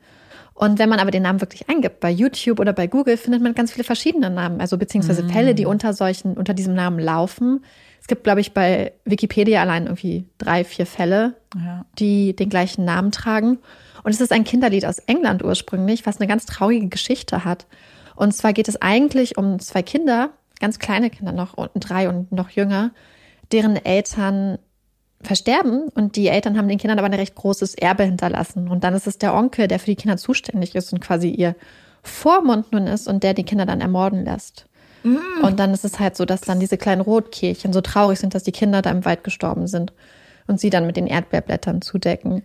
Und wenn man aber den Namen wirklich eingibt, bei YouTube oder bei Google, findet man ganz viele verschiedene Namen, also beziehungsweise Fälle, die unter solchen, unter diesem Namen laufen. Es gibt, glaube ich, bei Wikipedia allein irgendwie drei, vier Fälle, Ja. die den gleichen Namen tragen. Und es ist ein Kinderlied aus England ursprünglich, was eine ganz traurige Geschichte hat. Und zwar geht es eigentlich um zwei Kinder, ganz kleine Kinder noch, und drei und noch jünger, deren Eltern versterben und die Eltern haben den Kindern aber ein recht großes Erbe hinterlassen. Und dann ist es der Onkel, der für die Kinder zuständig ist und quasi ihr Vormund nun ist und der die Kinder dann ermorden lässt. Und dann ist es halt so, dass dann diese kleinen Rotkehlchen so traurig sind, dass die Kinder da im Wald gestorben sind und sie dann mit den Erdbeerblättern zudecken.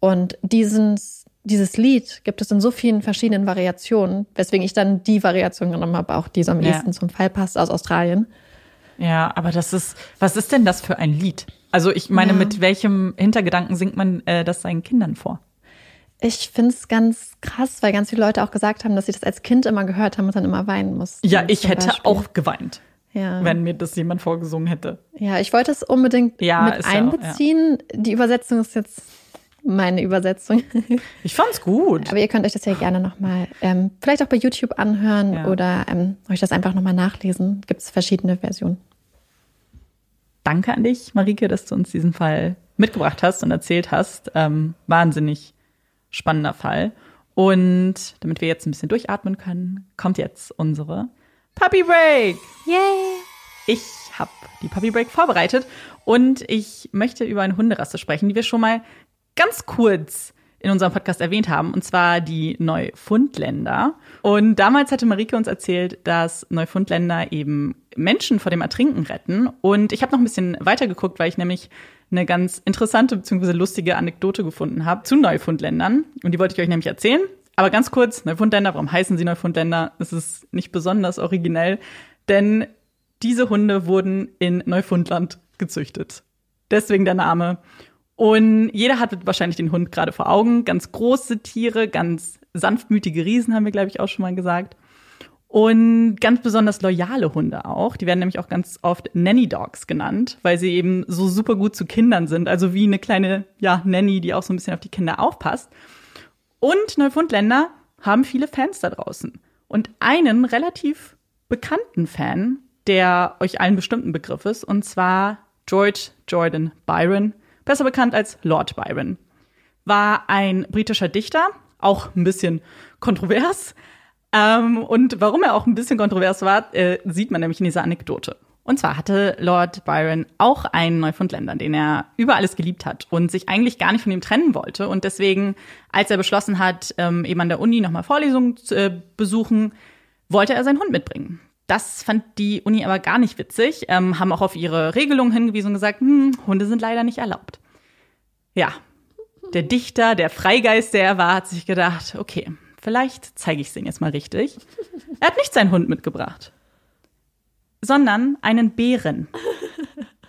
Und dieses, dieses Lied gibt es in so vielen verschiedenen Variationen, weswegen ich dann die Variation genommen habe, auch die so am Ja. ehesten zum Fall passt aus Australien. Ja, aber das ist, was ist denn das für ein Lied? Also ich meine, Ja. mit welchem Hintergedanken singt man äh, das seinen Kindern vor? Ich finde es ganz krass, weil ganz viele Leute auch gesagt haben, dass sie das als Kind immer gehört haben und dann immer weinen mussten. Ja, ich hätte Beispiel. auch geweint, Ja. wenn mir das jemand vorgesungen hätte. ja, ich wollte es unbedingt Ja, mit ist ja einbeziehen. Die Übersetzung ist jetzt meine Übersetzung. Ich fand's gut. Aber ihr könnt euch das ja gerne nochmal ähm, vielleicht auch bei YouTube anhören oder ähm, euch das einfach nochmal nachlesen. Gibt es verschiedene Versionen. Danke an dich, Marike, dass du uns diesen Fall mitgebracht hast und erzählt hast. Ähm, wahnsinnig spannender Fall. Und damit wir jetzt ein bisschen durchatmen können, kommt jetzt unsere Puppy Break. Yay! Ich habe die Puppy Break vorbereitet und ich möchte über eine Hunderasse sprechen, die wir schon mal ganz kurz in unserem Podcast erwähnt haben, und zwar die Neufundländer. Und damals hatte Marike uns erzählt, dass Neufundländer eben Menschen vor dem Ertrinken retten. Und ich habe noch ein bisschen weiter geguckt, weil ich nämlich eine ganz interessante bzw. lustige Anekdote gefunden habe zu Neufundländern. Und die wollte ich euch nämlich erzählen. Aber ganz kurz, Neufundländer, warum heißen sie Neufundländer? Es ist nicht besonders originell, denn diese Hunde wurden in Neufundland gezüchtet. Deswegen der Name. Und jeder hat wahrscheinlich den Hund gerade vor Augen. Ganz große Tiere, ganz sanftmütige Riesen, haben wir, glaube ich, auch schon mal gesagt. Und ganz besonders loyale Hunde auch. Die werden nämlich auch ganz oft Nanny Dogs genannt, weil sie eben so super gut zu Kindern sind. Also wie eine kleine, ja, Nanny, die auch so ein bisschen auf die Kinder aufpasst. Und Neufundländer haben viele Fans da draußen. Und einen relativ bekannten Fan, der euch allen bestimmten Begriff ist, und zwar George Jordan Byron, besser bekannt als Lord Byron, war ein britischer Dichter, auch ein bisschen kontrovers. Ähm, und warum er auch ein bisschen kontrovers war, äh, sieht man nämlich in dieser Anekdote. Und zwar hatte Lord Byron auch einen Neufundländer, den er über alles geliebt hat und sich eigentlich gar nicht von ihm trennen wollte. Und deswegen, als er beschlossen hat, ähm, eben an der Uni nochmal Vorlesungen zu äh, besuchen, wollte er seinen Hund mitbringen. Das fand die Uni aber gar nicht witzig, ähm, haben auch auf ihre Regelungen hingewiesen und gesagt, hm, Hunde sind leider nicht erlaubt. Ja, der Dichter, der Freigeist, der er war, hat sich gedacht, okay, vielleicht zeige ich es denen jetzt mal richtig. Er hat nicht seinen Hund mitgebracht, sondern einen Bären.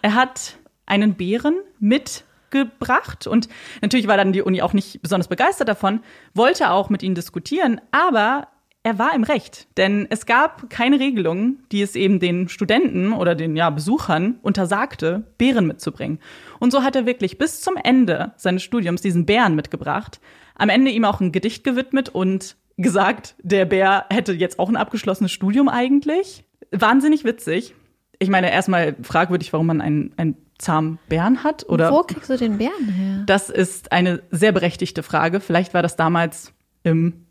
Er hat einen Bären mitgebracht und natürlich war dann die Uni auch nicht besonders begeistert davon, wollte auch mit ihnen diskutieren, aber er war im Recht, denn es gab keine Regelung, die es eben den Studenten oder den ja, Besuchern untersagte, Bären mitzubringen. Und so hat er wirklich bis zum Ende seines Studiums diesen Bären mitgebracht, am Ende ihm auch ein Gedicht gewidmet und gesagt, der Bär hätte jetzt auch ein abgeschlossenes Studium eigentlich. Wahnsinnig witzig. Ich meine, erstmal fragwürdig, warum man einen, einen zahmen Bären hat? Oder Wo kriegst du den Bären her? das ist eine sehr berechtigte Frage. Vielleicht war das damals im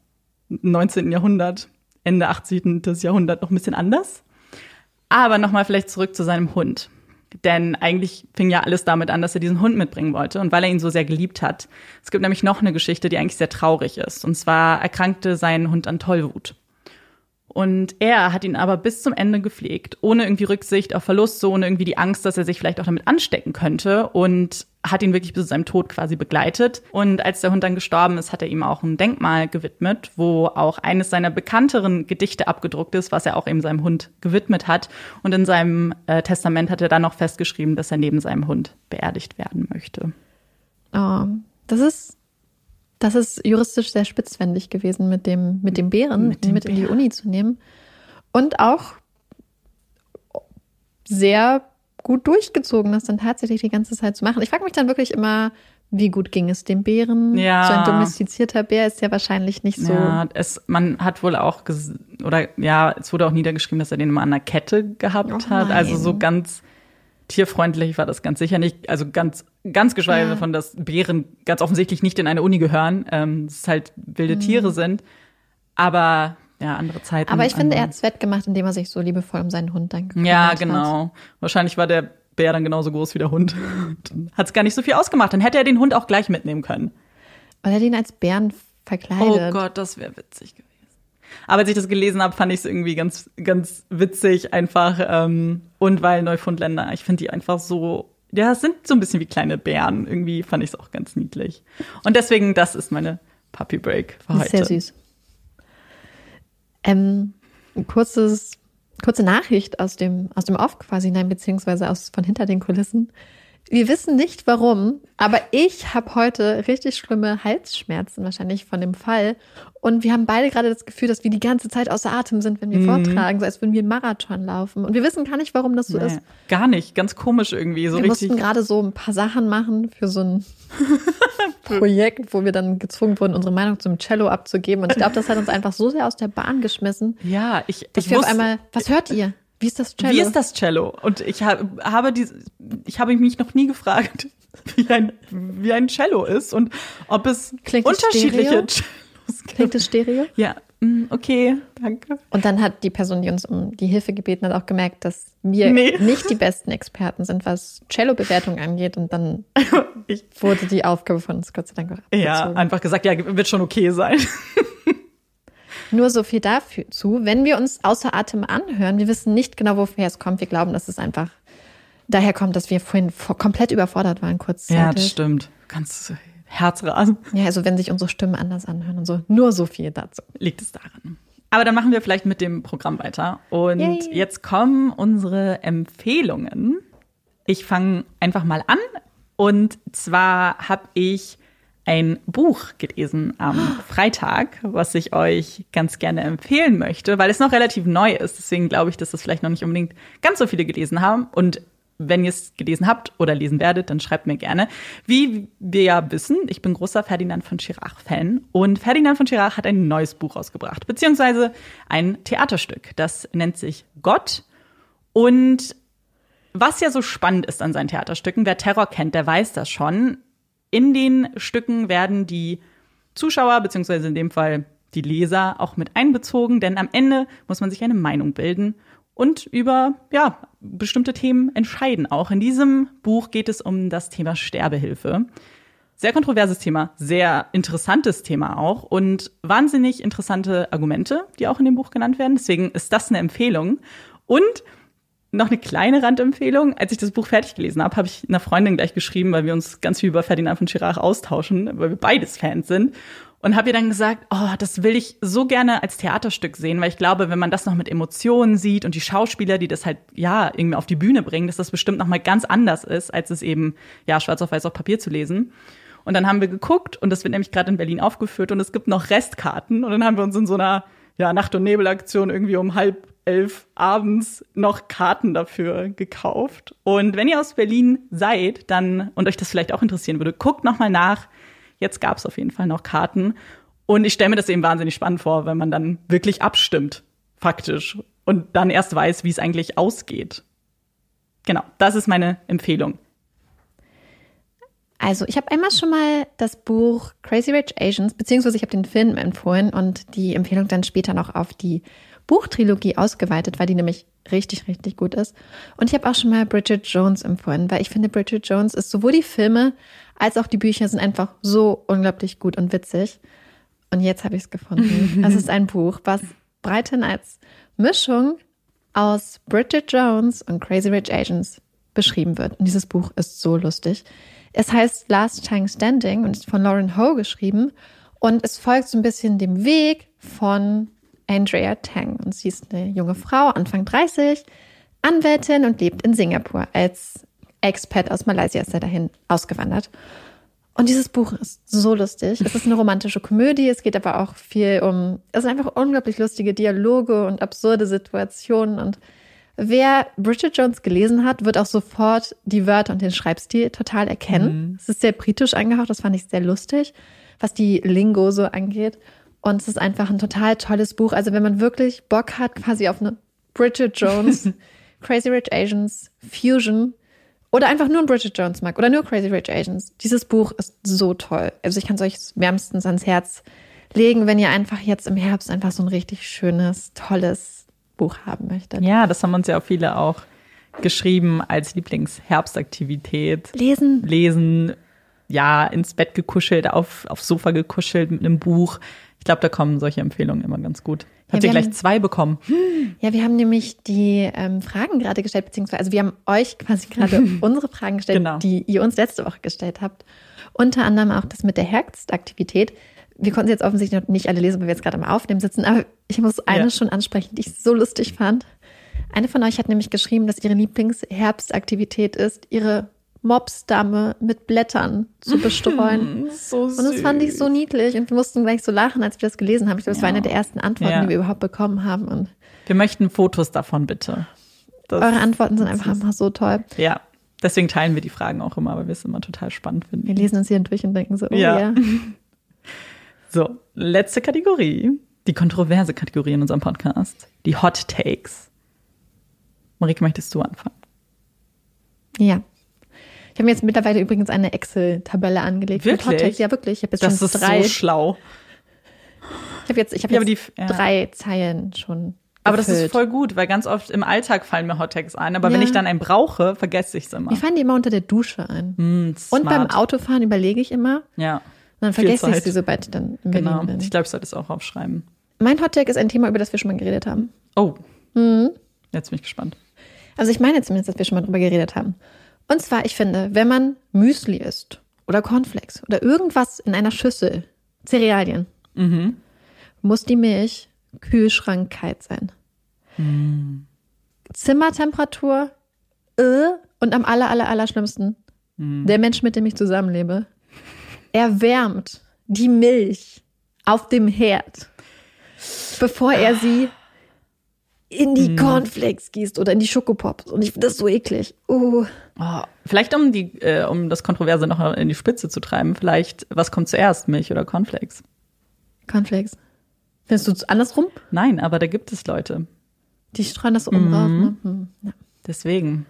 19. Jahrhundert, Ende 18. Jahrhundert noch ein bisschen anders. Aber nochmal vielleicht zurück zu seinem Hund. Denn eigentlich fing ja alles damit an, dass er diesen Hund mitbringen wollte und weil er ihn so sehr geliebt hat. Es gibt nämlich noch eine Geschichte, die eigentlich sehr traurig ist. Und zwar erkrankte sein Hund an Tollwut. Und er hat ihn aber bis zum Ende gepflegt, ohne irgendwie Rücksicht auf Verlust, so ohne irgendwie die Angst, dass er sich vielleicht auch damit anstecken könnte und hat ihn wirklich bis zu seinem Tod quasi begleitet. Und als der Hund dann gestorben ist, hat er ihm auch ein Denkmal gewidmet, wo auch eines seiner bekannteren Gedichte abgedruckt ist, was er auch eben seinem Hund gewidmet hat. Und in seinem äh, Testament hat er dann noch festgeschrieben, dass er neben seinem Hund beerdigt werden möchte. Oh, das ist, das ist juristisch sehr spitzwendig gewesen, mit dem, mit dem Bären Mit dem mit in die. Uni zu nehmen. Und auch sehr gut durchgezogen, das dann tatsächlich die ganze Zeit zu machen. Ich frage mich dann wirklich immer, wie gut ging es dem Bären? Ja. So ein domestizierter Bär ist ja wahrscheinlich nicht so. Ja, es, man hat wohl auch, ges oder ja, es wurde auch niedergeschrieben, dass er den immer an der Kette gehabt Oh hat. Also so ganz tierfreundlich war das ganz sicher nicht. Also ganz, ganz geschweige Ja. davon, dass Bären ganz offensichtlich nicht in eine Uni gehören, ähm, dass es halt wilde Tiere sind. Aber ja, andere Zeiten. Aber ich finde, er hat es wettgemacht, indem er sich so liebevoll um seinen Hund dann gekümmert Ja, hat. genau. Wahrscheinlich war der Bär dann genauso groß wie der Hund. Hat es gar nicht so viel ausgemacht. Dann hätte er den Hund auch gleich mitnehmen können. Weil er den als Bären Oh verkleidet. Gott, das wäre witzig gewesen. Aber als ich das gelesen habe, fand ich es irgendwie ganz, ganz witzig einfach. Ähm, und weil Neufundländer, ich finde die einfach so, ja, es sind so ein bisschen wie kleine Bären. Irgendwie fand ich es auch ganz niedlich. Und deswegen, das ist meine Puppy Break für heute. sehr süß. Ähm, kurzes, kurze Nachricht aus dem, aus dem Off quasi, nein, beziehungsweise aus, von hinter den Kulissen. Wir wissen nicht warum, aber ich habe heute richtig schlimme Halsschmerzen wahrscheinlich von dem Fall. Und wir haben beide gerade das Gefühl, dass wir die ganze Zeit außer Atem sind, wenn wir Mhm. vortragen, so als würden wir einen Marathon laufen. Und wir wissen gar nicht, warum das so Nee, ist. gar nicht, ganz komisch irgendwie. So wir richtig. mussten gerade so ein paar Sachen machen für so ein Projekt, wo wir dann gezwungen wurden, unsere Meinung zum Cello abzugeben. Und ich glaube, das hat uns einfach so sehr aus der Bahn geschmissen, Ja, ich, dass ich wir auf wusste- einmal, was hört ihr? Wie ist das Cello? Wie ist das Cello? Und ich hab, habe diese, ich habe mich noch nie gefragt, wie ein, wie ein Cello ist und ob es Klingt unterschiedliche? Cellos gibt. Klingt es Stereo? Ja, okay, danke. Und dann hat die Person, die uns um die Hilfe gebeten hat, auch gemerkt, dass wir Nee. nicht die besten Experten sind, was Cello-Bewertung angeht. Und dann wurde die Aufgabe von uns Gott sei Dank auch ja, abgezogen. einfach gesagt, ja, wird schon okay sein. Nur so viel dazu. Wenn wir uns außer Atem anhören, wir wissen nicht genau, woher es kommt. Wir glauben, dass es einfach daher kommt, dass wir vorhin vor- komplett überfordert waren, kurzzeitig. stimmt. Ganz Herzrasen Ja, also wenn sich unsere Stimmen anders anhören und so. Nur so viel dazu. liegt es daran. Aber dann machen wir vielleicht mit dem Programm weiter. Und Yay. jetzt kommen unsere Empfehlungen. Ich fange einfach mal an. Und zwar habe ich ein Buch gelesen am Freitag, was ich euch ganz gerne empfehlen möchte, weil es noch relativ neu ist. Deswegen glaube ich, dass das vielleicht noch nicht unbedingt ganz so viele gelesen haben. Und wenn ihr es gelesen habt oder lesen werdet, dann schreibt mir gerne. Wie wir ja wissen, ich bin großer Ferdinand von Schirach-Fan und Ferdinand von Schirach hat ein neues Buch rausgebracht, beziehungsweise ein Theaterstück. Das nennt sich Gott und was ja so spannend ist an seinen Theaterstücken, wer Terror kennt, der weiß das schon. In den Stücken werden die Zuschauer, beziehungsweise in dem Fall die Leser, auch mit einbezogen, denn am Ende muss man sich eine Meinung bilden und über ja, bestimmte Themen entscheiden. Auch in diesem Buch geht es um das Thema Sterbehilfe. Sehr kontroverses Thema, sehr interessantes Thema auch und wahnsinnig interessante Argumente, die auch in dem Buch genannt werden. Deswegen ist das eine Empfehlung. Und noch eine kleine Randempfehlung. Als ich das Buch fertig gelesen habe, habe ich einer Freundin gleich geschrieben, weil wir uns ganz viel über Ferdinand von Schirach austauschen, weil wir beides Fans sind. Und habe ihr dann gesagt, oh, das will ich so gerne als Theaterstück sehen, weil ich glaube, wenn man das noch mit Emotionen sieht und die Schauspieler, die das halt ja irgendwie auf die Bühne bringen, dass das bestimmt noch mal ganz anders ist, als es eben ja schwarz auf weiß auf Papier zu lesen. Und dann haben wir geguckt und das wird nämlich gerade in Berlin aufgeführt und es gibt noch Restkarten und dann haben wir uns in so einer ja, Nacht- und Nebelaktion irgendwie um halb elf abends noch Karten dafür gekauft. Und wenn ihr aus Berlin seid, dann und euch das vielleicht auch interessieren würde, guckt noch mal nach. Jetzt gab es auf jeden Fall noch Karten. Und ich stelle mir das eben wahnsinnig spannend vor, wenn man dann wirklich abstimmt, faktisch, und dann erst weiß, wie es eigentlich ausgeht. Genau, das ist meine Empfehlung. Also, ich habe einmal schon mal das Buch Crazy Rich Asians, beziehungsweise ich habe den Film empfohlen und die Empfehlung dann später noch auf die Buchtrilogie ausgeweitet, weil die nämlich richtig, richtig gut ist. Und ich habe auch schon mal Bridget Jones empfohlen, weil ich finde, Bridget Jones ist sowohl die Filme als auch die Bücher sind einfach so unglaublich gut und witzig. Und jetzt habe ich es gefunden. Es ist ein Buch, was Breiten als Mischung aus Bridget Jones und Crazy Rich Asians beschrieben wird. Und dieses Buch ist so lustig. Es heißt Last Time Standing und ist von Lauren Ho geschrieben. Und es folgt so ein bisschen dem Weg von Andrea Tang. Und sie ist eine junge Frau, Anfang 30, Anwältin und lebt in Singapur. Als Expat aus Malaysia ist er dahin ausgewandert. Und dieses Buch ist so lustig. Es ist eine romantische Komödie. Es geht aber auch viel um, es sind einfach unglaublich lustige Dialoge und absurde Situationen. Und wer Bridget Jones gelesen hat, wird auch sofort die Wörter und den Schreibstil total erkennen. Mhm. Es ist sehr britisch angehaucht. Das fand ich sehr lustig, was die Lingo so angeht. Und es ist einfach ein total tolles Buch. Also wenn man wirklich Bock hat, quasi auf eine Bridget Jones, Crazy Rich Asians Fusion oder einfach nur ein Bridget Jones mag oder nur Crazy Rich Asians. Dieses Buch ist so toll. Also ich kann es euch wärmstens ans Herz legen, wenn ihr einfach jetzt im Herbst einfach so ein richtig schönes, tolles Buch haben möchtet. Ja, das haben uns ja auch viele auch geschrieben als Lieblingsherbstaktivität. Lesen. Lesen, ja, ins Bett gekuschelt, auf, aufs Sofa gekuschelt mit einem Buch. Ich glaube, da kommen solche Empfehlungen immer ganz gut. Habt Ja, ihr gleich haben- zwei bekommen? Ja, wir haben nämlich die ähm, Fragen gerade gestellt, beziehungsweise also wir haben euch quasi gerade unsere Fragen gestellt, Genau. die ihr uns letzte Woche gestellt habt. Unter anderem auch das mit der Herbstaktivität. Wir konnten sie jetzt offensichtlich noch nicht alle lesen, weil wir jetzt gerade am Aufnehmen sitzen, aber ich muss eine Ja. schon ansprechen, die ich so lustig fand. Eine von euch hat nämlich geschrieben, dass ihre Lieblingsherbstaktivität ist, ihre Mopsdame mit Blättern zu bestreuen. So Und das fand ich so niedlich und wir mussten gleich so lachen, als wir das gelesen haben. Ich glaube, das war eine der ersten Antworten, Ja. die wir überhaupt bekommen haben. Und Wir möchten Fotos davon, bitte. Das, eure Antworten sind einfach immer so toll. Ja, deswegen teilen wir die Fragen auch immer, weil wir es immer total spannend Wir finden. lesen uns hier durch und denken so, oh Ja. ja. So, letzte Kategorie. Die kontroverse Kategorie in unserem Podcast. Die Hot Takes. Marike, möchtest du anfangen? Ja. Ich habe mir jetzt mittlerweile übrigens eine Excel-Tabelle angelegt. Mit Wirklich? Hottakes. Ja, wirklich. Ich habe jetzt Das schon ist drei. so schlau. ich habe jetzt, ich habe Ja, jetzt die- ja. drei Zeilen schon. Aber das ist gefüllt. voll gut, weil ganz oft im Alltag fallen mir Hot Takes ein. Aber wenn Ja. ich dann einen brauche, vergesse ich es immer. Mir fallen die immer unter der Dusche ein. Hm, Und beim. Autofahren überlege ich immer. Ja, Und dann vergesse ich sie, sobald ich dann in genau. Bin. Ich glaube, ich sollte es auch aufschreiben. Mein Hottag ist ein Thema, über das wir schon mal geredet haben. Oh, Mhm. jetzt bin ich gespannt. Also ich meine zumindest, dass wir schon mal drüber geredet haben. Und zwar, ich finde, wenn man Müsli isst oder Cornflakes oder irgendwas in einer Schüssel, Cerealien, muss die Milch kühlschrankkalt sein. Zimmertemperatur äh, und am aller, aller, aller schlimmsten, der Mensch, mit dem ich zusammenlebe, erwärmt die Milch auf dem Herd, bevor er sie in die Cornflakes gießt oder in die Schokopops. Und ich finde das so eklig. Uh. Oh, vielleicht um die, äh, um das Kontroverse noch in die Spitze zu treiben, vielleicht, was kommt zuerst, Milch oder Cornflakes? Cornflakes. Findest du es andersrum? Nein, aber da gibt es Leute. Die streuen das so oben drauf. Ne? Hm. Ja. Deswegen.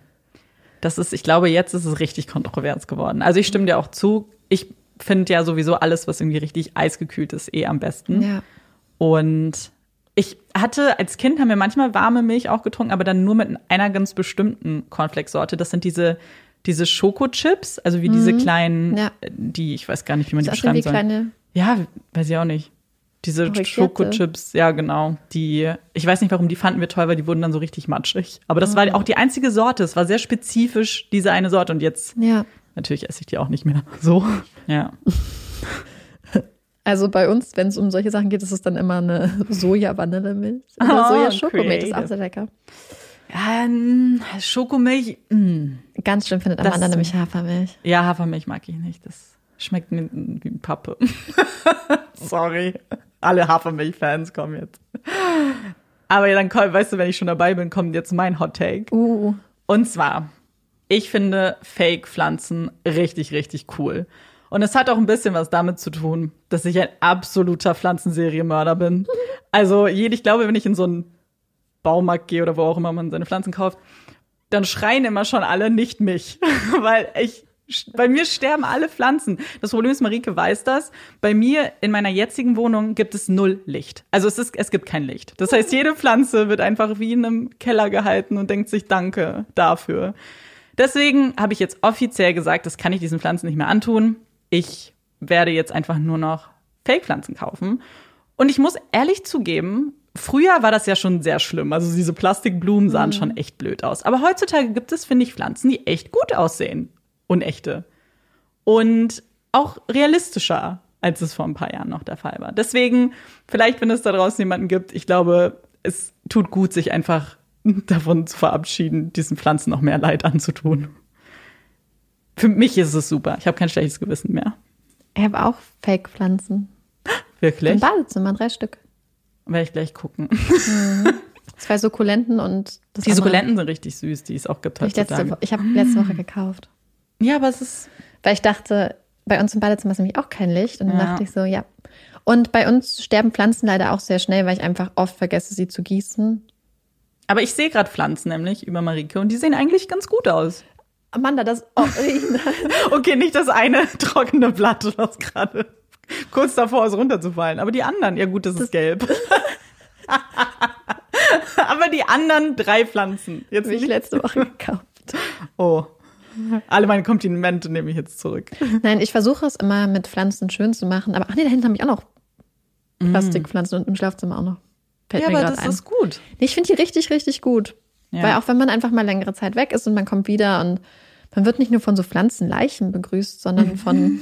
Das ist, ich glaube, jetzt ist es richtig kontrovers geworden. Also ich stimme dir auch zu. Ich finde ja sowieso alles, was irgendwie richtig eisgekühlt ist, eh am besten. ja. Und ich hatte, als Kind haben wir manchmal warme Milch auch getrunken, aber dann nur mit einer ganz bestimmten Cornflakes-Sorte. Das sind diese, diese Schokochips, also wie diese kleinen, Mhm. Ja. die, ich weiß gar nicht, wie man die Das sind beschreiben soll. kleine. Ja, weiß ich auch nicht. Diese Brigitte. Schokochips, ja genau. Die, ich weiß nicht, warum die fanden wir toll, weil die wurden dann so richtig matschig. Aber das Ah. war auch die einzige Sorte. Es war sehr spezifisch diese eine Sorte. Und jetzt Ja. natürlich esse ich die auch nicht mehr. So. Ja. Also bei uns, wenn es um solche Sachen geht, ist es dann immer eine Soja-Vanillemilch. Oder Oh, Soja-Schokomilch. Das ist auch sehr lecker. Ähm, Schokomilch. mm. Ganz schlimm findet Das Amanda ist- nämlich Hafermilch. Ja, Hafermilch mag ich nicht. Das schmeckt mir wie Pappe. Sorry. Alle Hafermilch-Fans kommen jetzt. Aber ja, dann, komm, weißt du, wenn ich schon dabei bin, kommt jetzt mein Hot Take. Uh. Und zwar, ich finde Fake-Pflanzen richtig, richtig cool. Und es hat auch ein bisschen was damit zu tun, dass ich ein absoluter Pflanzenserienmörder bin. Also, ich glaube, wenn ich in so einen Baumarkt gehe oder wo auch immer man seine Pflanzen kauft, dann schreien immer schon alle nicht mich. Weil ich Bei mir sterben alle Pflanzen. Das Problem ist, Marike weiß das. Bei mir in meiner jetzigen Wohnung gibt es null Licht. Also es, ist, es gibt kein Licht. Das heißt, jede Pflanze wird einfach wie in einem Keller gehalten und denkt sich Danke dafür. Deswegen habe ich jetzt offiziell gesagt, das kann ich diesen Pflanzen nicht mehr antun. Ich werde jetzt einfach nur noch Fake-Pflanzen kaufen. Und ich muss ehrlich zugeben, früher war das ja schon sehr schlimm. Also diese Plastikblumen sahen mhm. schon echt blöd aus. Aber heutzutage gibt es, finde ich, Pflanzen, die echt gut aussehen. Und echte. Und auch realistischer, als es vor ein paar Jahren noch der Fall war. Deswegen, vielleicht, wenn es da draußen jemanden gibt, ich glaube, es tut gut, sich einfach davon zu verabschieden, diesen Pflanzen noch mehr Leid anzutun. Für mich ist es super. Ich habe kein schlechtes Gewissen mehr. Ich habe auch Fake-Pflanzen. Wirklich? Im Badezimmer, drei Stück. Werde ich gleich gucken. Mhm. Zwei Sukkulenten und das Die Sukkulenten sind richtig süß, die es auch gibt Ich, letzte, ich habe letzte Woche gekauft. Ja, aber es ist. Weil ich dachte, bei uns im Badezimmer ist nämlich auch kein Licht. Und dann ja. dachte ich so, ja. Und bei uns sterben Pflanzen leider auch sehr schnell, weil ich einfach oft vergesse, sie zu gießen. Aber ich sehe gerade Pflanzen nämlich über Marike und die sehen eigentlich ganz gut aus. Amanda, das. Oh, okay, nicht das eine trockene Blatt, was gerade kurz davor ist, runterzufallen. Aber die anderen, ja gut, das, das ist gelb. Aber die anderen drei Pflanzen. Jetzt habe ich letzte Woche gekauft. Oh. Alle meine Komplimente nehme ich jetzt zurück. Nein, ich versuche es immer mit Pflanzen schön zu machen. Aber ach nee, da hinten habe ich auch noch Plastikpflanzen und im Schlafzimmer auch noch. Fällt ja, aber das ein. ist gut. Nee, ich finde die richtig, richtig gut. Ja. Weil auch wenn man einfach mal längere Zeit weg ist und man kommt wieder und man wird nicht nur von so Pflanzenleichen begrüßt, sondern von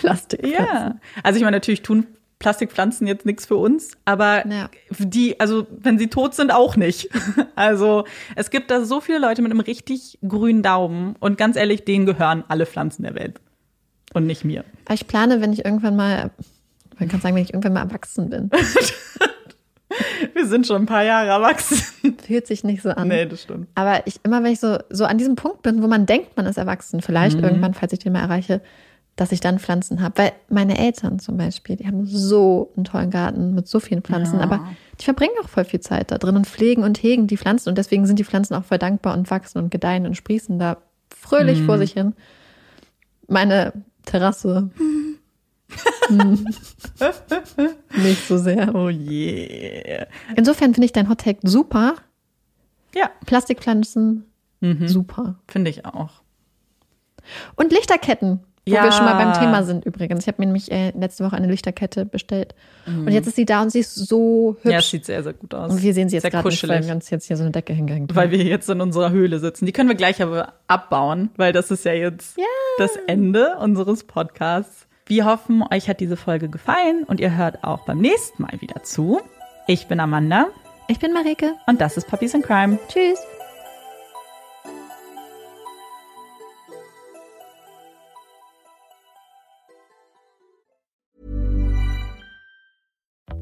Plastikpflanzen. Ja, also ich meine, natürlich tun Plastikpflanzen jetzt nichts für uns, aber ja. die, also wenn sie tot sind, auch nicht. Also es gibt da so viele Leute mit einem richtig grünen Daumen und ganz ehrlich, denen gehören alle Pflanzen der Welt und nicht mir. Ich plane, wenn ich irgendwann mal, man kann sagen, wenn ich irgendwann mal erwachsen bin. Wir sind schon ein paar Jahre erwachsen. Fühlt sich nicht so an. Nee, das stimmt. Aber ich, immer wenn ich so, so an diesem Punkt bin, wo man denkt, man ist erwachsen, vielleicht mhm. irgendwann, falls ich den mal erreiche, dass ich dann Pflanzen habe. Weil meine Eltern zum Beispiel, die haben so einen tollen Garten mit so vielen Pflanzen, ja. aber die verbringen auch voll viel Zeit da drin und pflegen und hegen die Pflanzen und deswegen sind die Pflanzen auch voll dankbar und wachsen und gedeihen und sprießen da fröhlich mhm. vor sich hin. Meine Terrasse. Hm. Nicht so sehr. Oh je. Yeah. Insofern finde ich dein Hottag super. Ja. Plastikpflanzen, mhm. super. Finde ich auch. Und Lichterketten. Wo ja. wir schon mal beim Thema sind übrigens. Ich habe mir nämlich äh, letzte Woche eine Lichterkette bestellt. Mhm. Und jetzt ist sie da und sie ist so hübsch. Ja, sieht sehr, sehr gut aus. Und wir sehen sie jetzt gerade nicht, weil wir uns jetzt hier so eine Decke hingehängt. Weil wir jetzt in unserer Höhle sitzen. Die können wir gleich aber abbauen, weil das ist ja jetzt ja. das Ende unseres Podcasts. Wir hoffen, euch hat diese Folge gefallen und ihr hört auch beim nächsten Mal wieder zu. Ich bin Amanda. Ich bin Marike. Und das ist Puppies in Crime. Tschüss.